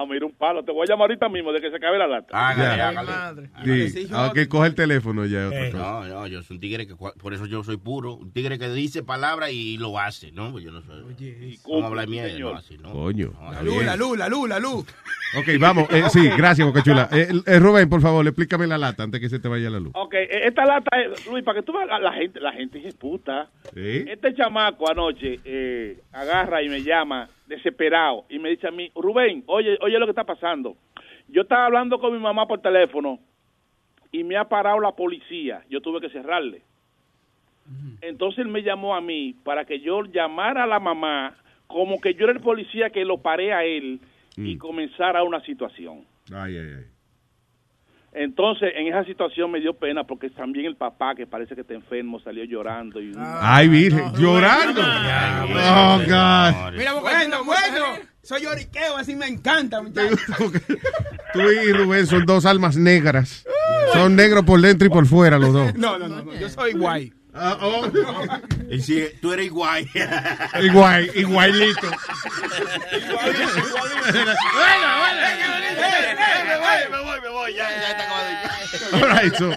Ah, mira un palo. Te voy a llamar ahorita mismo de que se acabe la lata. Hágale, Ya. hágale. Sí, aunque coge el teléfono ya. otra cosa. No, no, yo soy un tigre que, por eso yo soy puro, un tigre que dice palabras y lo hace, ¿no? Pues yo no soy. Vamos a hablar mierda, no, así, ¿no? Coño. La luz, la luz, la luz, la luz. Ok, vamos. eh, sí, gracias, Boca Chula. Eh, eh, Rubén, por favor, explícame la lata antes que se te vaya la luz. Ok, eh, esta lata, es, Luis, para que tú veas, la, la gente, la gente es puta. Sí. Este chamaco anoche eh, agarra y me llama desesperado y me dice a mí, Rubén, oye, oye lo que está pasando. Yo estaba hablando con mi mamá por teléfono y me ha parado la policía. Yo tuve que cerrarle. Entonces él me llamó a mí para que yo llamara a la mamá como que yo era el policía que lo paré a él y comenzara una situación. Ay, ay, ay. Entonces, en esa situación me dio pena porque también el papá, que parece que está enfermo, salió llorando. Y Ay, virgen, llorando. Oh, God. Mira, bueno, bueno. Soy lloriqueo, así me encanta, muchachos. Tú y Rubén son dos almas negras. Son negros por dentro y por fuera los dos. No, no, no, no, yo soy guay. Y si tú eres guay. Igual, igualito. me voy, me voy, ya, ya está acabado. All right, so,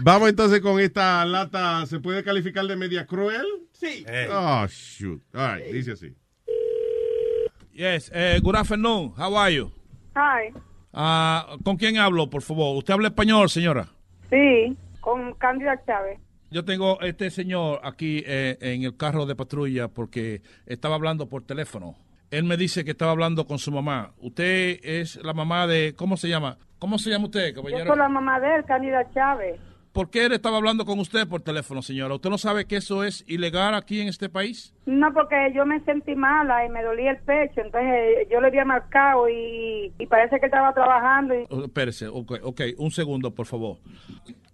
vamos entonces con esta lata. ¿Se puede calificar de media cruel? Sí. Oh, shoot. All right, dice así. Yes, eh, good afternoon. How are you? Hi. Ah, ¿Con quién hablo, por favor? ¿Usted habla español, señora? Sí, con Cándida Chávez. Yo tengo este señor aquí eh, en el carro de patrulla porque estaba hablando por teléfono. Él me dice que estaba hablando con su mamá. Usted es la mamá de... ¿Cómo se llama? ¿Cómo se llama usted, Yo caballero? soy la mamá de él, Chávez. ¿Por qué él estaba hablando con usted por teléfono, señora? ¿Usted no sabe que eso es ilegal aquí en este país? No, porque yo me sentí mala y me dolía el pecho, entonces yo le había marcado y, y parece que estaba trabajando y Oh, espérese, ok, ok, un segundo, por favor.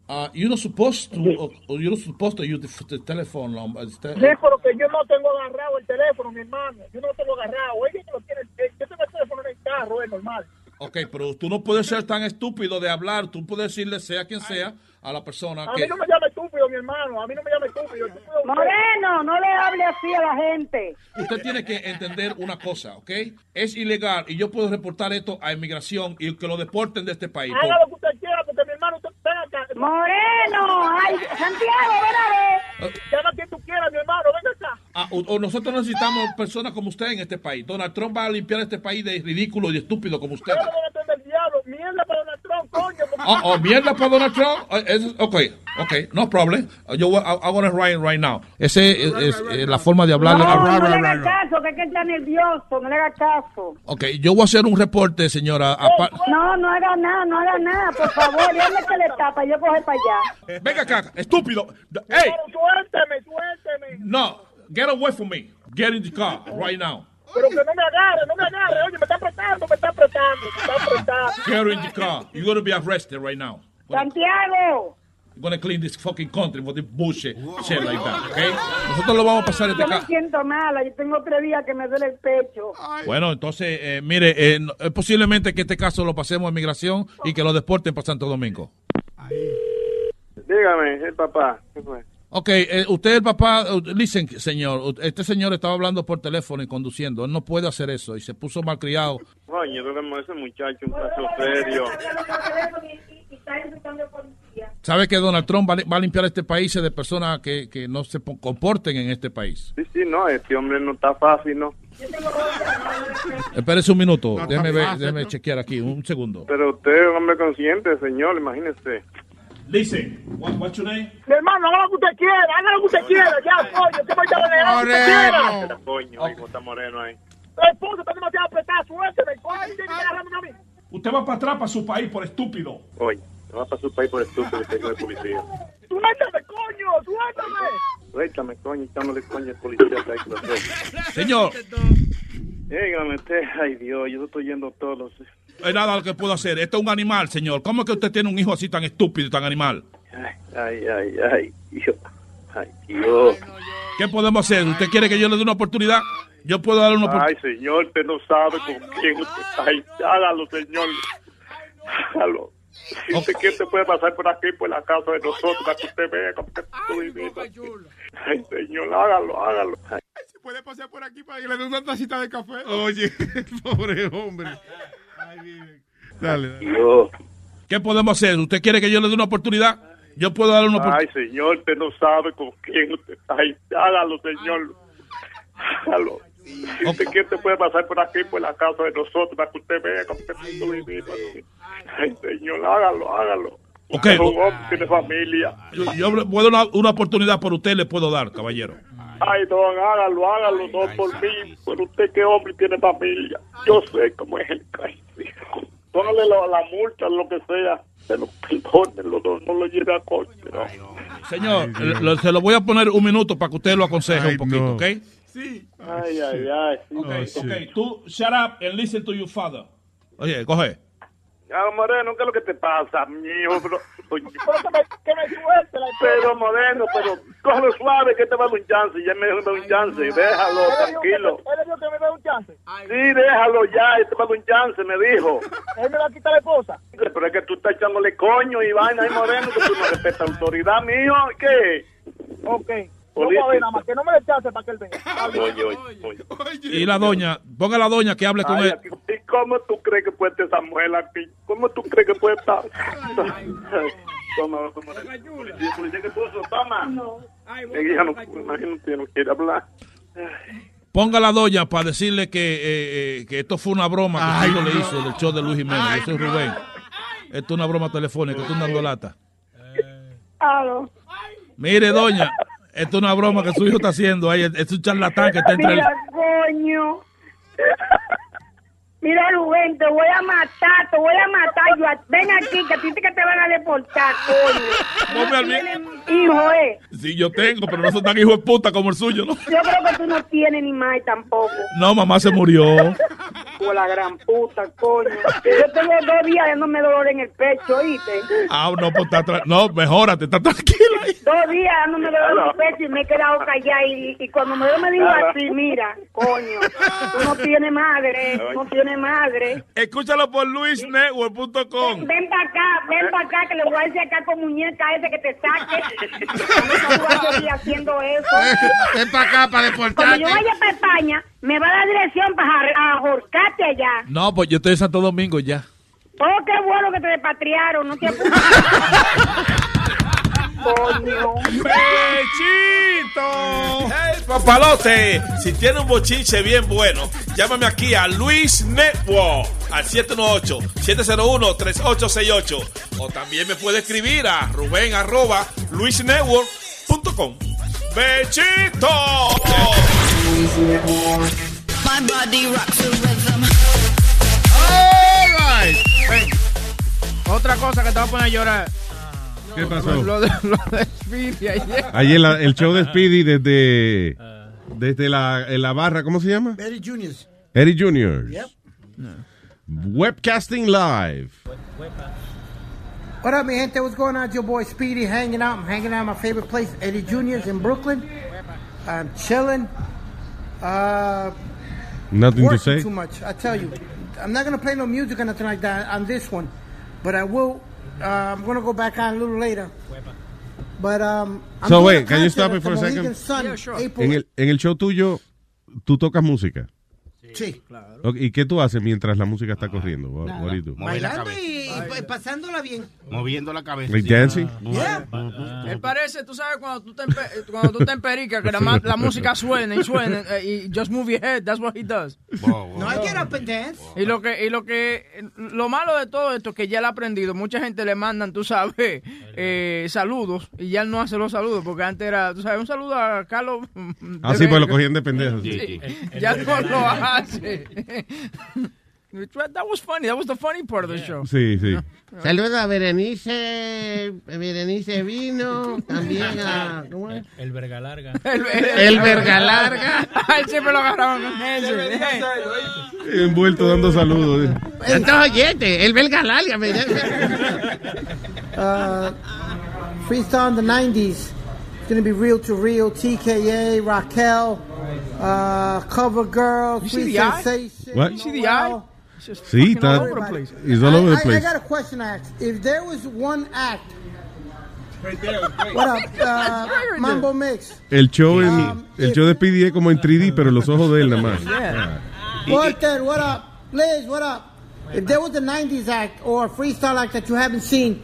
Uh, you're not supposed to, uh, you're not supposed to use the, the telephone number. Este- Sí, pero que yo no tengo agarrado el teléfono, mi hermano. Yo no lo tengo agarrado. Ella que lo tiene. eh, Yo tengo el teléfono en el carro, es normal. Ok, pero tú no puedes ser tan estúpido de hablar. Tú puedes decirle, sea quien sea, a la persona A que... mí no me llama estúpido, mi hermano. A mí no me llama estúpido. Puedo- Moreno, no le hable así a la gente. Usted tiene que entender una cosa, ¿ok? Es ilegal y yo puedo reportar esto a inmigración y que lo deporten de este país. Haga lo que usted quiera, porque mi hermano, usted ven acá. Moreno, ay, Santiago, ven a ver. Llama a quien tú quieras, mi hermano, ven acá. Ah, o, o nosotros necesitamos personas como usted en este país. Donald Trump va a limpiar este país de ridículo y de estúpido como usted. Pero no entiende el diablo. Mierda para Donald Trump, coño. Oh, oh, mierda para Donald Trump. Eh, es- ok, ok, no problem. Yo voy- want to write it right now. Ese es, es, eh, la forma de hablarle. No, a- no le haga caso, que es que está nervioso, no le haga caso. Ok, yo voy a hacer un reporte, señora. apa- No, no haga nada, no haga nada, por favor, dígame que le tapa, yo coge para allá. Venga acá, estúpido. Hey, Pero suélteme, suélteme. no, get away from me. Get in the car right now. Pero que no me agarre, no me agarre. Oye, me está apretando, me está apretando, me está apretando. Get in the car. You're going to be arrested right now. Santiago, You're going to clean this fucking country for this bullshit shit like that, okay? Nosotros lo vamos a pasar este yo me caso. siento mala, yo tengo tres días que me duele el pecho. Bueno, entonces, eh, mire, eh, no- es posiblemente que este caso lo pasemos a inmigración y que lo deporten para Santo Domingo. Dígame, el papá. ¿Qué fue? Ok, eh, usted es el papá, uh, listen, señor, este señor estaba hablando por teléfono y conduciendo, él no puede hacer eso y se puso malcriado. Coño, creo que ese muchacho un caso serio. ¿Sabe que Donald Trump va, a li- va a limpiar este país de personas que, que no se po- comporten en este país? Sí, sí, no, este hombre no está fácil, ¿no? Espérese un minuto, No, déjeme, está ver, fácil, déjeme ¿no? chequear aquí, un segundo. Pero usted es un hombre consciente, señor, imagínese. Listen, what, what's your name? Mi hermano, haga lo que usted quiera, haga lo que usted quiera. Ya, coño, que vaya a haga lo que usted quiera. Coño, hijo, está moreno ahí. La esposa está demasiado apretada, suélteme. Coño, tiene que agarrarme a mí. Usted va para atrás para su país por estúpido. Oye, va para su país por estúpido y de policía. Suéltame, coño, suéltame. Suéltame, coño, echándole coño al policía. hay que hacer. Señor, Dígame usted, ay Dios, yo estoy yendo todos los... es nada lo que puedo hacer. Esto es un animal, señor. ¿Cómo es que usted tiene un hijo así tan estúpido y tan animal? Ay, ay, ay, Dios. Ay, Dios. ¿Qué podemos hacer? ¿Usted quiere que yo le dé una oportunidad? Yo puedo darle una oportunidad. Ay, señor, usted no sabe con quién usted está. Ay, hágalo, señor. Hágalo. Si usted quiere, te puede pasar por aquí, por la casa de nosotros, para que usted vea cómo aquí. Ay, señor, hágalo, hágalo. Ay. Puede pasar por aquí para que le dé una tacita de café. Oye, pobre hombre. Dale, dale. Dios. ¿Qué podemos hacer? ¿Usted quiere que yo le dé una oportunidad? Yo puedo darle una Ay, oportunidad. señor, usted no sabe con quién usted está. Ay, hágalo, señor. Hágalo. Si usted quiere, te puede pasar por aquí, por la casa de nosotros, para que usted vea cómo viviendo aquí. Ay, señor, hágalo, hágalo. Ok. Usted es un hombre, tiene familia. Yo, puedo una, una oportunidad por usted le puedo dar, caballero. Ay, don, hágalo, hágalo, no por mí. Pero usted que hombre y tiene familia. Yo sé cómo es el caso. Póngale la, la multa, lo que sea. Se lo perdonen, lo- no, no lo lleve a corte. ¿no? Señor, le- se lo voy a poner un minuto para que usted lo aconseje un poquito, ¿ok? Sí. Ay, ay, ay. Ok, ok. Tú, shut up and listen to your father. Oye, coge. Ah, Moreno, ¿qué es lo que te pasa, mijo? Pero, oye, Pero que me, suelte la pero Moreno, pero cógelo suave que te va a dar un chance. Ya me da un chance. Déjalo, tranquilo. Él le dijo que me da un chance. Sí, déjalo ya. Este va a dar un chance, me dijo. Él me va a quitar la esposa. Pero es que tú estás echándole coño y vaina ay Moreno, que tú no respetas autoridad, mijo. ¿Qué? Ok. Ver nada más, que no me dé chance para que él venga. Oye, oye, oye. Y la doña, ponga a la doña que hable con Ay, él. ¿Y cómo tú crees que puede estar esa mujer aquí? ¿Cómo tú crees que puede estar? Toma, toma. ¿Y el policía que puso? Toma. Ella no, imagino que no quiere hablar. Ponga a la doña para decirle que, eh, eh, que esto fue una broma que su hijo le hizo del show de Luis Jiménez. Yo soy Rubén. Esto es una broma telefónica, esto es una lata. Aló. Mire, doña, esto es una broma que su hijo está haciendo. ahí. Es un charlatán que está entre el... Coño. Mira, Rubén, te voy a matar, te voy a matar. Yo, ven aquí, que a ti que te van a deportar, coño. No me Hijo, eh. Sí, yo tengo, pero no son tan hijo de puta como el suyo, ¿no? Yo creo que tú no tienes ni más tampoco. No, mamá se murió. Por la gran puta, coño. Yo tengo dos días dándome dolor en el pecho, ¿oíste? Ah, no, pues está tra- No, mejórate, está tranquila. Dos días dándome dolor en el pecho y me he quedado callada. Y, y cuando me, me dijo así, mira, coño, tú no tienes madre, no tienes madre. Escúchalo por luisnetwork.com. Ven para acá, ven para acá, que le voy a decir acá con muñeca ese que te saque. No voy a seguir haciendo eso. Ven para acá para Cuando deportarte. yo vaya para España, me va a dar dirección para ahorcarte allá. No, pues yo estoy en Santo Domingo ya. Oh, qué bueno que te repatriaron, no te apuntes. Coño. ¡Bechito! ¡Hey, papalote! Si tiene un bochinche bien bueno, llámame aquí a Luis Network al 718-701-3868. O también me puede escribir a Rubén arroba luisnetwork.com. ¡Bechito! My body rocks the rhythm. Ven. Otra cosa que te va a poner a llorar. ¿Qué pasó? Lo de, lo de Speedy ayer. Ayer la- el show de Speedy desde, desde la, en la barra, ¿cómo se llama? Eddie Juniors. Eddie Junior. Yep. Webcasting Live. What up, mi gente? What's going on? It's your boy Speedy hanging out. I'm hanging out at my favorite place, Eddie Juniors in Brooklyn. I'm chilling. Uh, Nothing to say. too much. I tell you, I'm not gonna play no music or nothing like that on this one, but I will. Uh, I'm gonna go back on a little later. But um, I'm So wait, can you stop it for a second? Sun, April En el, en el show tuyo, tú tocas música. Sí. Ok, ¿Y qué tú haces mientras la música está corriendo? What, what do you do? Bailando y, y pasándola bien. Moviendo la cabeza. Like dancing? Yeah. Me parece, tú sabes, cuando tú te, cuando tú te emperica, que la, música suena y suena eh, y just move your head, that's what he does. No, I get up and dance. Y lo que, y lo que, lo malo de todo esto es que ya él ha aprendido. Mucha gente le mandan, tú sabes, eh, saludos y ya él no hace los saludos porque antes era, tú sabes, un saludo a Carlos. Ah, sí, pues lo cogían de pendejo. sí. Sí, ya no lo hace. That was funny. That was the funny part of the show. Sí, sí. Saludos a Berenice, Berenice Vino, también a... ¿Cómo es? El verga larga. El, El verga larga. A él siempre lo agarraban con ese. Envuelto dando saludos. Entonces, oyente, el belga larga. me- Uh, freestyle in the 90s. It's going to be Real to Real, TKA, Raquel, uh, Cover Girl, You see Free the eye? Sensation. What? You see the eye? It's just Sí, fucking all está. over the place. He's all over I, the I, I got a question to ask. If there was one act, Right there, right. what up, uh, Mambo Mix? El show, en, Um, el show de Speedy es como en 3D, pero los ojos de él nada más. Yeah. Walter, what up? Liz, what up? If there was a 90s act or a freestyle act that you haven't seen,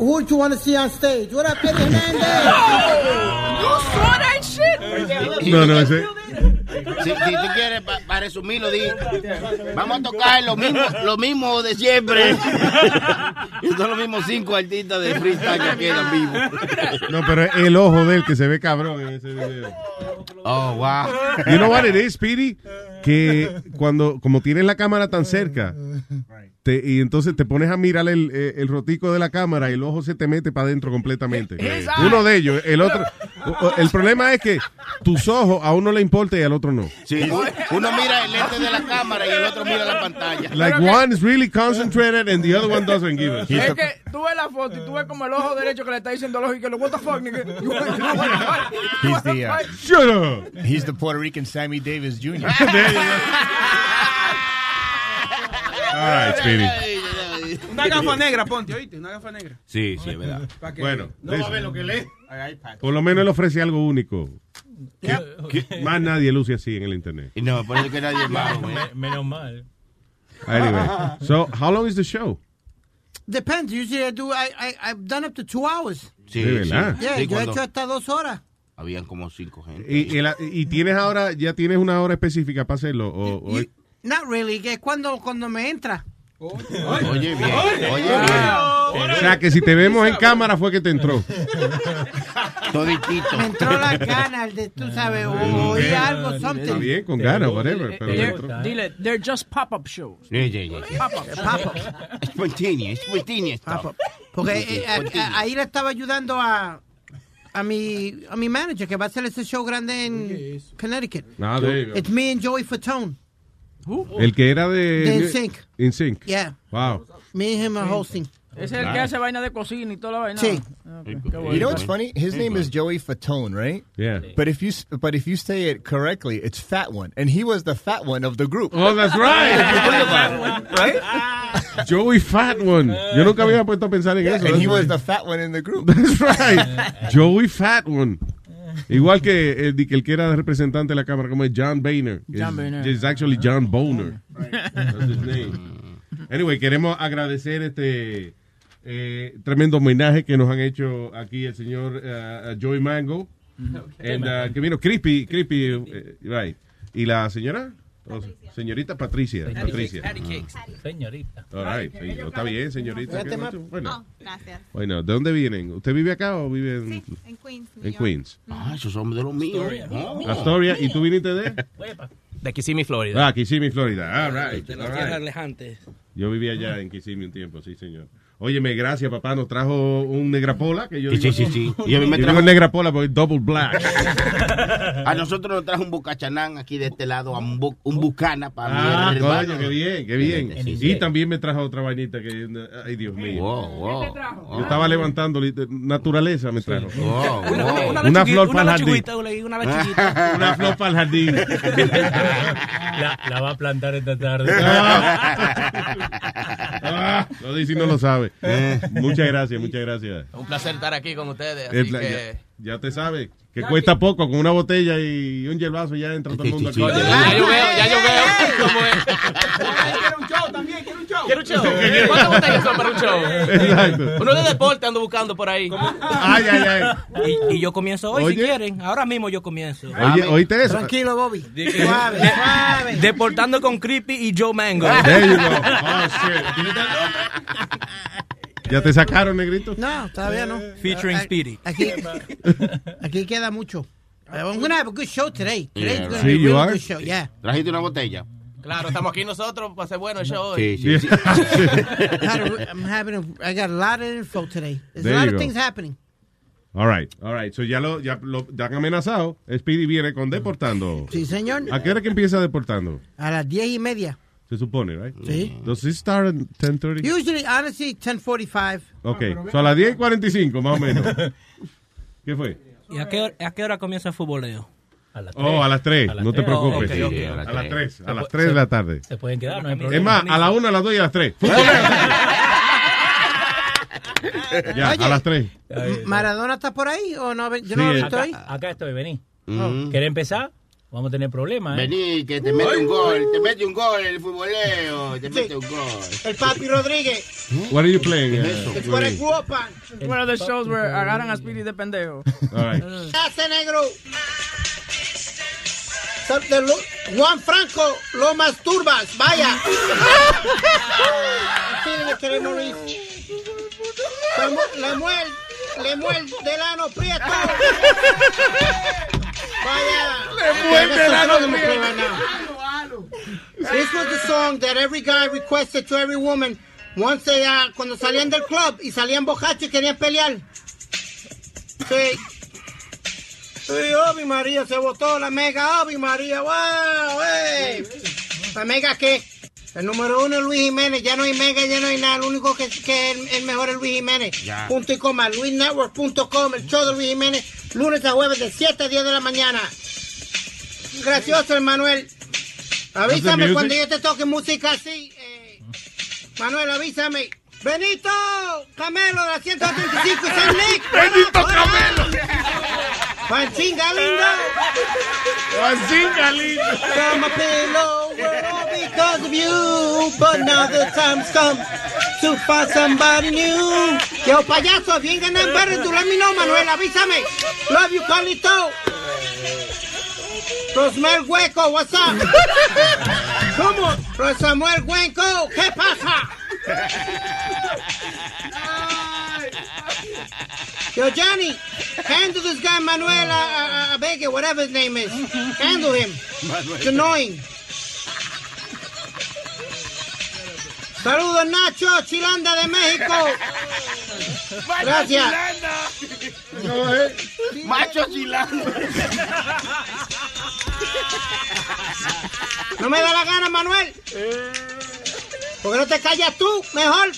who would you want to see on stage? What up, Eddie Hernandez? You saw that shit? No, no, ese. Si, si tú quieres, para resumirlo, di, vamos a tocar lo mismo, lo mismo de siempre. y son los mismos cinco artistas de freestyle que quedan vivos. No, pero es el ojo de él que se ve cabrón en ese video. Oh, wow. You know what it is, Speedy? Que cuando, como tienes la cámara tan cerca, te- y entonces te pones a mirar el, eh, el rotico de la cámara y el ojo se te mete para adentro completamente. Exacto. Uno de ellos, el otro. El problema es que tus ojos a uno le importa y al otro no. Sí, uno mira el lente de la cámara y el otro mira la pantalla. Like one is really concentrated and the other one doesn't give a Es que tú ves la foto y tú ves como el ojo derecho que le está diciendo al ojo y que lo, what the fuck, nigga. You He's the, uh? Shut up. He's the Puerto Rican Sammy Davis Jr. All right, Speedy. Una gafa negra, ponte, oíste, una gafa negra. Sí, sí, es verdad. Bueno, no va a ver lo que lee. Por lo menos él ofrece algo único. Más nadie luce así en el internet. Y no, parece que nadie es malo, güey. Menos mal. Anyway, so how long is the show? Depends. Usually I do, I, I, I've done up to two hours. Sí, De verdad. sí. Yeah, Sí, yo he hecho hasta dos horas. habían como cinco gente. Y, y la- y tienes ahora, ya tienes una hora específica para hacerlo. O, Not really, que es cuando, cuando me entra. Oye, bien, oye, o sea, que si te vemos en cámara fue que te entró. Toditito. Me entró la ganas de, tú sabes, o oí algo, Está something. bien, con ganas, whatever. pero They're-. Dile, they're just pop-up shows. Yeah, yeah, yeah. Pop-up. Pop-up. Espontáneo, espontáneo. Pop-up. Porque eh, a- a- ahí le estaba ayudando a, a, mi, a mi manager que va a hacer ese show grande en Connecticut. Ah. It's me and Joey Fatone. El que era de... De NSYNC. InSync. Yeah. Wow. Me and him are hosting. Es el que hace vaina de cocina y toda la vaina. Sí. Qué bueno. You know what's funny? His name is Joey Fatone, right? Yeah. But if you s- but if you say it correctly, it's Fat One, and he was the fat one of the group. Oh, that's right. right? Joey Fat One. Yo nunca había puesto a pensar en eso. And he was the fat one in the group. That's right. Joey Fat One. Igual que el, que el que era representante de la cámara, como es John Boehner. John Boehner. is actually John Boner. That's his name. Anyway, queremos agradecer este eh, tremendo homenaje que nos han hecho aquí el señor eh, Joey Mango. And, uh, que vino Creepy, Creepy, eh, right. Y la señora, Oh, señorita Patricia. Patricia. Señorita. All right, sí, está bien, señorita. Bueno, Gracias. bueno, ¿de dónde vienen? ¿Usted vive acá o vive en, Sí, en Queens. New en. Queens? Ah, esos son de los míos. Oh. Astoria, ¿y tú viniste de? De Kissimmee, Florida. Ah, Kissimmee, Florida. All right. De las right. tierras lejantes. Yo vivía allá en Kissimmee un tiempo, sí, señor. Óyeme, gracias, papá. Nos trajo un negrapola que yo Sí, digo, sí, sí, sí. Y a mí me Yo trajo- digo negrapola porque es double black. A nosotros nos trajo un bucachanán aquí de este lado, a un, bu- un bucana para Ah, mi hermano. coño, qué bien, qué bien. Sí, sí. Y también me trajo otra vainita que, ay, Dios mío. Wow, wow. Yo estaba levantando, naturaleza me trajo. Wow, Una, wow. una, Una flor para el jardín. una- una flor para el jardín. La, la va a plantar esta tarde. Ah, lo dice y no lo sabe. Muchas gracias, muchas gracias. Un placer estar aquí con ustedes. El Así que. ya, ya te sabe que cuesta poco con una botella y un yerbazo ya entra todo el mundo aquí. Ya yo veo, ya yo veo cómo es. Quiero un show también, quiero un show. Quiero un show. ¿Cuántas botellas son para un show? Exacto. Uno de deporte ando buscando por ahí. Ay, ay, ay. Y, y yo comienzo hoy, Oye. si quieren. Ahora mismo yo comienzo. Oye, ¿oíste eso? Tranquilo, Bobby. Suave, suave. Deportando con Creepy y Joe Mango. There you go. Oh, shit. ¿Ya te sacaron, negrito? No, todavía no. Featuring Speedy. Aquí, aquí queda mucho. Uh, I'm gonna have a good show today. Today's Yeah, gonna right. be a Sí, you real are. good show. Yeah. Trajiste una botella. Claro, estamos aquí nosotros para hacer bueno el show hoy. Sí, sí, I'm having a, I got a lot of info today. There's There a lot of go. things happening. All right, all right. So ya lo, ya lo ya han amenazado. Speedy viene con deportando. Sí, señor. ¿A qué hora que empieza deportando? A las diez y media. Se supone, right? Sí. Does it start at 10:30? Usually, honestly, 10:45. Ok, so a las 10 y 45 más o menos. ¿Qué fue? ¿Y a qué, hora, a qué hora comienza el futboleo? A las Oh, a las 3, A las no te tres. preocupes. Oh, ok, ok. Sí, a las 3, Se a las pu- 3 de la tarde. Se pueden quedar, no hay Es problema. más, a las 1, a las 2 y a las 3. Ya, Oye, a las 3. ¿Maradona está por ahí o no? Yo Sí, no lo visto ahí. Acá, acá estoy, vení. Mm. ¿Querés empezar? Vamos a tener problemas, ¿eh? Vení, que te mete un gol, te mete un gol el futboleo, te mete un gol. El Papi Rodríguez. What are you playing? uh, It's what I grew up on. It's one of the shows where agarran a Speedy de pendejo. All right. Hace negro. Juan Franco, lo masturbas, vaya. Queremos ir. Le mu- Le muerde, del ano prieto. Vaya. Le muerde el ano prieto. This was the song that every guy requested to every woman once they, uh, cuando salían del club y salían borrachos y querían pelear. Sí. Sí, Obi María se votó la mega Obi María, wow, hey. ¿La mega qué? El número uno es Luis Jiménez, ya no hay mega, ya no hay nada, lo único que, que es el mejor es Luis Jiménez. Ya. Punto y coma, luisnetwork.com, el show de Luis Jiménez, lunes a jueves de 7 a 10 de la mañana. Gracioso, el Manuel. Avísame cuando yo te toque música así. eh. Manuel, avísame. Benito Camelo de la 125 y San Nick. Benito Camelo. Juancín Galindo. Juancín Galindo. Pillow all because of you. But now the time's come to find somebody new. Yo, payaso, bien ganar better to let me know, Manuel. Avísame. Love you, Carlito. Rosmel Hueco, what's up? Come on, Rosamuel Hueco, ¿qué pasa? Yo, Johnny, handle this guy Manuel uh, uh, Vega, whatever his name is. Handle him. It's annoying. Saludos, Nacho, Chilanda de México. Gracias. Macho chilando. No me da la gana, Manuel. ¿Por qué no te callas tú? Mejor.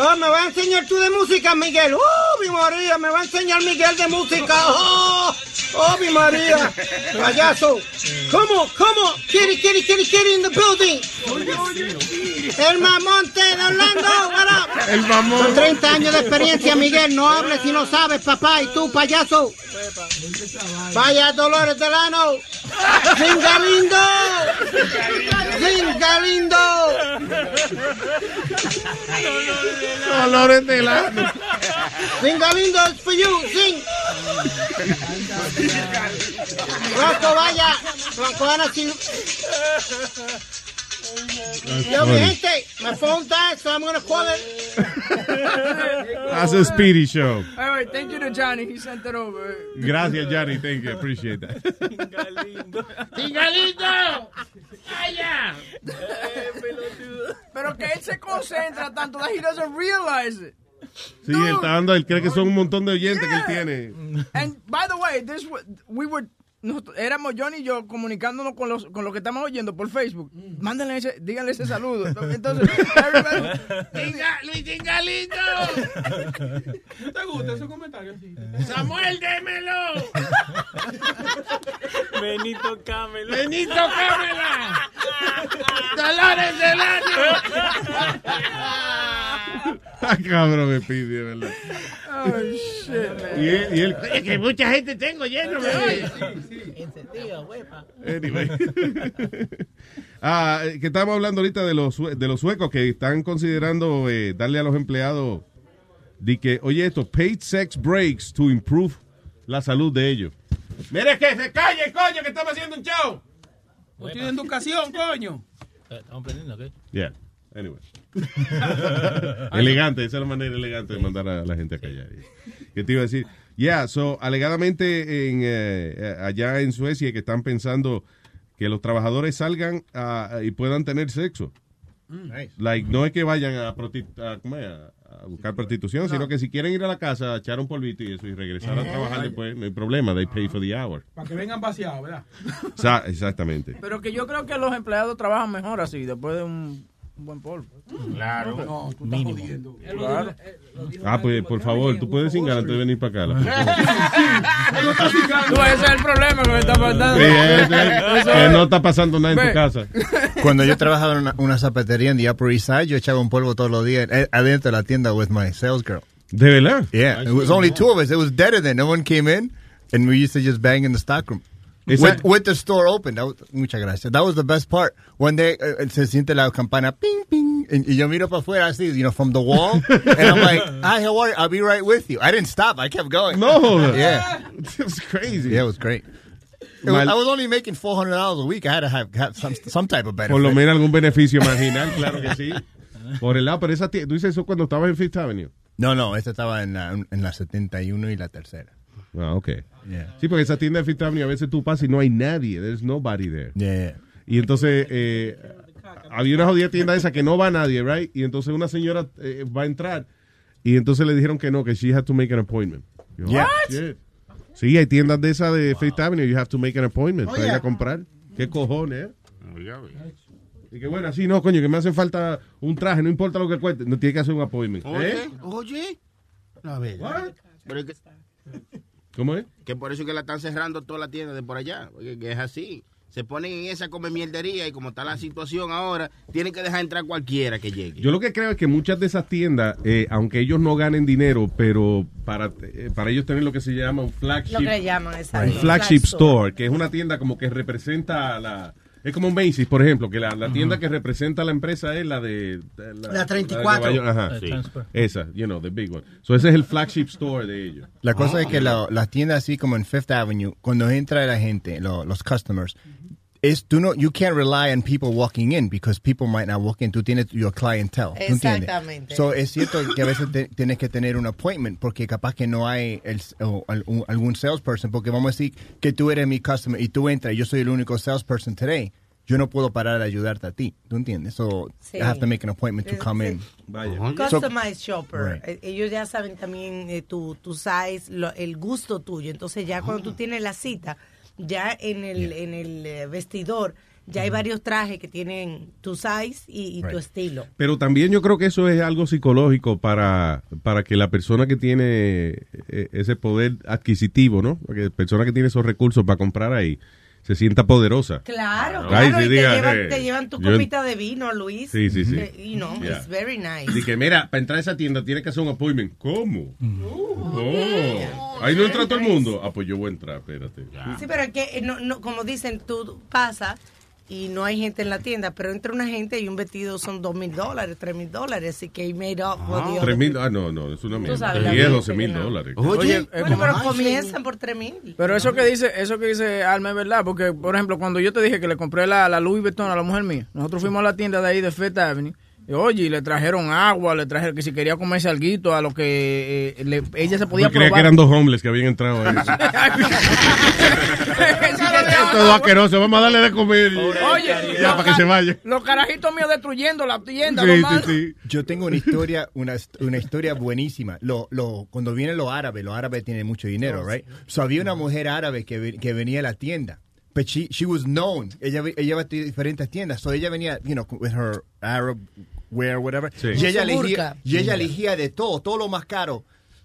Oh, me va a enseñar tú de música, Miguel. Oh, mi María, me va a enseñar Miguel de música. Oh, oh, mi María. Payaso. ¿Cómo? ¿Cómo? Kitty, kitty, kitty, kitty in the building. El mamonte de Orlando. What up? El mamón. Con 30 años de experiencia, Miguel. No hables si no sabes, papá. Y tú, payaso. Vaya Dolores Delano. Zinga lindo. Zinga lindo. Dolores de lano. Zinga lindo es for you. Zing. Blanco, vaya. Blanco, Ana, si... Yo, mi gente, my phone died, so I'm gonna call it. That's a speedy show. All right, thank you to Johnny. He sent it over. Gracias, Johnny. Thank you. Appreciate that. ¡Tingalito! ¡Vaya! Pero que él se concentra tanto that he doesn't realize it. Sí, él está dando, él cree que son un montón de oyentes que él tiene. And by the way, this we were nosotros- éramos Johnny y yo comunicándonos con los con lo que estamos oyendo por Facebook. Mándenle ese, díganle ese saludo. Entonces, Tinga- ¡Luis Tingalito! ¿No te gusta ese comentario así? ¡Samuel, démelo! Benito Camelo. ¡Benito Cámela! ¡Dolores del año! Ah, cabrón, me pide, ¿verdad? Oh shit, man. Y él, y él- Oye, que mucha gente tengo lleno, me oye. Anyway. ah, que estamos hablando ahorita de los, de los suecos que están considerando eh, darle a los empleados de que, oye, esto, paid sex breaks to improve la salud de ellos. Mire que se calle, coño, que estamos haciendo un show. No tiene educación, coño. Estamos aprendiendo, ¿ok? Yeah. Anyway. elegante, esa es la manera elegante de mandar a la gente a callar. ¿Qué te iba a decir? Yeah, so, alegadamente en, eh, allá en Suecia que están pensando que los trabajadores salgan ah, y puedan tener sexo. Like, no es que vayan a, a-. A- a buscar prostitución, sino que si quieren ir a la casa, a echar un polvito y eso, y regresar a trabajar después, no hay problema, they pay for the hour. Para que vengan vaciados, ¿verdad? Sa- exactamente. Pero que yo creo que los empleados trabajan mejor así, después de un buen polvo. Claro. No, tú estás jodiendo. Claro. Ah, pues por favor, tú puedes cingar antes de venir para acá. la- Tú, ese es el problema que me está faltando. Sí, es- es- Eso que no está pasando nada en tu casa. Cuando yo trabajaba en una, una zapatería en the Upper East Side, yo echaba un polvo todos los días eh, adentro de la tienda with my sales girl. ¿De verdad? Yeah, it was only two of us. It was deader than no one came in, and we used to just bang in the stockroom. With, with the store open. That was, muchas gracias. That was the best part. One day eh, se siente la campana, ping, ping, y, y yo miro para afuera así, you know, from the wall, and I'm like, hi, how are you? I'll be right with you. I didn't stop. I kept going. No. Yeah. It was crazy. Yeah, it was great. It was- I was only making $400 a week. I had to have, have some, some type of benefit. Por lo menos algún beneficio marginal, claro que sí. Por el lado, pero esa tú dices eso cuando estabas en Fifth Avenue. No, no, esta estaba en la, en la 71 y la tercera. Ah, ok. Yeah. Sí, porque esa tienda de Fifth Avenue a veces tú pasas y no hay nadie. There's nobody there. Yeah. Y entonces eh, había una jodida tienda esa que no va nadie, right? Y entonces una señora eh, va a entrar y entonces le dijeron que no, que she had to make an appointment. Yo, Yeah. "Oh, shit". Sí, hay tiendas de esa de Fifth Avenue, you have to make an appointment Oh, para ir a comprar. ¿Qué cojones, eh? Y que bueno, así no, coño, que me hace falta un traje, no importa lo que cueste, no tiene que hacer un appointment. Oye, ¿Eh? oye. A ver. Pero que, ¿Cómo es? que por eso es que la están cerrando toda la tienda de por allá. Porque que es así. Se ponen en esa come mierdería y como está la situación ahora, tienen que dejar entrar cualquiera que llegue. Yo lo que creo es que muchas de esas tiendas, eh, aunque ellos no ganen dinero, pero para, eh, para ellos tener lo que se llama un flagship, Lo que le llaman, un flagship store, que es una tienda como que representa a la... Es como un Macy's, por ejemplo, que la, la tienda que representa a la empresa es la de... de La, La 34. de Nueva York, Ajá, Eh, sí. Transfer. Esa, you know, the big one. So ese es el flagship store de ellos. La cosa es que la- las tiendas así como en Fifth Avenue, cuando entra la gente, lo- los customers, es tú no, you can't rely on people walking in because people might not walk in. Tú tienes your clientele. ¿tú entiendes? Exactamente. So es cierto que a veces te- tienes que tener un appointment porque capaz que no hay el, o algún, algún salesperson porque vamos a decir que tú eres mi customer y tú entras y yo soy el único salesperson today. Yo no puedo parar de ayudarte a ti. ¿Tú entiendes? So Sí. I have to make an appointment to Sí, come sí. in. Vaya. So- Customized shopper. Right. Eh, Ellos ya saben también eh, tu, tu size, lo- el gusto tuyo. Entonces ya cuando tú tienes la cita, ya en el, en el eh, vestidor, ya hay varios trajes que tienen tu size y, y tu estilo. Pero también yo creo que eso es algo psicológico para, para que la persona que tiene eh, ese poder adquisitivo, ¿no? La persona que tiene esos recursos para comprar ahí se sienta poderosa. Claro, claro. y diga, te, llevan, eh, te llevan tu yo- copita de vino, Luis. Sí, sí, sí. Eh, You know, Yeah. it's very nice. Que mira, para entrar a esa tienda tienes que hacer un appointment. ¿Cómo? Oh. Ahí no entra todo el mundo. Ah, pues yo voy a entrar, espérate. Sí, pero que, eh, no, no, como dicen, tú pasas y no hay gente en la tienda, pero entra una gente y un vestido son dos mil dólares, tres mil dólares, así que he made up other Tres mil, ah, no, no, es una mierda. la 10, gente 12 mil dólares. Oye, eh, Bueno, pero comienzan por tres mil. Pero eso que dice, eso que dice Alma es verdad, porque por ejemplo, cuando yo te dije que le compré la, la Louis Vuitton a la mujer mía, nosotros fuimos a la tienda de ahí de Fifth Avenue, oye, y le trajeron agua, le trajeron que si quería comerse alguito a lo que eh, le- ella se podía Yo creía probar. que eran dos homeless que habían entrado ahí. Todo asqueroso, vamos a darle de comer. Oye, ya, para que se vaya. Los carajitos míos destruyendo la tienda, Sí, sí, sí. Yo tengo una historia, una, una historia buenísima. Lo, lo, cuando vienen los árabes, los árabes tienen mucho dinero, right? So había una mujer árabe que, que venía a la tienda. But she, she was known. Ella, ella iba a diferentes tiendas. So ella venía, you know, with her Arab wear, whatever. Sí. Y ella elegía, y ella elegía de todo, todo lo más caro.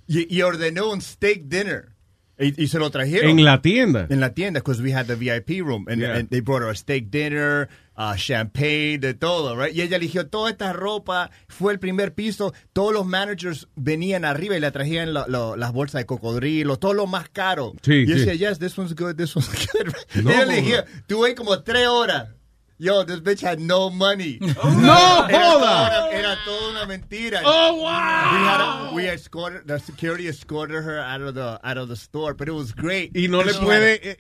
Y, y ordenó un steak dinner. Y, y se lo trajeron. En la tienda. En la tienda, because we had the VIP room. And, Yeah. and they brought her a steak dinner, uh, champagne, de todo, right? Y ella eligió toda esta ropa, fue el primer piso. Todos los managers venían arriba y le trajían lo- lo- las bolsas de cocodrilo, todo lo más caro. Sí, y yo sí. decía, yes, this one's good, this one's good. No. Ella elegía, tuve como tres horas. Yo, this bitch had no money. ¡No Era toda Era toda una mentira. Oh, wow. We had a- we escorted, the security escorted her out of the, out of the store, but it was great. Y no le puede-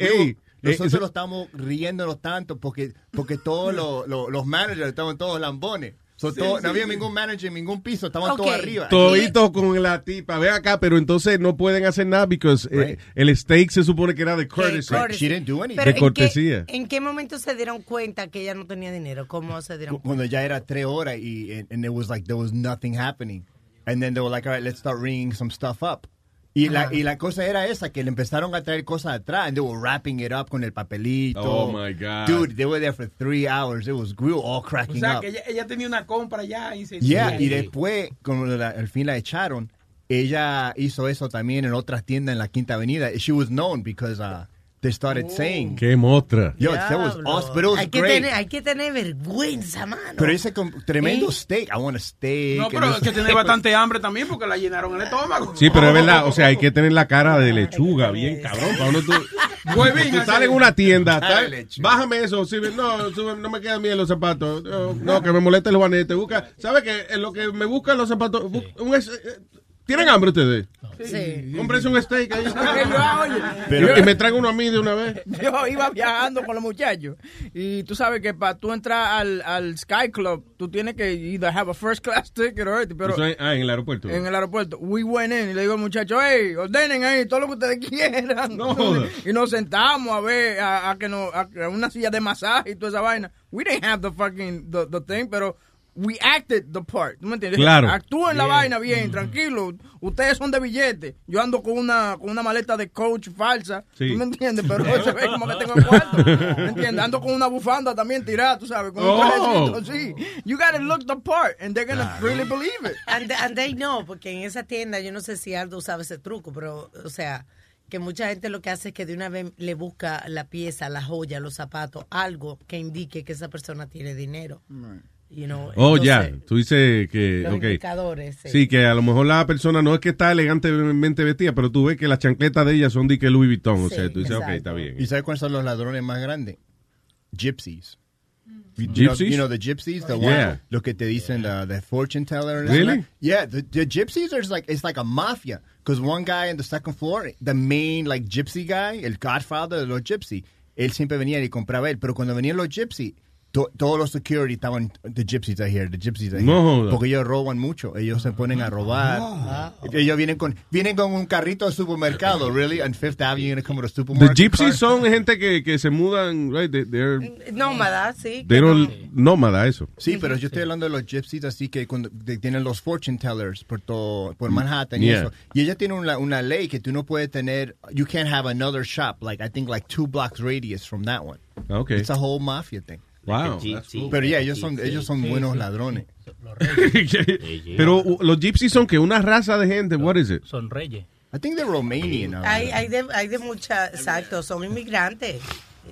eh, nosotros eh, lo estamos riéndonos tanto porque, porque todos los, los, los managers estaban todos lambones. So, todo- no había ningún manager en ningún piso, estaban todos arriba. Todito con la tipa, ve acá, pero entonces no pueden hacer nada porque eh, el steak se supone que era de courtesy. courtesy. She didn't do anything. Pero De ¿en qué- cortesía. ¿En qué momento se dieron cuenta que ella no tenía dinero? ¿Cómo se dieron cuenta? Cuando ya era tres horas y and, and it was like there was nothing happening. And then they were like, all right, let's start ringing some stuff up. Y la, y la cosa era esa, que le empezaron a traer cosas atrás, and they were wrapping it up con el papelito. Oh, my God. Dude, they were there for three hours. It was, we were all O cracking sea, up. que ella, ella tenía una compra ya y se Yeah, y después, como la- al fin la echaron, ella hizo eso también en otras tiendas en la Quinta Avenida. She was known because uh, they started saying, Qué mostra. yo, that was awesome, but it was hay, que great. tener, hay que tener vergüenza, mano. Pero ese con tremendo ¿Eh? steak, I want a steak. No, pero es que tiene bastante hambre también porque la llenaron el estómago. Sí, pero es verdad, o sea, hay que tener la cara de lechuga, bien cabrón. Para uno tú, Huevín, tú sales en una tienda, tal, bájame eso, sí, no, sube, no me quedan bien los zapatos, no, que me molesta el juanete, busca, ¿sabe qué? En lo que me buscan los zapatos, bu- un es- eh, ¿tienen hambre ustedes? Sí. Cómprese un steak ahí. Pero- y, me traigo uno a mí de una vez. Yo iba viajando con los muchachos y tú sabes que para tú entrar al, al Sky Club, tú tienes que either have a first class ticket or anything, pero ah, en el aeropuerto. en el aeropuerto, we went in y le digo al muchacho, hey, ordenen ahí todo lo que ustedes quieran. No y nos sentamos a ver a, a que nos, a, a una silla de masaje y toda esa vaina. We didn't have the fucking, the, the thing, pero we acted the part. ¿Tú me entiendes? Claro. Actúen la vaina bien, tranquilo. Ustedes son de billete. Yo ando con una, con una maleta de coach falsa. Sí. ¿Tú me entiendes? Pero se ve como que tengo cuarto. ¿Me entiendes? Ando con una bufanda también tirada, tú sabes, con un Oh. trajecito así. You gotta look the part and they're gonna really believe it. And, and they know, porque en esa tienda, yo no sé si Aldo sabe ese truco, pero, o sea, que mucha gente lo que hace es que de una vez le busca la pieza, la joya, los zapatos, algo que indique que esa persona tiene dinero. You know, Oh, ya, tú dices que, Los ok. indicadores, sí. Sí, que a lo mejor la persona no es que está elegantemente vestida, pero tú ves que las chancletas de ella son de que Louis Vuitton, o sea, tú dices, ok, está bien. ¿Y sabes cuáles son los ladrones más grandes? Gypsies. You know, Gypsies? you know the gypsies, the Yeah. one, lo que te dicen the, the fortune teller. and Really? that? Yeah, the, the gypsies are like it's like a mafia because one guy in the second floor, the main like gypsy guy, el godfather de los gypsy, él siempre venía y compraba él, pero cuando venían los gypsy, to- todos los security estaban the gypsies are here, the gypsies are here, No porque ellos roban mucho, ellos se ponen a robar, Ah. ellos vienen con vienen con un carrito de supermercado, really, on Fifth Avenue, you're come to a The supermarket. gypsies car? son gente que, que se mudan, right? They, they're, Nómada, sí. they don't- no- nómada, eso. Sí, pero yo estoy hablando de los gypsies, así que cuando de- tienen los fortune tellers por, todo, por Manhattan y Yeah. eso. Y ella tiene una, una ley que tú no puedes tener, you can't have another shop, like I think like two blocks radius from that one. Ah, Okay. It's a whole mafia thing. Wow. Like cool. Pero ya, ellos son, ellos son buenos ladrones. Pero uh, los gypsies son que una raza de gente, what is it? Son reyes. I think they're Romanian. Hay, hay, de, hay de mucha, exacto, son inmigrantes.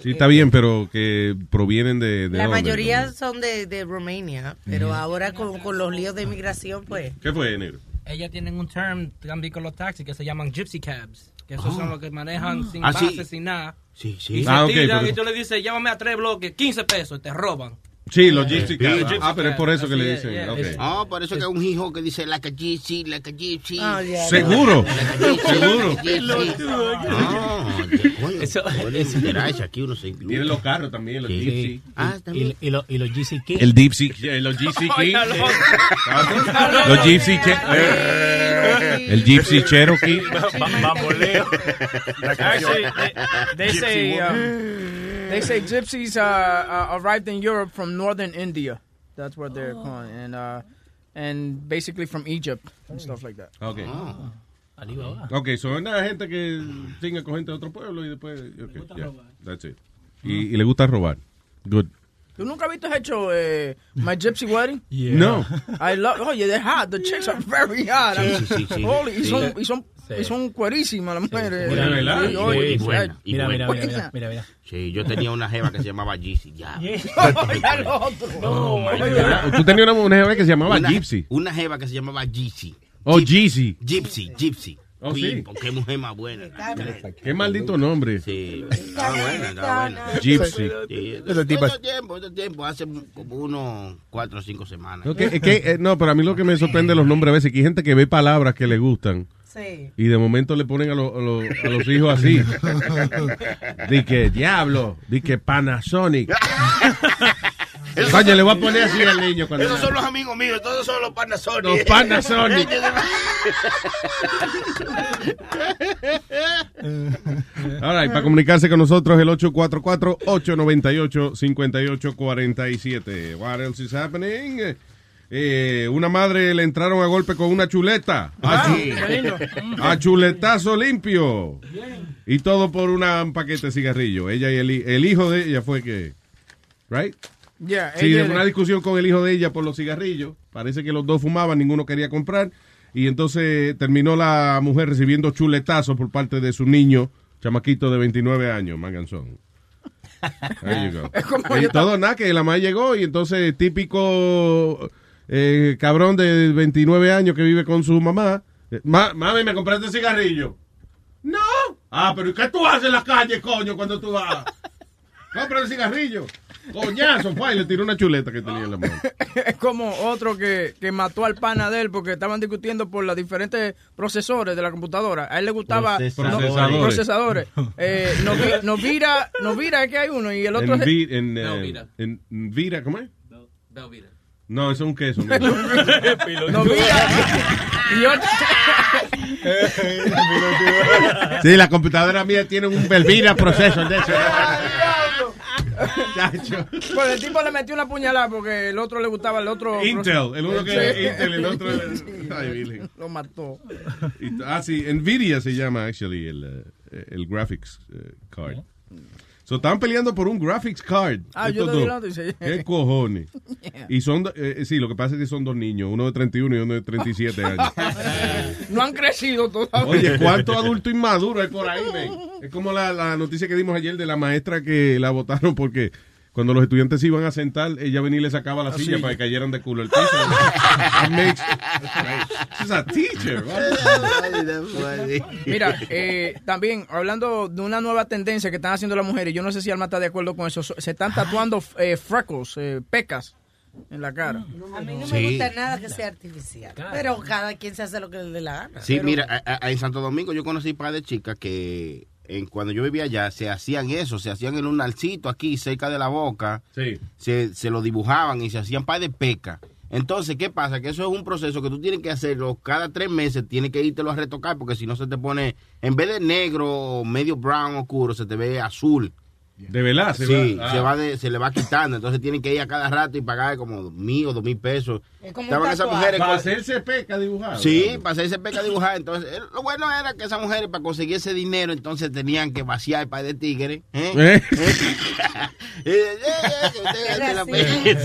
Sí, está bien, pero que provienen de... de La dónde? mayoría son de, de Romania, pero ahora con, con los líos de inmigración, pues. ¿Qué fue, negro? Ellas tienen un term también con los taxis que se llaman gypsy cabs. Que esos Ah. son los que manejan sin Ah, sí. base, sin nada. Sí, sí. Y se Ah, ok, tiran pero- y tú le dices, llámame a tres bloques, 15 pesos, y te roban. Sí, gypsy Sí, los gypsy Ah, pero es por eso que Así le es, dicen. yeah, es- Ah, por eso que un hijo que dice like a gypsy, like a gypsy. Oh, yeah. Seguro, gypsy, seguro. gypsy. Ah, Eso- pueden enterarse aquí uno se incluye. Tienen los carros también, los Sí. gypsy. Ah, Y, también. los GC Kids. El gypsy, eh, los gypsy king. los gypsy eh, El gypsy Cherokee. Bamboleo. Actually, they, they say they say gypsies uh, uh, arrived in Europe from northern India. That's what they're calling, and uh, and basically from Egypt and stuff like that. Okay. Alibaba. Ok, son una gente que tenga con gente de otro pueblo y después. Okay, yeah, that's it. Y, y le gusta robar. Good. ¿Tú nunca has visto hecho eh, My Gypsy Wedding? No. I love. Oh yeah, they're hot. The chicks are very hot. Sí, sí, sí. holy, y son y son y son cuerísimas las mujeres. Mira, mira, mira, mira, mira. Sí, yo tenía una jeva que se llamaba Gypsy, ya. Oh. Tú tenías una mujer que se llamaba Una- Gypsy. Una jeva que se llamaba Gypsy. Oh, Gypsy. Gypsy, Gypsy. Oh, sí. Qué mujer más buena. Qué maldito nombre. Sí, estaba buena, estaba buena. Gypsy. Sí, tiempo, hace como unos cuatro o cinco semanas. Ok, es que, eh, no, pero a mí lo que me sorprende de los nombres a veces es que hay gente que ve palabras que le gustan Sí. y de momento le ponen a, lo- a lo- a los hijos así. Di que diablo, di que Panasonic. Coño, le voy a poner así al niño cuando... Esos son los amigos míos, todos son los Panasonic. Los Panasonic. All right, para comunicarse con nosotros el 844-898-5847. What else is happening? Eh, una madre le entraron a golpe con una chuleta. A, chu- a chuletazo limpio. Y todo por una- un paquete de cigarrillo. Ella y el, hi- el hijo de ella fue que... Right? Yeah, Sí, de una discusión con el hijo de ella por los cigarrillos. Parece que los dos fumaban, ninguno quería comprar. Y entonces terminó la mujer recibiendo chuletazos por parte de su niño, chamaquito de 29 años, Manganzón. Como Y todo nada, que la mamá llegó y entonces típico eh, cabrón de 29 años que vive con su mamá. eh, "Ma- mami, ¿me compraste cigarrillo? No. Ah, pero ¿y qué tú haces en la calle, coño, cuando tú vas? Compra el cigarrillo. Coñazo, fue y le tiró una chuleta que tenía en la mano. Es como otro que, que mató al pana de él porque estaban discutiendo por los diferentes procesores de la computadora. A él le gustaba Procesadores. no- procesadores. Eh, Novi- Novira, Novira es que hay uno y el otro En, es vi- en, eh, en Vira, ¿cómo es? Velveeta. No, eso es un queso. Y otro sí, la computadora mía tiene un Velvira proceso de eso. Pues el tipo le metió una puñalada porque el otro le gustaba el otro. Intel, el uno que Intel, el otro. Ay, Virgen. Lo mató. Ah, sí, Nvidia se llama, actually, el, eh, el graphics eh, card. So, estaban peleando por un graphics card. Ah, yo dos. la noticia. ¿Qué cojones? Y son, eh, sí, lo que pasa es que son dos niños, uno de 31 y uno de 37 años. No han crecido todavía. Oye, ¿cuánto adulto inmaduro hay por ahí, men? Es como la, la noticia que dimos ayer de la maestra que la votaron porque cuando los estudiantes se iban a sentar, ella venía y le sacaba la La silla para que cayeran de culo el piso. She's a teacher. Mira, eh, también hablando de una nueva tendencia que están haciendo las mujeres, yo no sé si Alma está de acuerdo con eso, se están tatuando eh, freckles, eh, pecas en la cara. A mí no me Sí. gusta nada que sea artificial. Pero cada quien se hace lo que le dé la gana. Sí, Pero- mira, a- a- en Santo Domingo yo conocí un par de chicas que en, cuando yo vivía allá se hacían eso, se hacían en un narcito aquí cerca de la boca, se, se lo dibujaban y se hacían par de pecas. Entonces, ¿qué pasa? Que eso es un proceso que tú tienes que hacerlo cada tres meses, tienes que irte a retocar porque si no se te pone, en vez de negro o medio brown oscuro, se te ve azul. De verdad, se sí, va- se, ah. va de- se le va quitando. Entonces tienen que ir a cada rato y pagar como mil o dos mil pesos. Es como un Estaban esas tatuaje. mujeres Para hacerse peca dibujada. Sí, para hacerse peca dibujada. Entonces, eh, lo bueno era que esas mujeres, para conseguir ese dinero, entonces tenían que vaciar el par de tigres. ¿eh? ¿Eh?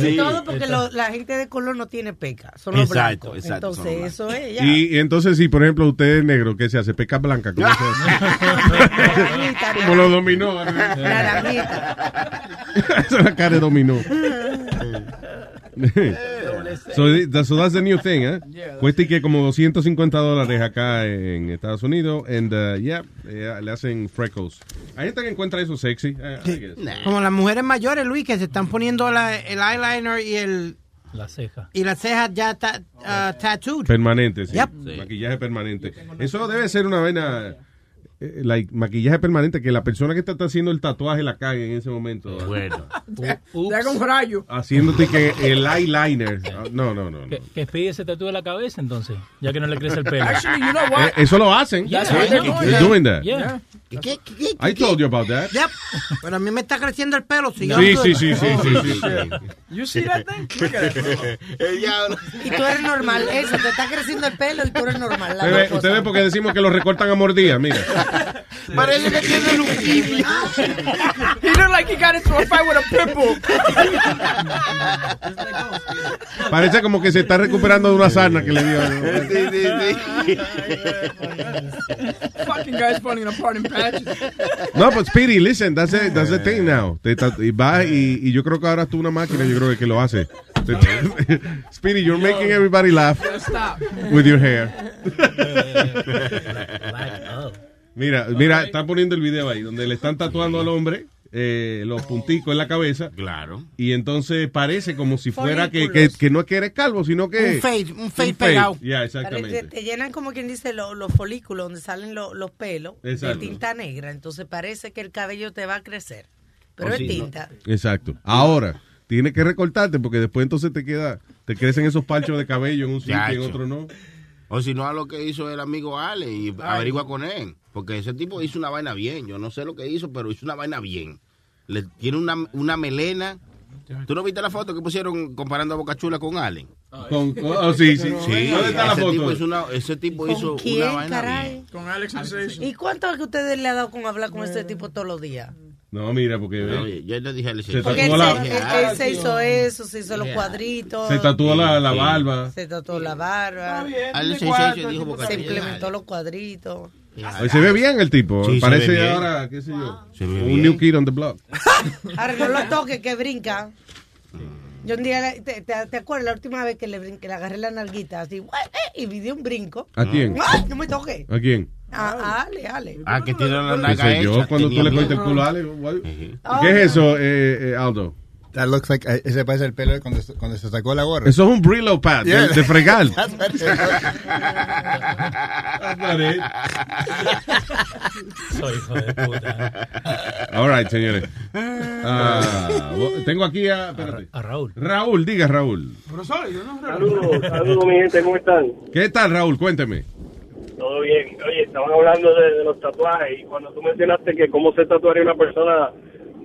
Sí. Todo porque lo- la gente de color no tiene peca, son los Exacto, blancos. exacto, Entonces, eso es ya. Y, y entonces, si por ejemplo usted es negro, ¿qué se hace? Peca blanca. ¿cómo se hace? Como lo dominó. La. Esa es la cara de dominó. so, so that's the new thing, ¿eh? Cuesta y que como 250 dólares acá en Estados Unidos. And, uh, yeah, eh, le hacen freckles. Hay gente que encuentra eso sexy. eh, I guess. Como las mujeres mayores, Luis, que se están poniendo la- el eyeliner y el La ceja. y las cejas ya ta, uh, tattooed. Permanente, sí. Yep. Maquillaje permanente. Eso debe ser una vaina. Eh, like, maquillaje permanente que la persona que está haciendo el tatuaje la cague en ese momento. Bueno. Te haga un rayo. Haciéndote que el eyeliner. No, no, no. no. Que, que Speedy se tatúe la cabeza entonces, ya que no le crece el pelo. Actually, you know what? Eh, eso lo hacen. Yeah. They're doing that. Yeah. ¿Qué, qué, qué, qué, I told you about that. Yep. Pero a mí me está creciendo el pelo. Si Sí, no- sí, sí, sí, sí, sí. You see that thing? Look at it. El diablo. Y tú eres normal. Eso, te está creciendo el pelo y tú eres normal. ve, usted ve porque decimos que lo recortan a mordida, mira. Parece que tiene leucemia. He looked like he got into a fight with a pit bull. Parece como que se está recuperando de una sarna que le dio. Sí, sí, sí. Fucking guys falling apart in patches. No, but Speedy, listen, that's the, that's the thing now. Te y va y, y yo creo que ahora tú una máquina, yo creo que lo hace. Speedy, you're making everybody laugh Stop. with your hair. Black up. Mira, mira, están poniendo el video ahí, donde le están tatuando al hombre eh, los punticos en la cabeza. Claro. Y entonces parece como si fuera que, que, que no es que eres calvo, sino que... Un fade, un fade pegado. Ya, Te, exactamente. te llenan como quien dice lo- los folículos donde salen lo- los pelos Exacto. de tinta negra. Entonces parece que el cabello te va a crecer. Pero Oh, es sí, no. tinta. Exacto. Ahora, tienes que recortarte porque después entonces te queda, te crecen esos parchos de cabello en un sitio y en otro no. O si no, a lo que hizo el amigo Ale y averigua con él. Porque ese tipo hizo una vaina bien. Yo no sé lo que hizo, pero hizo una vaina bien. Le, tiene una, una melena. ¿Tú no viste la foto que pusieron comparando a Boca Chula con Allen? Con- oh, sí, sí. Sí, ¿Dónde está la ese foto? tipo hizo una, ese tipo hizo ¿Con quién, una vaina caray? bien. Con Alex Sensation. ¿Y cuánto es que ustedes le ha dado con hablar con este tipo todos los días? No, mira, porque Oye, yo le dije a él, Se Porque él, tatuó la- él- él se hizo eso, se hizo los cuadritos. se tatuó la, la barba. Se tatuó la barba. Al ese Sensation dijo Boca Se implementó los cuadritos. Oye, se ve bien el tipo. Sí, se Parece ve bien. ahora, qué sé yo, Se ve un bien. new kid on the block. Ahora no lo toques, que brinca. Yo un día, le- te, te, te acuerdas la última vez que le, brin- que le agarré la nalguita así, eh, y vi de un brinco? ¿A quién? ¡Ay, no me toques! ¿A quién? A, a Ale, Ale. Ah, que tiene la ¿Qué naga sé yo? hecha. Cuando tú tenía le cogiste el miedo. culo a Ale. what? ¿Qué es eso, eh, eh, Aldo? That looks like, eh, ese parece el pelo de cuando, se- cuando se sacó la gorra. Eso es un Brillo pad de- Yeah. de, fregar. That's what it That's not it. Soy hijo de puta. All right, señores. Ah, bo- tengo aquí a, espérate. A Raúl. Raúl, diga Raúl. Saludos, saludos, mi gente, ¿cómo están? ¿Qué tal, Raúl? Cuénteme. Todo bien. Oye, estaban hablando de, de los tatuajes y cuando tú mencionaste que cómo se tatuaría una persona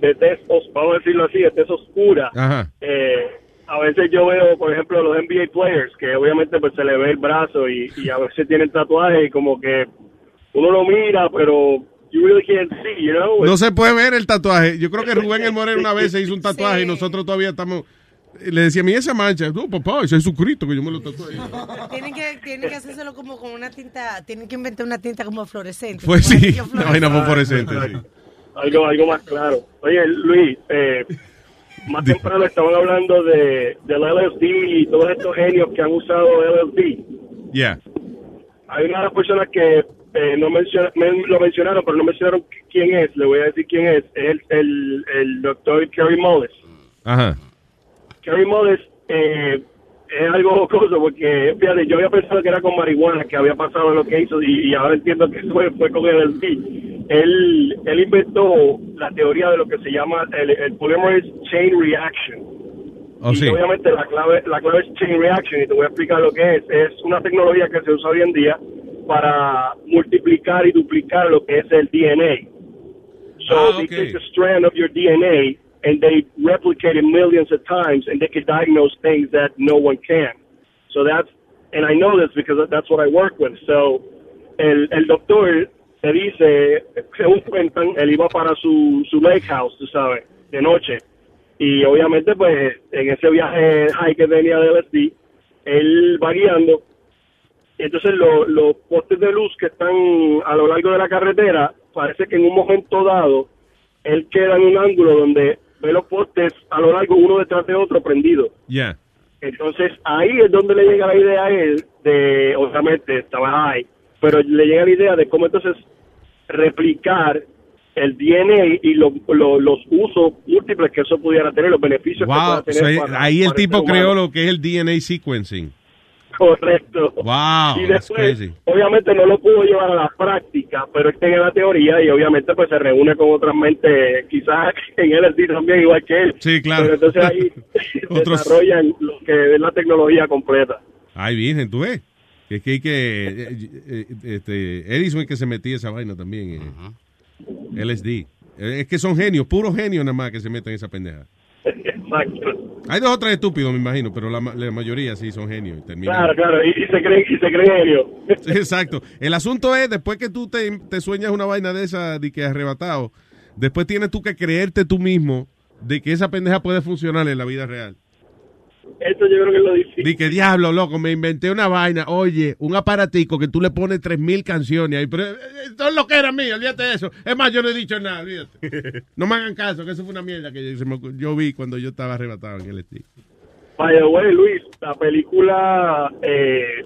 de tez, os- vamos a decirlo así, de tez oscura, Ajá. eh, a veces yo veo, por ejemplo, los NBA players, que obviamente pues se le ve el brazo y, y a veces tienen tatuajes y como que uno lo mira, pero you really can't see, you know? No se puede ver el tatuaje. Yo creo que Rubén el Moreno una vez se hizo un tatuaje y nosotros todavía estamos... Le decía, mira esa mancha. No, papá, ese es Jesucristo que yo me lo tatué. Tienen que, tienen que hacérselo como con una tinta, tienen que inventar una tinta como fluorescente. Pues sí, una vaina fluorescente. sí. Algo algo más claro. Oye, Luis, eh, más temprano estaban hablando de del LSD y todos estos genios que han usado LSD. Yeah. Hay una de las personas que eh, no menciona, men- lo mencionaron, pero no mencionaron quién es. Le voy a decir quién es. Es el, el, el doctor Kerry Mullis. Ajá. Kerry Mullis eh, es algo jocoso porque, fíjate, yo había pensado que era con marihuana que había pasado lo que hizo y, y ahora entiendo que fue, fue con el LSD. Él, él inventó la teoría de lo que se llama el, el polymerase chain reaction. Oh, y sí. obviamente la clave, la clave es chain reaction y te voy a explicar lo que es. Es una tecnología que se usa hoy en día para multiplicar y duplicar lo que es el DNA. So Ah, they okay. take a strand of your DNA and they replicate it millions of times and they can diagnose things that no one can. So that's, and I know this because that's what I work with. So el, el doctor te dice, según cuentan, él iba para su, su lake house, tú sabes, de noche. Y obviamente, pues, en ese viaje high que tenía de LSD, él va guiando. Entonces lo- los postes de luz que están a lo largo de la carretera, parece que en un momento dado, él queda en un ángulo donde ve los postes a lo largo uno detrás de otro prendido. Yeah. Entonces ahí es donde le llega la idea a él de, obviamente estaba high, pero le llega la idea de cómo entonces replicar el DNA y lo- lo- los usos múltiples que eso pudiera tener, los beneficios que Wow. pueda tener. So, ahí- para- ahí el tipo humano. creó lo que es el DNA sequencing. Correcto. Wow. y That's después, crazy. obviamente no lo pudo llevar a la práctica, pero él tenía la teoría y obviamente pues se reúne con otras mentes, quizás en LSD también igual que él. Sí, claro. Pero entonces ahí Otros- desarrollan lo que es la tecnología completa. Ay, virgen, tú ves. Que es que hay que. eh, eh, este, Edison es que se metía esa vaina también. eh. LSD. Eh, Es que son genios, puros genios nada más que se meten en esa pendeja. Hay dos o tres estúpidos, me imagino, pero la, ma- la mayoría sí son genios. y terminan- Claro, claro, y, y se creen, y se creen genio. Sí, exacto. El asunto es, después que tú te, te sueñas una vaina de esa, de que arrebatado, después tienes tú que creerte tú mismo de que esa pendeja puede funcionar en la vida real. Eso yo creo que es lo difícil. Di que diablo, loco, me inventé una vaina. Oye, un aparatico que tú le pones tres mil canciones ahí. Pero eh, esto es lo que era mío, olvídate de eso. Es más, yo no he dicho nada, olvídate. No me hagan caso, que eso fue una mierda que yo, se me ocu- yo vi cuando yo estaba arrebatado en el estilo. By the way, Luis, la película, eh,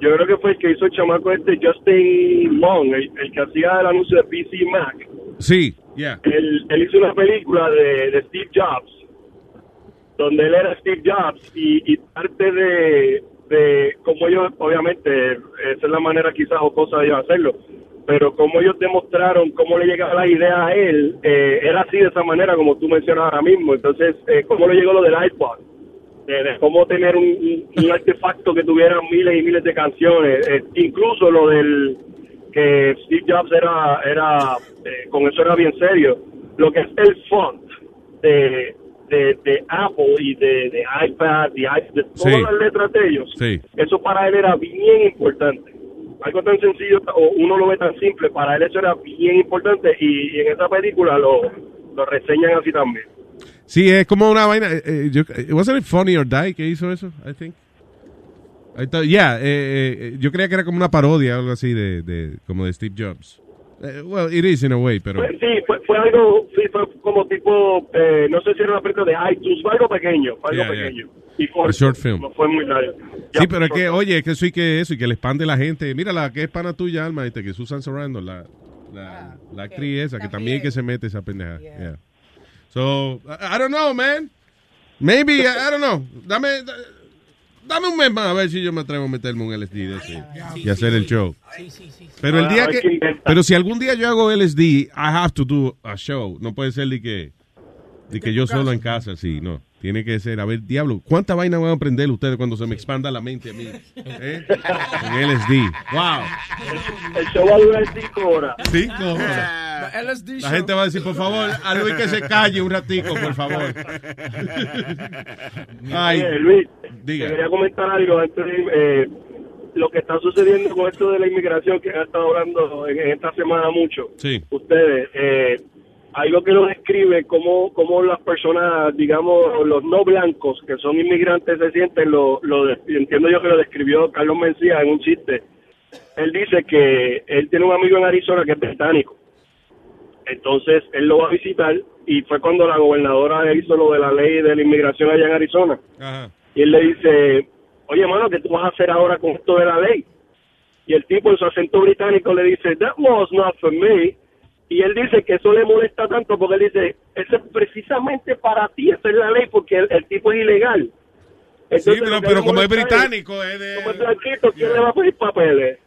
yo creo que fue el que hizo el chamaco este Justin Long, el, el que hacía el anuncio de PC Mac. Sí, ya. Él, él hizo una película de, de Steve Jobs, donde él era Steve Jobs y, y parte de, de como ellos, obviamente, esa es la manera quizás o cosa de ellos hacerlo, pero como ellos demostraron cómo le llegaba la idea a él, eh, era así de esa manera como tú mencionas ahora mismo. Entonces, eh, cómo le llegó lo del iPod, de, cómo tener un artefacto que tuviera miles y miles de canciones, eh, incluso lo del que Steve Jobs era, era eh, con eso era bien serio, lo que es el font de, de, de Apple y de, de iPad de todas Sí. las letras de ellos, Sí. eso para él era bien importante. Algo tan sencillo, o uno lo ve tan simple, para él eso era bien importante y, y en esta película lo, lo reseñan así también. Sí, es como una vaina. eh, eh, yo, eh, wasn't it Funny or Die que hizo eso? I think. I thought- yeah, eh, eh, yo creía que era como una parodia o algo así de, de como de Steve Jobs. Eh, well, it is in a way, pero. Fue- sí, fue, fue algo, sí, fue como tipo, eh, no sé si era una película de iTunes, fue algo pequeño, fue algo Yeah, yeah. pequeño. Y fue, A short film. no fue muy largo. Sí, pero es que, oye, es que eso y que eso, y que le expande la gente. Mira la que es pana tuya, Alma, este, que Susan Sarandon, la, la, la actriz esa, que también que se mete esa pendeja. Yeah. So, I, I don't know, man. Maybe, I, I don't know. Dame, da- dame un mes más a ver si yo me atrevo a meterme un LSD de ese y hacer el show. Pero el día que pero si algún día yo hago LSD, I have to do a show. No puede ser de que, de que yo solo en casa, sí, no. Tiene que ser, a ver, diablo, ¿cuánta vaina van a aprender ustedes cuando se me expanda la mente a mí? ¿Eh? En LSD. Wow. El show va a durar cinco horas. Cinco horas. La gente va a decir, por favor, a Luis que se calle un ratico, por favor. Ay, Oye, Luis, diga. te quería comentar algo antes de, eh, lo que está sucediendo con esto de la inmigración que han estado hablando en, en esta semana mucho. Sí. Ustedes, eh, algo que lo describe cómo, cómo las personas, digamos, los no blancos que son inmigrantes se sienten, lo, lo entiendo yo que lo describió Carlos Mencía en un chiste. Él dice que él tiene un amigo en Arizona que es británico. Entonces él lo va a visitar y fue cuando la gobernadora hizo lo de la ley de la inmigración allá en Arizona. Ajá. Y él le dice, oye, mano, ¿qué tú vas a hacer ahora con esto de la ley? Y el tipo en su acento británico le dice, that was not for me. Y él dice que eso le molesta tanto porque él dice, eso es precisamente para ti, esa es la ley, porque el, el tipo es ilegal. Sí, pero, pero como es británico, es de... Como es blanquito, ¿quién le va a pedir papeles?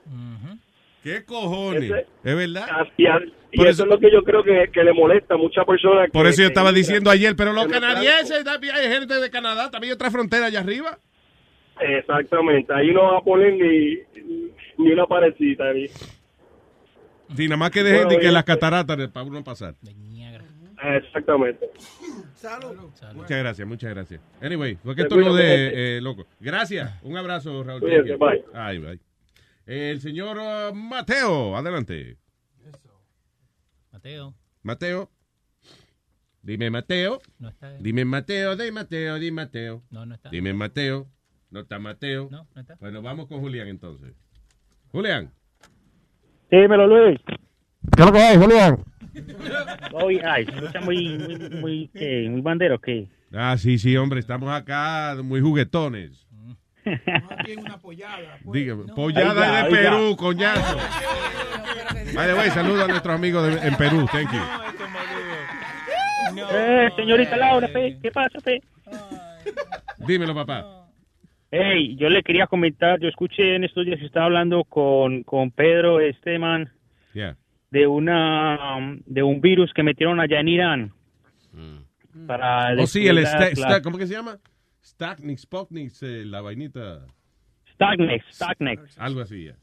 ¿Qué cojones? Ese- Es verdad. Y, a- y Por eso, es lo que yo creo que, que le molesta a muchas personas. Por que- eso yo estaba diciendo ayer, pero los canadienses, también hay gente de Canadá, también hay otra frontera allá arriba. Exactamente, ahí no va a poner ni, ni una parecita. Ni. Sí, nada más que dejen Bueno, de que las cataratas de- para uno pasar. Exactamente. Muchas gracias, muchas gracias. Anyway, fue que esto lo de eh, loco. Gracias, un abrazo, Raúl. Cuídate, bye. Ay, bye. El señor uh, Mateo, adelante. Mateo. Mateo. Dime Mateo. No está. Dime Mateo, dime Mateo, dime Mateo. No, no está. Dime Mateo. No está Mateo. No, no está. Bueno, vamos con Julián entonces. Julián. Dímelo, Luis. ¿Qué es lo que hay, Julián? Oye, ay, se escucha muy, muy, muy, ¿qué? muy bandero, ¿qué? Ah, sí, sí, hombre, estamos acá muy juguetones. Dígame, pollada Oiga, de oiga. Perú, coñazo. Vale, güey, saludos a nuestros amigos de- en Perú, thank you. Eh, señorita Laura, pe, ¿qué pasa, pe? Dímelo, papá. Hey, yo le quería comentar, yo escuché en estos días que estaba hablando con, con Pedro Esteban Yeah. de una de un virus que metieron allá en Irán. Para Oh, sí, el ¿cómo que se llama? Stacknix, Spocknix, eh, la vainita. Stagnex, Stagnex. Algo así, ya.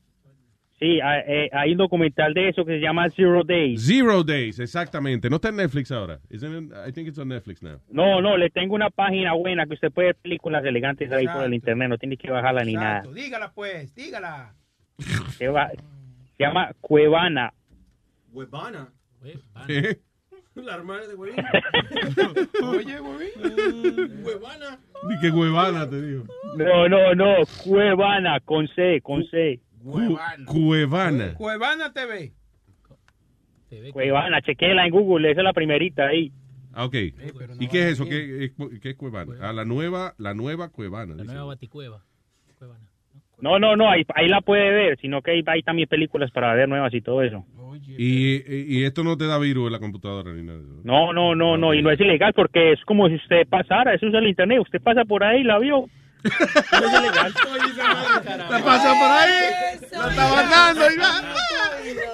Sí, hay, eh, hay un documental de eso que se llama Zero Days. Zero Days, exactamente. No está en Netflix ahora. Isn't it? I think it's on Netflix now. No, no, le tengo una página buena que usted puede ver películas elegantes ahí por el internet, no tiene que bajarla ni nada. Dígala pues, dígala. Se, va- se llama Cuevana. Huevana. ¿Qué? La hermana de Huevín. Oye, Huevín. Huevana. Ni que huevana te digo. No, no, no, Cuevana, con C, con C. Cu- Cuevana. Cuevana TV. Cuevana, chequela en Google, esa es la primerita ahí. Ah, ok. ¿Y qué es eso? ¿Qué, es- qué es Cuevana? Ah, la nueva, la nueva Cuevana. La dice. nueva Baticueva. Cuevana. No, no, no, ahí, ahí la puede ver, sino que hay, hay también películas para ver nuevas y todo eso. Y, y, y esto no te da virus en la computadora ni nada. No, no, no, no, y no es ilegal porque es como si usted pasara, eso es el internet, usted pasa por ahí y la vio. Eso es ilegal. La pasó por ahí, la estaba dando y va.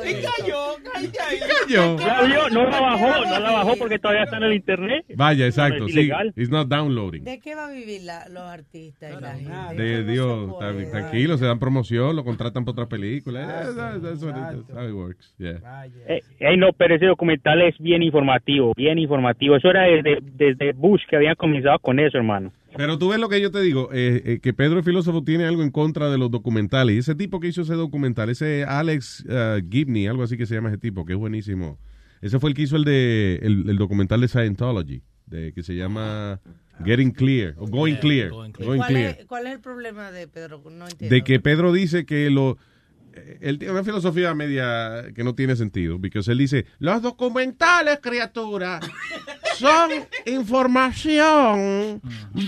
Y cayó, cayó. cayó. No la bajó, no la bajó porque todavía está en el internet. Vaya, exacto. es ilegal. it's not downloading. ¿De qué va a vivir la- los artistas y la gente? De Dios, tranquilo, se dan promoción, lo contratan para otra película. Eh, that's- how it works. Yeah. Eh, eh, no, pero ese documental es bien informativo, bien informativo. Eso era desde, desde Bush que habían comenzado con eso, hermano. Pero tú ves lo que yo te digo, eh, eh, que Pedro el filósofo tiene algo en contra de los documentales. Y ese tipo que hizo ese documental, ese Alex uh, Gibney, algo así que se llama ese tipo, que es buenísimo. Ese fue el que hizo el de el, el documental de Scientology, de que se llama Getting Clear o Going Clear, Going ¿Cuál, Clear. es, cuál es el problema de Pedro? No entiendo. De que Pedro dice que lo él tiene una filosofía media que no tiene sentido, porque él dice, Los documentales, criatura, son información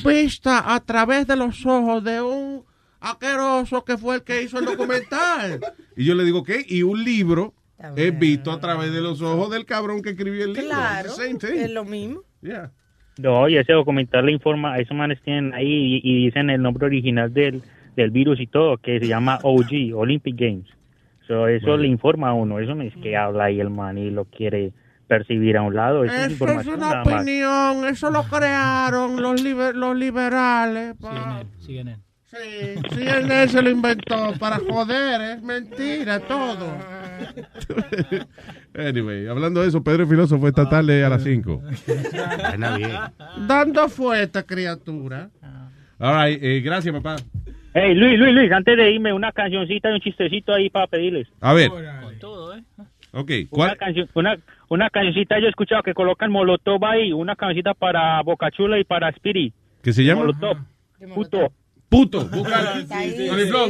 vista a través de los ojos de un aqueroso que fue el que hizo el documental. y yo le digo, ¿qué? Y un libro es visto a través de los ojos del cabrón que escribió el libro. Claro, It's the same thing. es lo mismo. Yeah. No, y ese documental le informa, esos manes tienen ahí y, y dicen el nombre original del, del virus y todo, que se llama OG, Olympic Games. So, eso Bueno. le informa a uno, eso no es que habla ahí el man y lo quiere percibir a un lado, eso es Eso es información una opinión, eso lo crearon los, liber- los liberales. pa- CNN. Sí, CNN se lo inventó para joder, es mentira todo. Anyway, hablando de eso, Pedro el filósofo esta tarde a las 5. Dando fuerte, criatura. All right, eh, gracias, papá. Hey, Luis, Luis, Luis, antes de irme, una cancioncita y un chistecito ahí para pedirles. A ver. Todo, ¿eh? Ok, Una, ¿cuál? canción, una, una cancioncita yo he escuchado que colocan Molotov ahí, una cancioncita para Bocachula y para Spirit. ¿Qué se llama? Molotov. Puto. Puto. Búscale,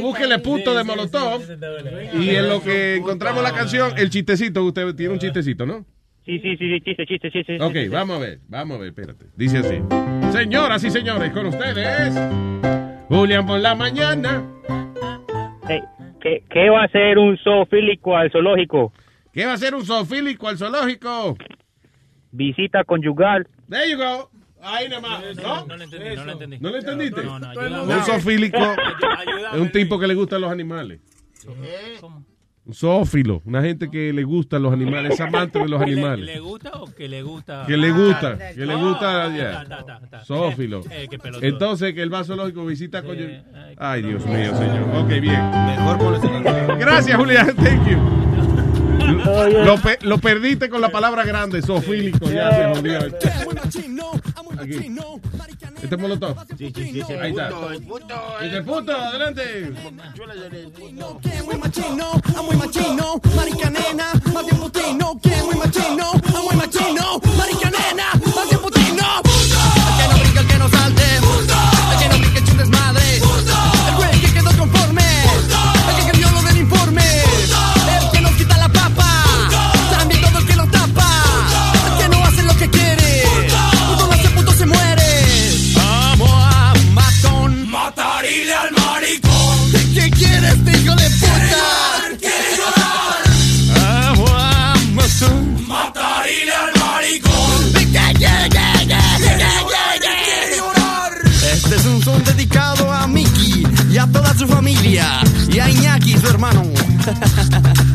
búsquele puto de Molotov. Y en lo que encontramos la canción, el chistecito, usted tiene un chistecito, ¿no? Sí, sí, sí, sí, chiste, chiste, chiste. Ok, vamos a ver, vamos a ver, espérate. Dice así. Señoras y señores, con ustedes, Julián por la mañana. Hey, ¿qué, ¿Qué va a hacer un zoofílico al zoológico? ¿Qué va a hacer un zoofílico al zoológico? Visita conyugal. There you go. Ahí nomás. ¿No? No lo entendí, no lo entendí. ¿No lo entendiste? No, no. Un zoofílico es un tipo que le gustan los animales. ¿Cómo? Un zoófilo, una gente que le gustan los animales, es amante de los ¿Que le- animales. ¿Le gusta o que le gusta? Que le gusta, que le gusta, ta, ya. ta, ta, ta. Zoófilo. Eh, pelotudo. Entonces, que el va al zoológico visita coño. Ay, Dios mío, señor. Ok, bien. Mejor Gracias, Julián. Thank you. Lo, pe- lo perdiste con la palabra grande, zoofílico. Ya se jodió. Aquí. ¿Este es Molotov? Sí, sí, sí, ese Ahí está. puto, el puto. Este puto, adelante. muy machino, muy machino, marica nena, más bien putino, que muy machino, muy machino, marica nena, más bien putino. El que no brinca, el que no salte, su familia y a Iñaki, su hermano.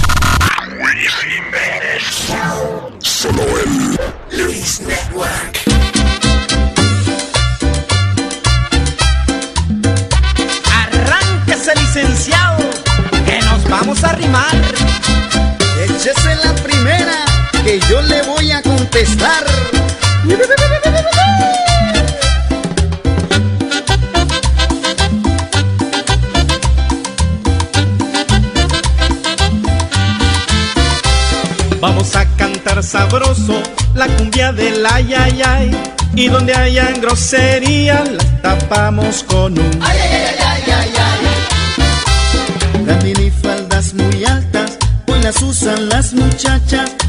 y donde hayan grosería la tapamos con un ay, ay, ay, ay, ay, faldas muy altas, hoy las usan las muchachas.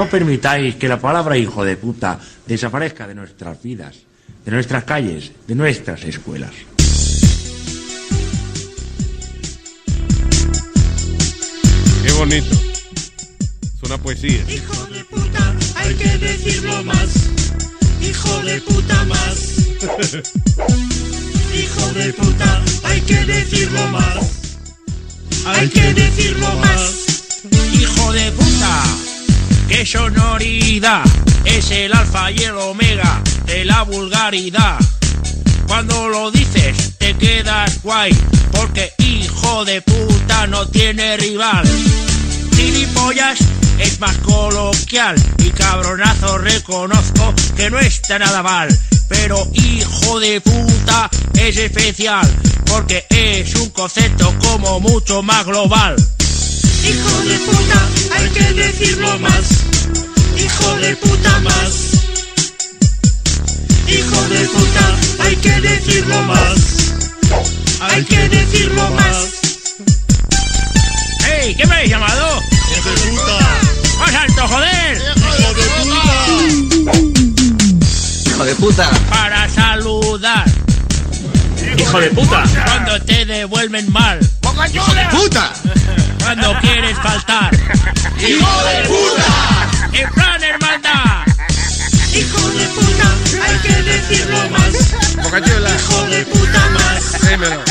No permitáis que la palabra hijo de puta desaparezca de nuestras vidas, de nuestras calles, de nuestras escuelas. Qué bonito. Es una poesía. Hijo de puta, hay que decirlo más. Hijo de puta más. hijo de puta, hay que decirlo más. Hay, que, decirlo más. Hijo de puta. ¡Qué sonoridad! Es el alfa y el omega de la vulgaridad. Cuando lo dices te quedas guay, porque hijo de puta no tiene rival. Gilipollas es más coloquial y cabronazo reconozco que no está nada mal. Pero hijo de puta es especial porque es un concepto como mucho más global. Hijo de puta, hay que decirlo más. Hijo de puta más. Hijo de puta, hay que decirlo más. Hay que decirlo más. ¡Ey! ¿Qué me habéis llamado? ¡Hijo de puta! ¡Más alto, joder! ¡Hijo de puta! Hijo de puta. Para saludar. Hijo de puta. Cuando te devuelven mal. Hijo de puta. Cuando quieres faltar. ¡Hijo de puta! En plan hermandad. Hijo de puta, hay que decirlo más. Bocachula. Hijo de puta más. Dímelo.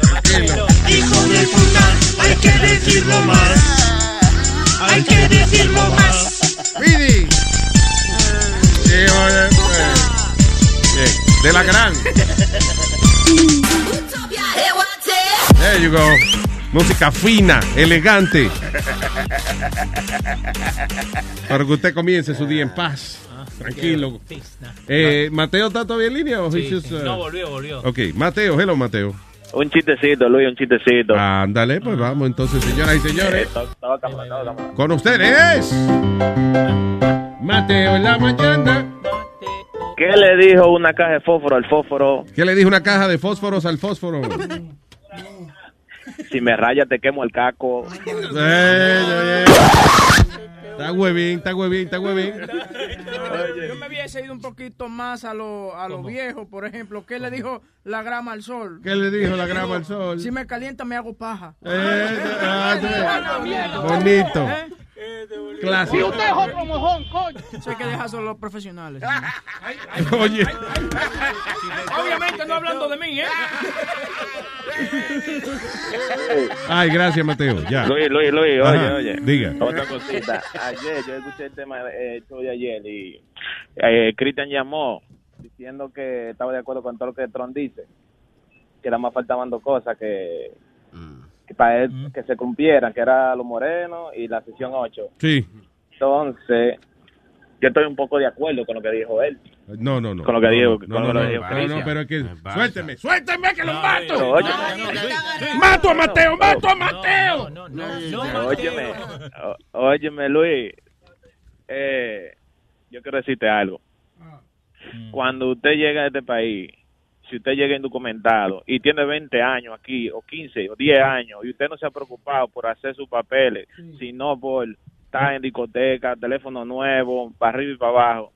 Tranquilo. Hijo de puta, hay que decirlo más. Hay que decirlo más. Bien. De la gran. There you go. Música fina, elegante. Para que usted comience su día en paz. Tranquilo. Eh, ¿Mateo está todavía en línea? o Sí, just, uh, No, volvió, volvió. Ok, Mateo, hello Mateo. Un chistecito, Luis, un chistecito. Ándale, pues vamos entonces, señoras y señores. Cámara. Con ustedes, Mateo en la mañana. ¿Qué le dijo una caja de fósforo al fósforo? ¿Qué le dijo una caja de fósforos al fósforo? Si me raya te quemo el caco. Está huevín, está huevín, está huevín. Yo me hubiese ido un poquito más a lo, a lo viejo, por ejemplo. ¿Qué le dijo la grama al sol? ¿Qué le dijo la grama al sol? Si me calienta, me hago paja. Eh, ah, Bonito. Clásico. Y usted es otro mojón, coño. Eso hay que dejárselo a los profesionales. Oye. Obviamente no hablando de mí, ¿eh? Ay, gracias, Mateo. Ya. Luis, Luis, Luis, Ajá, oye, oye. diga. Otra cosita. Ayer yo escuché el tema eh, de ayer y eh, Cristian llamó diciendo que estaba de acuerdo con todo lo que Tron dice. Que nada más faltaban dos cosas que, que para él que se cumplieran, que era lo moreno y la sesión 8. Sí. Entonces, yo estoy un poco de acuerdo con lo que dijo él. No, no, no. Con lo que No, dijo- no, no, no, no, no, pero es que suélteme, suélteme que lo mato. Mato a Mateo, mato a Mateo. Óyeme, ó- óyeme, Luis. Eh, yo quiero decirte algo. Cuando usted llega a este país, si usted llega indocumentado y tiene 20 años aquí, o 15, o 10 años, y usted no se ha preocupado por hacer sus papeles, sino por estar en discoteca, teléfono nuevo, para arriba y para abajo,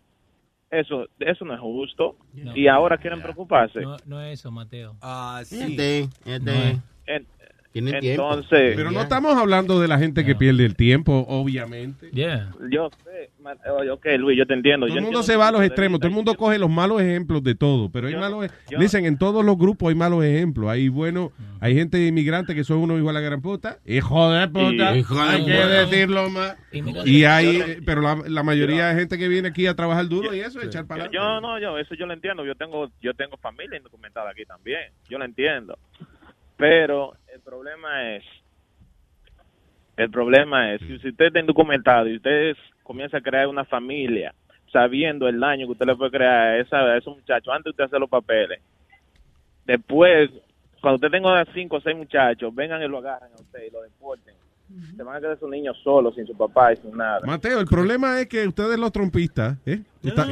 eso eso no es justo. y ahora quieren preocuparse. No, no es eso, Mateo. Ah, Este, este. No es. En- Tiene tiempo. entonces, Pero no estamos hablando de la gente que pierde el tiempo, obviamente. yo sé, ok, Luis, yo te entiendo. Todo yo el mundo entiendo se va a los extremos, todo el mundo coge los malos ejemplos de todo, pero hay malos, e- dicen en todos los grupos hay malos ejemplos, hay bueno, hay gente inmigrante que son unos hijos de la gran puta, hijo de puta, Y- hijo de hay que decirlo más, y hay, pero la, la mayoría de gente que viene aquí a trabajar duro y eso, echar para Yo, yo no, yo eso yo lo entiendo. Yo tengo yo tengo familia indocumentada aquí también. Yo lo entiendo. Pero problema es el problema es que si usted está indocumentado y usted comienza a crear una familia sabiendo el daño que usted le puede crear a, esa, a esos muchachos antes de usted hacer los papeles. Después, cuando usted tenga cinco o seis muchachos, vengan y lo agarran a usted y lo deporten. Se van a quedar esos niños solos, sin su papá y sin nada. Mateo, el problema es que ustedes los trompistas, ¿eh? Está-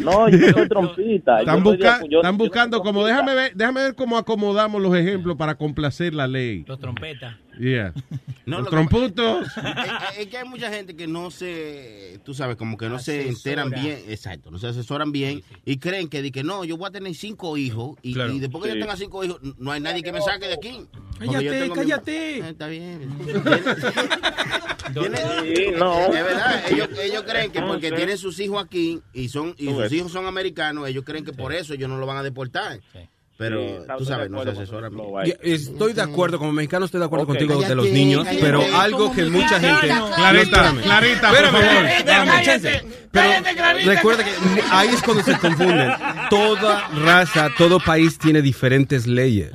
No, yo soy trompista. Están, de- busca- buscando, como déjame ver, déjame ver cómo acomodamos los ejemplos para complacer la ley. Los trompetas. Yeah. No, los lo que- tromputos. es, es que hay mucha gente que no se, tú sabes, como que no se enteran bien, exacto, no se asesoran bien y creen que, di que no, yo voy a tener cinco hijos y, Claro. y después que Sí. yo tenga cinco hijos, no hay nadie que me saque de aquí. Cállate, mi- cállate. Eh, Está bien. Sí, no. Es verdad, ellos, ellos creen que porque Sí. tienen sus hijos aquí y son y sus hijos son americanos, ellos creen que por eso ellos no lo van a deportar. Pero Sí, tú sabes, no flow Y- Estoy de acuerdo, como mexicano estoy de acuerdo Ok. contigo de los niños, cállate. pero algo que mucha gente... Clarita, Clarita, por favor. espérame, Clarita. Recuerda que ahí es cuando se confunden. Toda raza, todo país tiene diferentes leyes.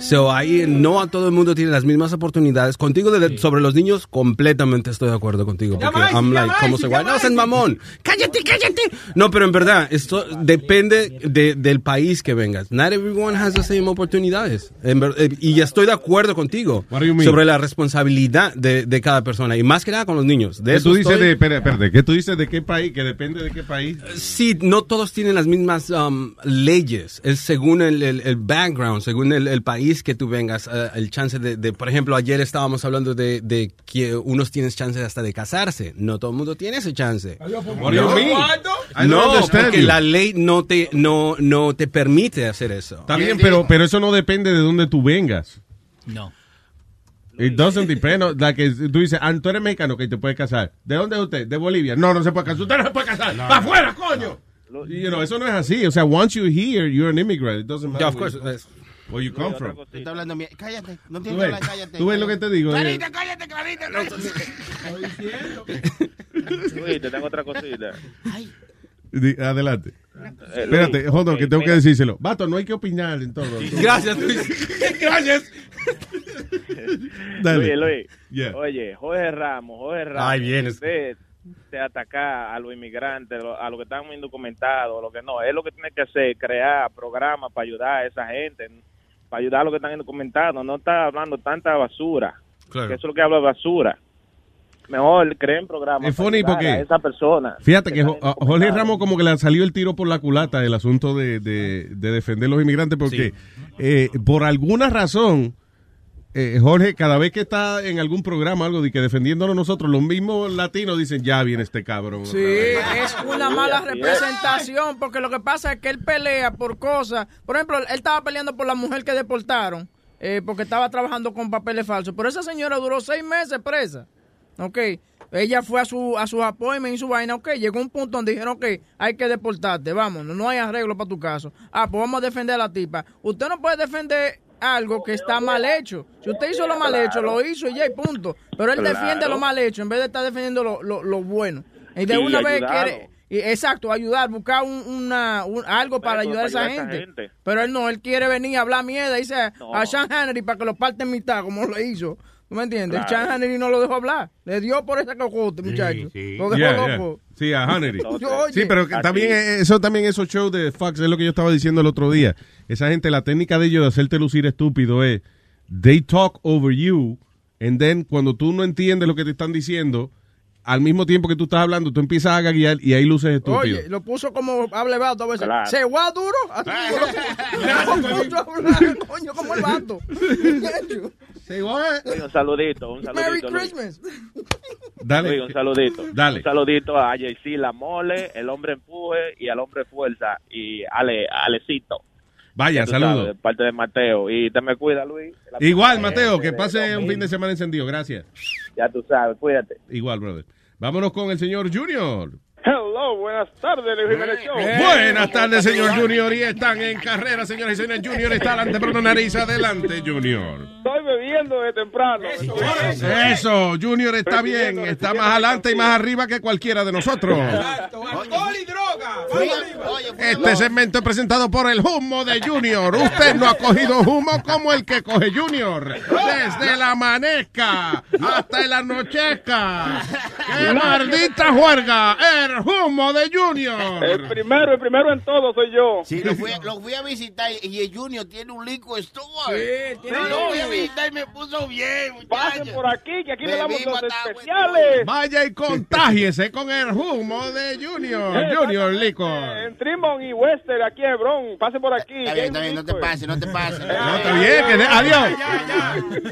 So ahí no a todo el mundo tiene las mismas oportunidades. Contigo de- sobre los niños, completamente estoy de acuerdo contigo. Porque vais, I'm ya like, vais, ¿cómo se ya guay? No seas mamón. Cállate, cállate. No, pero en verdad, esto depende de- del país que vengas. Not everyone has the same oportunidades. Eh, y estoy de acuerdo contigo sobre la responsabilidad de, de cada persona. Y más que nada con los niños. De ¿Qué eso tú dices estoy- de, espera, espérate, ¿qué tú dices de qué país? Que depende de qué país. Sí, no todos tienen las mismas um, leyes. Es según el, el- el background, según el, el país que tú vengas, eh, el chance de, de- por ejemplo, ayer estábamos hablando de, de que unos tienen chances hasta de casarse. No todo el mundo tiene ese chance. No, porque la ley no te, no, no te permite hacer eso. Está bien, pero, pero eso no depende de dónde tú vengas. No. It doesn't depend. on- like, tú dices, ah, tú eres mexicano que te puedes casar. ¿De dónde es usted? De Bolivia. No, no se puede casar. Usted no se puede casar. ¡Pa' afuera, coño! You know, eso no es así. O sea, once you're here, you're an immigrant. It doesn't matter Yeah, of where course. you- where you come from. Tú estás hablando mía. Cállate. No ¿Tú tienes que hablar, cállate. ¿Tú ves lo que te digo? Clarita, cállate, Clarita. Luis, te tengo otra cosita. Di- Adelante. Eh, Espérate, Luis, hold on, ok, que tengo que decírselo. Vato, no hay que opinar en todo. Gracias, Luis. Gracias. Dale. Luis, Luis. Yeah. Oye, Jorge Ramos, Jorge Ramos. Ay, vienes. Usted de atacar a los inmigrantes, a los que están indocumentados, lo que no. Es lo que tiene que hacer, crear programas para ayudar a esa gente, para ayudar a los que están indocumentados. No está hablando tanta basura. Claro. Que eso es lo que habla de basura. Mejor creen programas Es funny porque- a esa persona. Fíjate que Jorge Ramos como que le salió el tiro por la culata el asunto de, de- de defender los inmigrantes porque eh, por alguna razón eh, Jorge cada vez que está en algún programa algo de que defendiéndonos nosotros los mismos latinos dicen ya viene este cabrón. Sí, es una mala representación, porque lo que pasa es que él pelea por cosas. Por ejemplo, él estaba peleando por la mujer que deportaron, eh, porque estaba trabajando con papeles falsos. Pero esa señora duró seis meses presa. Ok. Ella fue a su a su appointment y su vaina, ok. Llegó un punto donde dijeron, ok, hay que deportarte, vamos, no hay arreglo para tu caso. Ah, pues vamos a defender a la tipa. Usted no puede defender algo que está mal hecho. Si usted hizo lo mal hecho, lo hizo y ya, y punto. Pero él Claro. defiende lo mal hecho en vez de estar defendiendo lo, lo, lo bueno. Y de una vez quiere, exacto, ayudar, buscar un, una, un- algo para ayudar a esa a gente. esa gente. Pero él no, él quiere venir a hablar mierda, dice a Sean Hannity para que lo parte en mitad, como lo hizo. ¿Tú me entiendes? Claro. Sean Hannity no lo dejó hablar. Le dio por ese cocote, muchacho. Lo dejó Yeah, yeah. loco. Sí, a Hannity. Sí, pero también eh, eso también esos shows de Fox es lo que yo estaba diciendo el otro día. Esa gente la técnica de ellos de hacerte lucir estúpido es they talk over you and then cuando tú no entiendes lo que te están diciendo, al mismo tiempo que tú estás hablando, tú empiezas a gaguear y ahí luces estúpido. Oye, lo puso como hable vato a veces. Claro. Se va duro. Así lo- lo coño, como el vato. Luis, un saludito, un Merry saludito. Luis. Christmas. Dale. Luis, un saludito. Dale. Un saludito a JC La Mole, el hombre empuje y al hombre fuerza y Ale, Alecito. Vaya, Ya tú saludo. sabes, de parte de Mateo. Y te me cuida, Luis. La- Igual, Mateo, eh, que de pase un fin de semana encendido. Gracias. Ya tú sabes, cuídate. Igual, brother. Vámonos con el señor Junior. Hello, buenas tardes, Luis Jiménez Show. Buenas tardes, señor Junior. Y están en carrera, señoras y señores. Junior está adelante por una nariz. Adelante, Junior. Estoy bebiendo de temprano. Eso, Junior está bien. Está más adelante y más arriba que cualquiera de nosotros. Alcohol y droga. Este segmento es presentado por el humo de Junior. Usted no ha cogido humo como el que coge Junior. Desde la manesca hasta el anochezca. ¡Qué maldita juerga! El humo de Junior. El primero, el primero en todo soy yo. Sí, lo fui, lo fui a visitar y el Junior tiene un lico store. Sí, tiene Sí, lo fui a visitar y me puso bien, Pasen muchacho. por aquí, que aquí le damos los especiales. Vaya y contágiese con el humo de Junior. Junior Lico. En Trimon y Wester, aquí en Bron. Pase por aquí. Está bien, está bien, no te pases, no te pases. No, está bien, que de- adiós.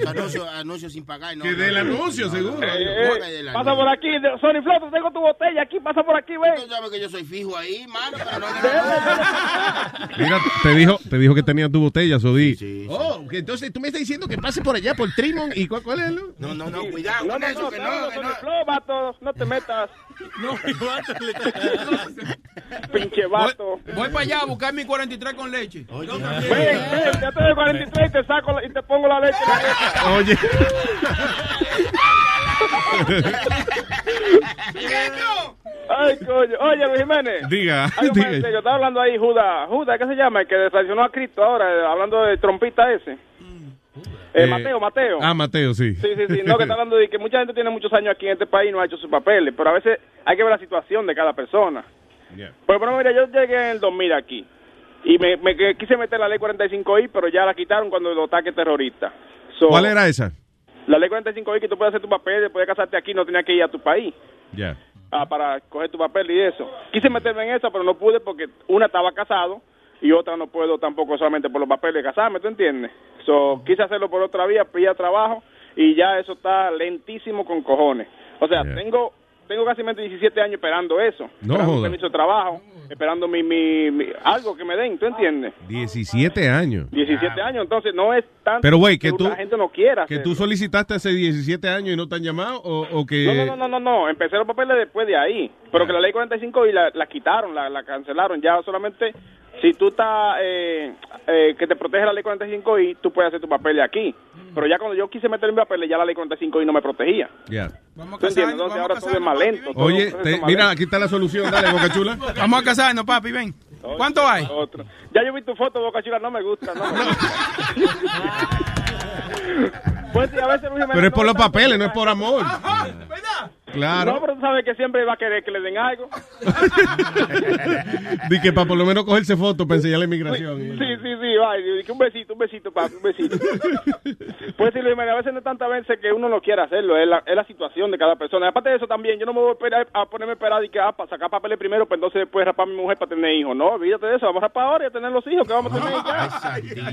Anuncio, anuncio sin pagar. No, Que dé el anuncio, seguro. Eh, pasa por aquí. Sony Flow, tengo tu botella aquí. Pasa por aquí, ven. Tú sabes que yo soy fijo ahí, mano, pero no... Mira, te dijo, te dijo que tenía tu botella, Sodi. Oh, que entonces tú me estás diciendo que pase por allá por Trimon y cuál, cuál es el? No, no, no, cuidado No, con no, eso, no, que no, no, no, no. No te metas. No, mi vato le Pinche vato. Voy para allá a buscar mi 43 con leche. Yo Ven, ven, ya te doy 43 y te saco la- y te pongo la leche. la. Oye. Ay, coño. Oye, Luis Jiménez. Diga, diga. serio. Estaba hablando ahí Judas. Judas, ¿qué se llama? El que traicionó a Cristo ahora, eh, hablando de trompita ese. Eh, Eh, Mateo, Mateo. Ah, Mateo, sí. Sí, sí, sí. No, que está hablando de que mucha gente tiene muchos años aquí en este país y no ha hecho sus papeles. Pero a veces hay que ver la situación de cada persona. Por ejemplo, mira, yo llegué en el 2000 aquí. Y me, me quise meter la ley 45I, pero ya la quitaron cuando los ataques terroristas. So, ¿Cuál era esa? La ley 45I que tú puedes hacer tu papel, después de casarte aquí, no tenías que ir a tu país Ya. ah, para coger tu papel y eso. Quise meterme en esa, pero no pude porque una estaba casado y otra no puedo tampoco solamente por los papeles de casarme, ¿tú entiendes? So, quise hacerlo por otra vía, pedí trabajo y ya eso está lentísimo con cojones. O sea, tengo tengo casi 17 años esperando eso. No esperando joda. permiso de trabajo, esperando mi, mi, mi- algo que me den, ¿tú entiendes? 17 años. 17 años, entonces no es tanto Pero, güey, que tú- la gente no quiera ¿Que hacerlo. tú solicitaste hace 17 años y no te han llamado? ¿O, o que.? No, no, no, no, no, no, empecé los papeles después de ahí, pero que la ley 45 y la, la quitaron, la, la cancelaron, ya solamente si tú estás, eh, eh, que te protege la ley 45 y tú puedes hacer tu papeles aquí, pero ya cuando yo quise meter mi papeles ya la ley 45 y no me protegía. Ya. ¿Tú entiendes? Entonces ahora todo es más lento. todo Oye, te- más mira, lento. aquí está la solución. Dale, Boca Chula. Vamos a casarnos, papi, ven. ¿Cuánto hay? Otro. Ya yo vi tu foto, Boca Chula, no me gusta, no me gusta. pues sí, a veces Pero es por los papeles, no es por amor. No, Claro. pero tú sabes que siempre va a querer que le den algo. Di que para por lo menos cogerse fotos para enseñar la inmigración. Sí, sí, sí, va. y dije, Un besito, un besito, papi, un besito. pues sí, Luis a veces no es tantas veces que uno no quiere hacerlo, es la, es la situación de cada persona. Aparte de eso también, yo no me voy a, esperar, a ponerme a esperar y que ah, para sacar papeles primero, pues entonces después rapar a mi mujer para tener hijos. No, olvídate de eso, vamos a rapar ahora y a tener los hijos que vamos a tener ya.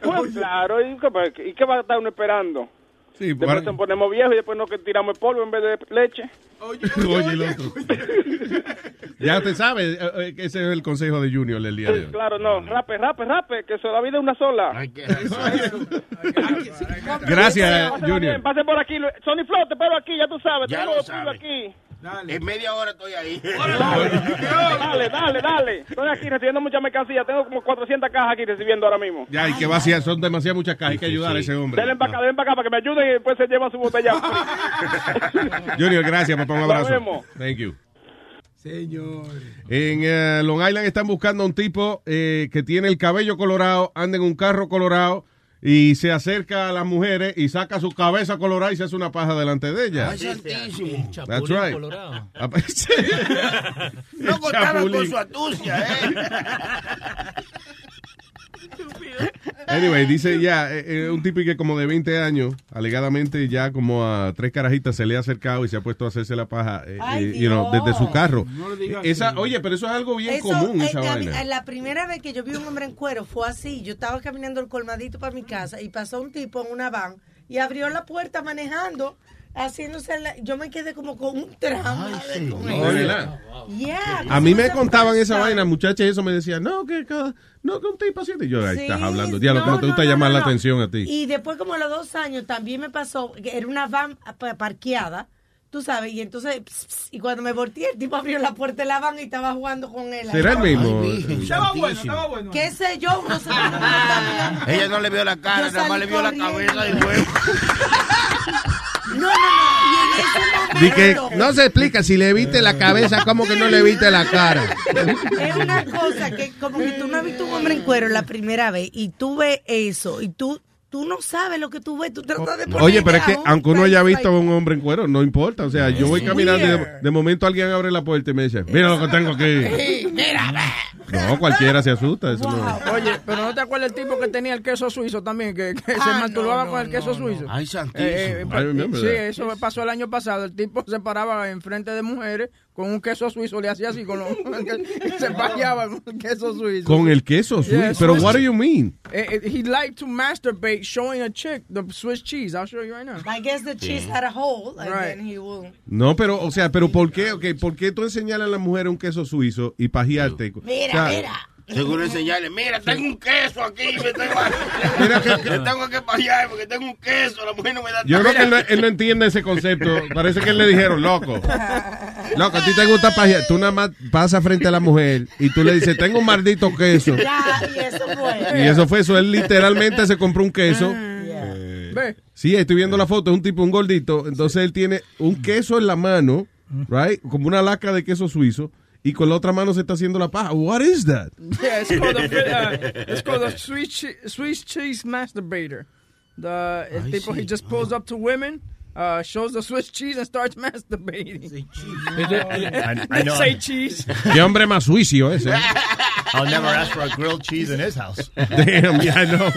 Pues claro, ¿y qué, y qué va a estar uno esperando? Sí, Después para- nos ponemos viejos y después nos tiramos el polvo en vez de leche. Oye, el otro. Ya te sabes, eh, eh, que ese es el consejo de Junior del día de hoy. Claro, no, rape, rape, rape, que eso, la vida es una sola. Gracias, Junior. pasen por aquí. Sony Flow, te espero aquí, ya tú sabes. Ya tengo lo los aquí. En media hora estoy ahí. Dale, dale, dale. Estoy aquí recibiendo mucha mercancía. Tengo como 400 cajas aquí recibiendo ahora mismo. Ya, y que vacía, son demasiadas muchas cajas. Hay que ayudar a ese hombre. Denle para acá, denle para acá para que me ayuden y después se llevan su botella. Junior, gracias, papá. Un Nos abrazo. vemos. Thank you. Señor. En eh, Long Island están buscando a un tipo eh, que tiene el cabello colorado, anda en un carro colorado y se acerca a las mujeres y saca su cabeza colorada y se hace una paja delante de ellas. Ay, santísimo. That's right. Ah, pues, No contaban con su astucia, ¿eh? Anyway, dice ya, eh, eh, un tipo que como de 20 años, alegadamente ya como a tres carajitas se le ha acercado y se ha puesto a hacerse la paja, eh, Ay, eh, you know, desde su carro. No Esa, oye, pero eso es algo bien Eso, común, eh, esa vaina. La primera vez que yo vi un hombre en cuero fue así. Yo estaba caminando el colmadito para mi casa y pasó un tipo en una van y abrió la puerta manejando, haciéndose la- Yo me quedé como con un trauma. de No, verdad. Yeah, A mí me contaban esa vaina, muchachas, y eso me decían, no, que cada- no, que un tipo así. Y yo, ahí Sí, estás hablando. No, ¿cómo te no, gusta no, llamar no, la atención a ti? Y después, como a los dos años, también me pasó que era una van pa- parqueada, tú sabes, y entonces, ps, ps, y cuando me volteé, el tipo abrió la puerta de la van y estaba jugando con él. ¿Será el mismo? Estaba bueno, estaba bueno. ¿Qué sé yo? No sé. Ella no le vio la cara, nada más le vio la cabeza y huevo. No, no, no. Y en ese momento, no se explica si le viste la cabeza, como que no le viste la cara. es una cosa que como que tú no has visto un hombre en cuero la primera vez y tú ves eso y tú tú no sabes lo que tú ves, tú tratas de ponerle Oye, pero es que un aunque uno haya visto a un hombre en cuero, no importa. O sea, yo voy caminando y de, momento alguien abre la puerta y me dice, mira lo que tengo aquí. Sí, mira, No, cualquiera se asusta. Eso no. Oye, pero ¿no te acuerdas el tipo que tenía el queso suizo también? Que, que se Ah, masturbaba no, con el queso no, suizo. Ay, santísimo. Eh, eh, I remember sí, eso pasó el año pasado. El tipo se paraba enfrente de mujeres con un queso suizo, le hacía así con los, se pajeaba con el queso suizo. Con el queso suizo. Yeah, Pero Swiss- what do you mean? Eh, eh, he liked to masturbate showing a chick the Swiss cheese. I'll show you right now. I guess the cheese had a hole and Right. then he will No, pero, o sea, pero ¿por qué? Okay, ¿Por qué tú enseñarle a la mujer un queso suizo y pajearte? Mira, O sea, mira. Seguro enseñarle, mira, tengo un queso aquí, me tengo, Mira que- me tengo que pagar porque tengo un queso, la mujer no me da Yo creo que él no, él no entiende ese concepto. Parece que él le dijeron, loco. Loco, a ti te gusta pajear. Tú nada más pasas frente a la mujer y tú le dices, tengo un maldito queso. Ya, y eso fue. Y eso fue eso. Él literalmente se compró un queso. Ve. Sí, estoy viendo la foto. Es un tipo, un gordito. Entonces él tiene un queso en la mano right? Como una laca de queso suizo. Y con la otra mano se está haciendo la paja. What is that? Yeah, it's called a, uh, it's called a Swiss, Swiss cheese masturbator. The el Ay, tipo, sí. he just pulls up to women, uh, shows the Swiss cheese and starts masturbating. I, I know. Say cheese. Qué hombre más suicio ese. I'll never ask for a grilled cheese in his house. Damn, yeah, I know.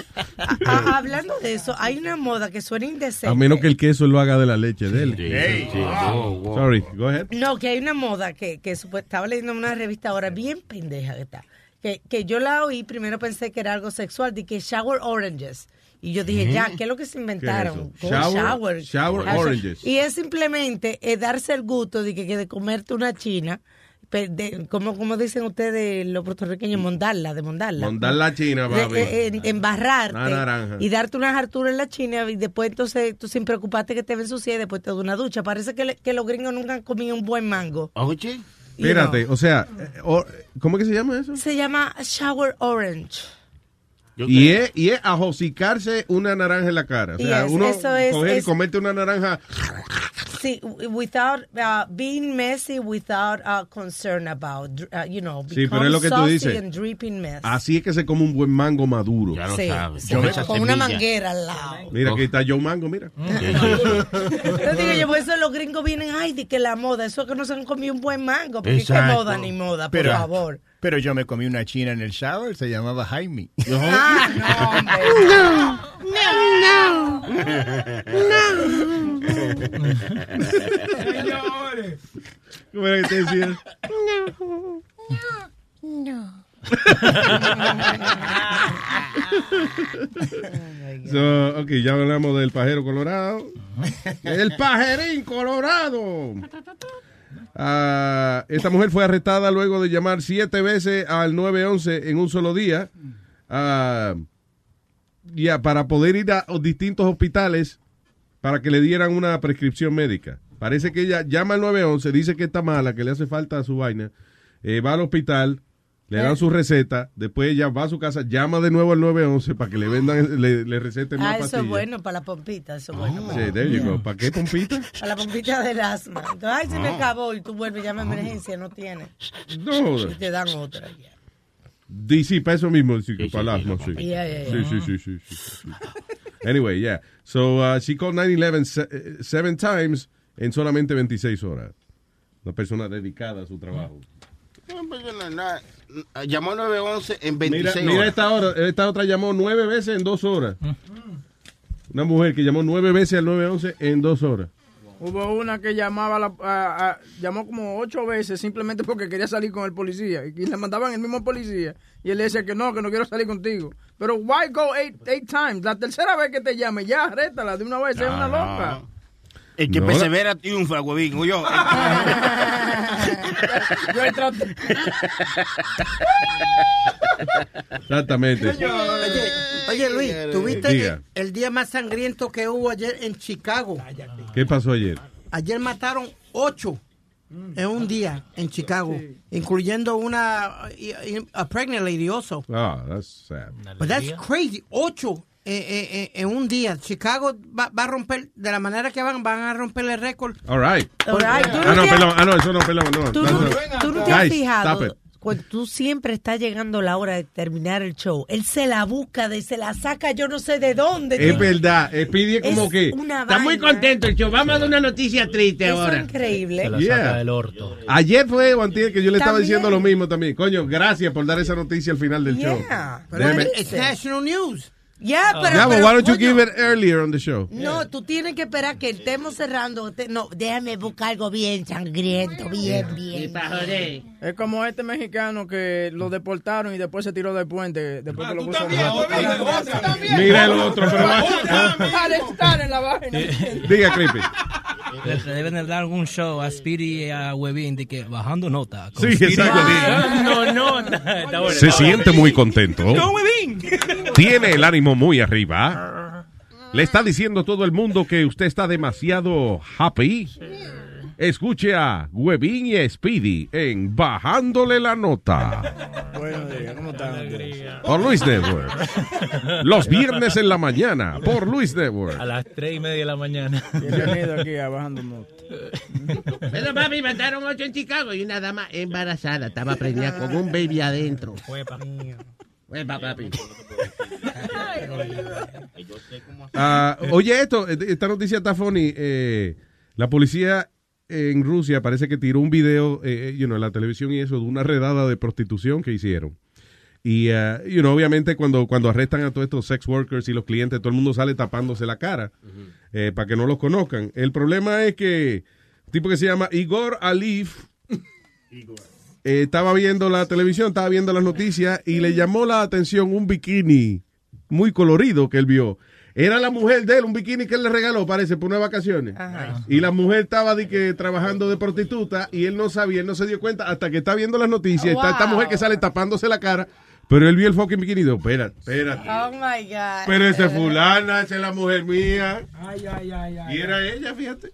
Ah, hablando de eso, hay una moda que suena indecente. A menos que el queso lo haga de la leche de él. Hey. Sorry, go ahead. No, que hay una moda que, que estaba leyendo en una revista ahora, bien pendeja que está. Que, que yo la oí, primero pensé que era algo sexual, de que shower oranges. Y yo dije, ya, ¿qué es lo que se inventaron? ¿Qué es Con eso? Shower- shower oranges. Y es simplemente eh, darse el gusto de que, que de comerte una china, de- como, como dicen ustedes los puertorriqueños, mondarla, de mondarla. Mondar la china, papi. eh, en- embarrarte Una naranja. y darte unas harturas en la china y después entonces tú sin preocuparte que te ven sucia y después te das una ducha. Parece que, le- que los gringos nunca han comido un buen mango. Oye. Espérate, o sea, eh, ¿cómo es que se llama eso? Se llama shower orange. Y es, y es ajosicarse una naranja en la cara. O sea, Yes, uno eso es- coger y comerte una naranja. Sí, without uh, being messy, without uh, concern about, uh, you know, Sí, pero es lo que tú dices. Así es que se come un buen mango maduro. Sí, sí, con una manguera al lado. Mira, aquí está Joe Mango, mira. Yo digo, yo, por eso los gringos vienen, ay, de que la moda, eso es que no se han comido un buen mango, porque qué moda ni moda, por Pero- favor. Pero yo me comí una china en el shower, se llamaba Jaime. Ah, no, hombre. Señores. ¿Cómo era que te decían? No. No. So, ok, ya hablamos del pajero colorado. El pajerín colorado. Ah, esta mujer fue arrestada luego de llamar siete veces al 911 en un solo día. Ah, ya, para poder ir a distintos hospitales para que le dieran una prescripción médica. Parece que ella llama al 911, dice que está mala, que le hace falta su vaina, eh, va al hospital, le dan su receta, después ella va a su casa, llama de nuevo al 911 para que le vendan, le, le receten Ah, eso es bueno para la pompita, eso es bueno. Sí, there you go. ¿Para qué pompita? Para la pompita del asma. Entonces, ay, se me Ah. acabó y tú vuelves, llama a emergencia, no tiene. No. Y te dan otra. Di- Sí, para eso mismo, sí, para el asma, sí. Yeah, yeah, Sí, yeah. sí, sí, sí, sí, sí. Anyway, yeah. So, uh, she called 911 se- eh, seven times en solamente 26 horas. Una persona dedicada a su trabajo. No, Llamó 911 en 26 Mira, mira horas. esta, hora, esta otra llamó nueve veces en dos horas. Una mujer que llamó nueve veces al 911 en dos horas. Hubo una que llamaba, la- a- a- llamó como ocho veces simplemente porque quería salir con el policía y le mandaban el mismo policía y él le decía que no, que no quiero salir contigo. Pero why go eight, eight times? La tercera vez que te llame, ya, rétala de una vez, es una loca. El que No, persevera triunfa, huevín. o yo. Exactamente. Oye, oye, Luis, ¿tuviste el, el día más sangriento que hubo ayer en Chicago? ¿Qué pasó ayer? Ayer mataron ocho en un día en Chicago, incluyendo una a pregnant lady also. Ah, that's sad. But that's crazy. Ocho eh, eh, eh, en un día. Chicago va, va a romper, de la manera que van, van a romper el récord. All right. All right, Ah, no, perdón. Ah, no, eso no, perdón. No, Tú no, tú no te has Guys, fijado stop it. cuando tú siempre está llegando la hora de terminar el show. Él se la busca, de, se la saca yo no sé de dónde. Es verdad. Es pide como Es que. Está muy contento el show. Vamos a dar una noticia triste Eso ahora. es increíble. Yeah. Ayer fue o antier que yo le estaba También. diciendo lo mismo también. Coño, gracias por dar esa noticia al final del show. Yeah. Déjame- It's national news. Ya, pero, Yeah, but pero, why don't you coño, give it earlier on the show? No, tú tienes que esperar que estemos cerrando. Te- No, déjame buscar algo bien sangriento, bien, bien. bien. Es como este mexicano que lo deportaron y después se tiró del puente. Después que lo puso Mira el otro, pero va- Para estar en la vaina. Diga, Creepy. Le deben de dar un show a Speedy y a Webin de que bajando nota. Sí, exacto. No, no, está bueno. Se siente muy contento. Go, Webin. Tiene el ánimo muy arriba. Le está diciendo todo el mundo que usted está demasiado happy. Escuche a Webin y Speedy en Bajándole la Nota. Buenos días, ¿cómo están? Por Luis Network. Los viernes en la mañana por Luis Network. A las tres y media de la mañana. Bienvenido aquí a Bajando Nota. Bueno, papi, mataron ocho en Chicago y una dama embarazada estaba preñada con un baby adentro. Papi. Ah, oye, esto, esta noticia está funny. Eh, la policía en Rusia parece que tiró un video eh, you know, en la televisión y eso de una redada de prostitución que hicieron. Y, ah, you know, obviamente, cuando, cuando arrestan a todos estos sex workers y los clientes, todo el mundo sale tapándose la cara eh, para que no los conozcan. El problema es que un tipo que se llama Igor Aliv eh, estaba viendo la televisión, estaba viendo las noticias y le llamó la atención un bikini muy colorido que él vio. Era la mujer de él, un bikini que él le regaló, parece, por unas vacaciones. Y la mujer estaba de que, trabajando de prostituta y él no sabía, él no se dio cuenta hasta que está viendo las noticias. Está esta Wow. mujer que sale tapándose la cara, pero él vio el fucking bikini y dijo, espérate, espérate. Oh my God. Pero esa es fulana, esa es la mujer mía. Ay, ay, ay, ay. Y era ella, fíjate.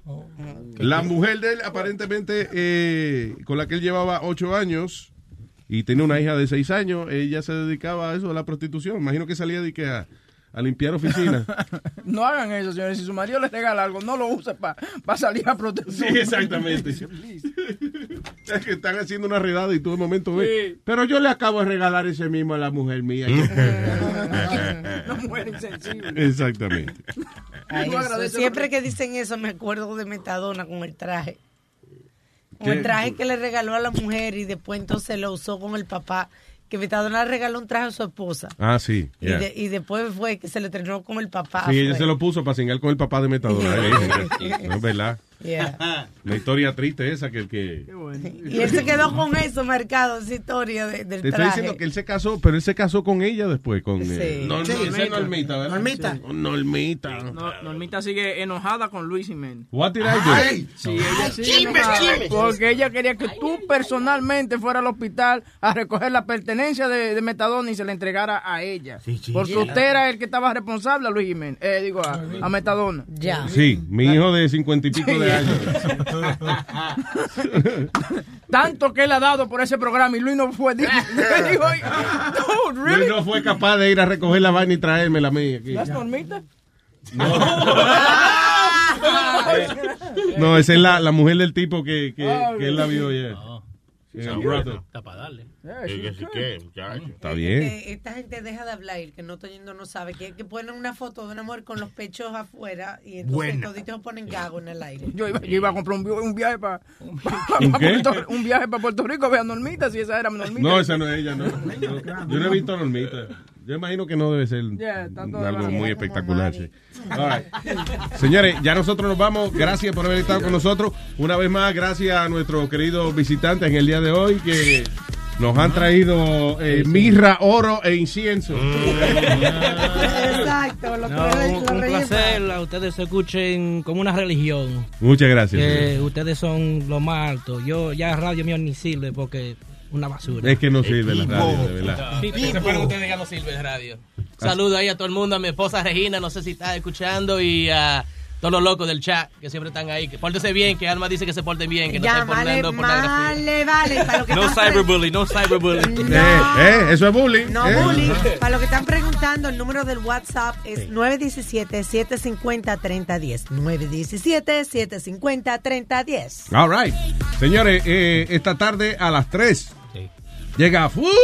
La mujer de él, aparentemente, eh, con la que él llevaba ocho años y tenía una hija de seis años, ella se dedicaba a eso, a la prostitución. Imagino que salía de que a, a limpiar oficinas. No hagan eso, señores. Si su marido les regala algo, no lo use para salir a proteger. Sí, exactamente. Es que están haciendo una redada y todo el momento ve. Pero yo le acabo de regalar ese mismo a la mujer mía. Una mujer insensible. Exactamente. Ay, Siempre que dicen eso me acuerdo de Metadona con el traje. Con ¿Qué? el traje que le regaló a la mujer y después entonces lo usó con el papá. Que Metadona le regaló un traje a su esposa. Ah, sí. Y, yeah. de- y después fue que se le entrenó con el papá. Sí, ella se lo puso para cingar con el papá de Metadona. eh, No es verdad. Yeah. Una historia triste esa que el que... Y él se quedó con eso marcado, esa historia de- del Te estoy traje. diciendo que él se casó, pero él se casó con ella después, con... eh, Sí. no, no, Sí. esa es Normita, ¿verdad? Normita. Sí. Normita. No, Normita sigue enojada con Luis Jiménez. What did I do? Ay, sí, ella sigue. Porque ella quería que tú personalmente fueras al hospital a recoger la pertenencia de, de Metadona y se la entregara a ella. Porque Yeah. usted era el que estaba responsable a Luis Jiménez. Eh, digo, a, a Metadona. Ya. Sí, mi hijo de cincuenta y pico de años. Tanto que él ha dado por ese programa y Luis no fue. Dijo, dijo, "Dude, really? Luis no fue capaz de ir a recoger la vaina y traérmela a mí aquí. ¿Las Normita? No, esa es la, la mujer del tipo que, que, Ah, que él la vio ayer. En el brothel. Está para darle. Está bien. Eh, esta gente deja de hablar, el que no está yendo no sabe, que, que ponen una foto de una mujer con los pechos afuera y entonces Buena. toditos ponen gago en el aire. Yo iba, yo iba a comprar un, un viaje para ¿Un qué? un viaje para Puerto Rico a ver a Normita, si esa era mi Normita. No, esa no es ella, no. No, Yo no he visto a Normita. Yo imagino que no debe ser Yeah, algo muy espectacular. sí. All right. Señores, ya nosotros nos vamos. Gracias por haber estado con nosotros. Una vez más, gracias a nuestros queridos visitantes en el día de hoy que nos han traído eh, mirra, oro e incienso. Exacto, lo No, que un, un placer a ustedes se escuchen como una religión. Muchas gracias. Que ustedes son lo más alto. Yo ya radio mío ni sirve porque una basura. Es que no sirve la radio, de verdad. Sí, se fueron ustedes ya no sirve de radio. Saludo ahí a todo el mundo, a mi esposa Regina, no sé si está escuchando, y a todos los locos del chat que siempre están ahí. Que pórtense bien, que Alma dice que se porten bien, que no Ya, estén vale, poniendo pornografía. vale, vale. Para lo que No cyberbullying, no cyberbullying. Eh, eh, eso es bullying. No, eh. bullying. Para lo que están preguntando, el número del WhatsApp es 917-750-3010. 917-750-3010. All right. Señores, eh, esta tarde a las 3 llega Fútboleo.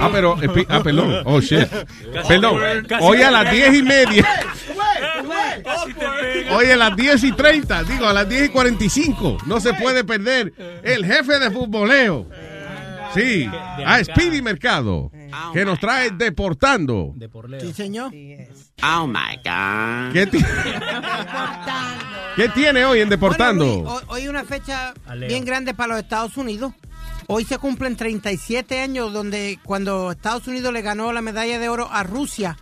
Ah, pero, espi- ah, perdón. Oh, shit. Perdón. Hoy a las 10 y media. Hoy a las 10 y 30, digo, a las 10 y 45. No se puede perder el jefe de futboleo. Sí, a Speedy Mercado, que nos trae Deportando. Sí, señor. Oh my God. ¿Qué, qué tiene hoy en Deportando? Bueno, Luis, hoy, hoy una fecha Aleo. bien grande para los Estados Unidos. Hoy se cumplen 37 años donde cuando Estados Unidos le ganó la medalla de oro a Rusia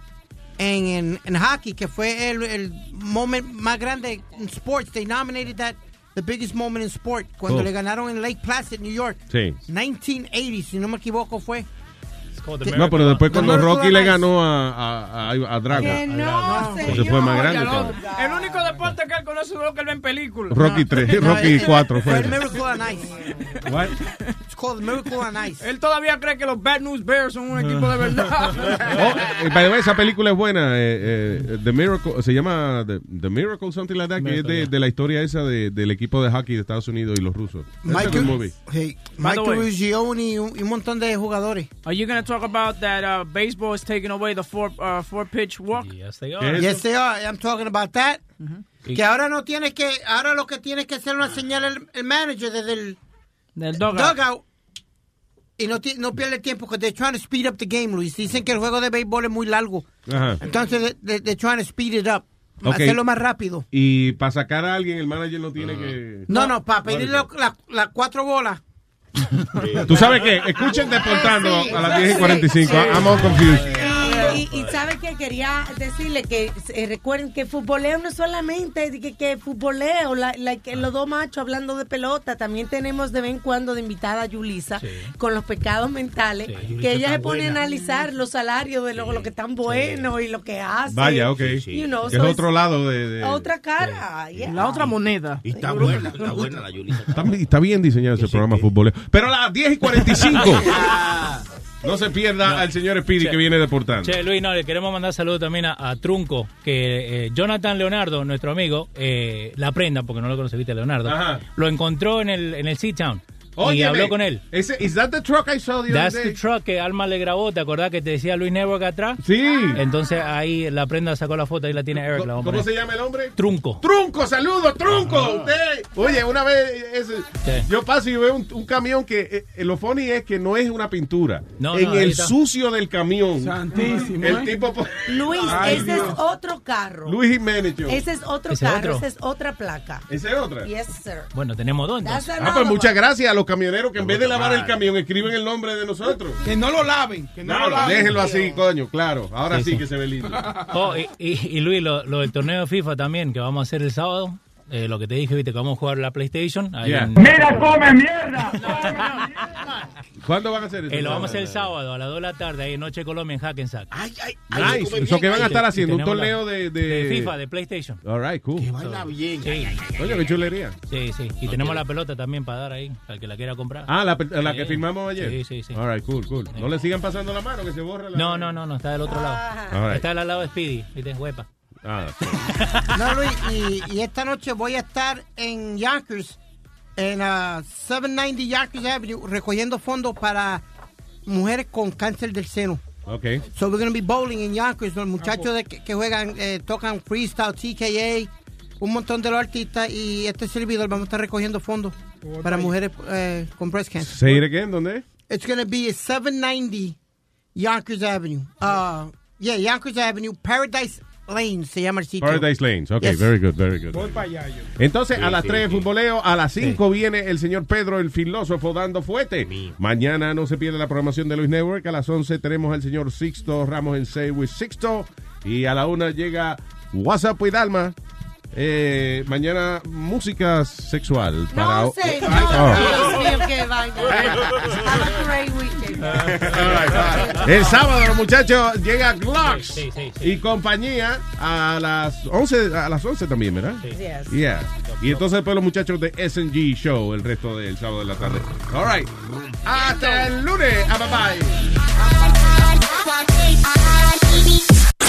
en, en, en hockey, que fue el, el moment más grande en sports. They nominated that the biggest moment in sport cuando Oh. le ganaron en Lake Placid, New York. Sí. 1980, si no me equivoco, fue. No, pero después cuando Miracle Rocky le ganó a, a, a, a Drago. Que no, Se fue más grande. El único deporte que él conoce es lo que él ve en películas. Rocky 3, Rocky 4 Fue el Miracle on Ice. What? It's called Miracle on Ice. Él todavía cree que los Bad News Bears son un equipo de verdad. Oh, eh, by the way, esa película es buena. eh, eh, The Miracle, se llama The, The Miracle, something like that, que es de, de la historia esa de- del equipo de hockey de Estados Unidos y los rusos. Movie. Hey, Michael Ruggione y un, montón de jugadores. Are you going to talk about that uh, baseball is taking away the four, uh, four pitch walk? Yes, they are. Yes, they are. I'm talking about that. Que ahora no tienes que, ahora lo que tienes que hacer es una señal el, el manager desde el Del dugout. y no, no pierde tiempo porque they're trying to speed up the game, Luis. Dicen que el juego de béisbol es muy largo. Ajá. Entonces, they- they- they're trying to speed it up. Hacerlo más rápido. Y para sacar a alguien, el manager no tiene que. No, no, para pedirle las las cuatro bolas. Tú sabes que escuchen Deportando Sí, a las 10 y 45. sí. I'm all confused. Y, y, sabe que quería decirle que eh, recuerden que futboleo no es solamente que, que futboleo, la, la- que los dos machos hablando de pelota, también tenemos de vez en cuando de invitada a Yulisa con los pecados mentales, que ella se pone a analizar los salarios de lo, lo que están buenos y lo que hacen. Vaya, ok. You know, es so otro lado de. de- Otra cara. yeah. La otra moneda. Y está buena, está buena la Yulisa. Está, está bien diseñado ese programa futbolero. Pero a las 10 y 45. no se pierda al señor Speedy Che. que viene deportando. Che, Luis, no, le queremos mandar saludos también a, a Trunco, que eh, Jonathan Leonardo, nuestro amigo, eh, la prenda, porque no lo conociste, Leonardo, Ajá. lo encontró en el, en el Sea-Town y Óyeme, habló con él. Ese, ¿Is that the truck I saw the That's other the day? truck que Alma le grabó, ¿te acordás que te decía Luis Network atrás? Sí. Entonces ahí la prenda sacó la foto, ahí la tiene Eric. la ¿Cómo poner. se llama el hombre? Trunco. Trunco, saludos, Trunco. Usted, oye, una vez yo paso y veo un, un camión que eh, lo funny es que no es una pintura. No, en no, el sucio del camión. Santísimo, El ¿eh? tipo. po- Luis, Ay, ese Dios. es otro carro. Luis Jiménez. Ese es otro ¿Ese es carro, otro? esa es otra placa. ¿Esa es otra? Yes, sir. Bueno, tenemos dos. Ah, pues muchas gracias a los camioneros que en vez de lavar el camión escriben el nombre de nosotros. Que no lo laven. Que no, lo laven. déjenlo así, coño, claro. Ahora sí, Sí, sí. que se ve lindo. Oh, y, y- y Luis, lo, lo del torneo de FIFA también, que vamos a hacer el sábado. Eh, lo que te dije, viste, que vamos a jugar la PlayStation. ahí Yeah. en- Mira, come mierda! ¿Cuándo van a hacer eso? Eh, lo vamos a hacer el sábado a las 2 de la tarde, ahí en Noche Colombia en Hackensack. Ay, ay, Nice. Eso que van a estar haciendo un tenemos torneo la- de, de... FIFA, de PlayStation. All right, cool. Baila bien. Sí. Coño, qué chulería. Sí, sí. Y tenemos la pelota también para dar ahí, al que la quiera comprar. Ah, la, la que Sí. firmamos ayer. Sí, sí, sí. All right, cool, cool. No le sigan pasando la mano que se borra la... No, no, no, no, está del otro lado. All right. Está al lado de Speedy, viste, huepa. Ah, No, Luis, y, y esta noche voy a estar en Yonkers, en uh, 790 Yonkers Avenue, recogiendo fondos para mujeres con cáncer del seno. Ok. So we're going to be bowling in Yonkers. Los muchachos de que, que juegan, eh, tocan freestyle, TKA, un montón de los artistas y este servidor vamos a estar recogiendo fondos para mujeres eh, con breast cancer. ¿Se iré qué? ¿Dónde? It's going to be at 790 Yonkers Avenue. Uh, yeah, Yonkers Avenue, Paradise Lane se llama el sitio. Paradise Lanes. Ok, Yes. very good, very good. Voy para allá yo. Entonces, Sí, a las sí, 3 sí. futboleo, a las 5 viene el señor Pedro, el filósofo, dando fuete. Mañana no se pierde la programación de Luis Network. A las 11 tenemos al señor Sixto Ramos en Say with Sixto. Y a la 1 llega WhatsApp with Alma. Eh, mañana música sexual. para No sé, no. Oh. Dios mío, qué vaina. Have a great weekend. El sábado, los muchachos, llega Glocks Sí, sí, sí. y compañía a las 11, a las 11 también, ¿verdad? Yes. Yeah. Y entonces después los muchachos de SNG Show el resto del sábado de la tarde. All right. Hasta el lunes. Ah, bye bye.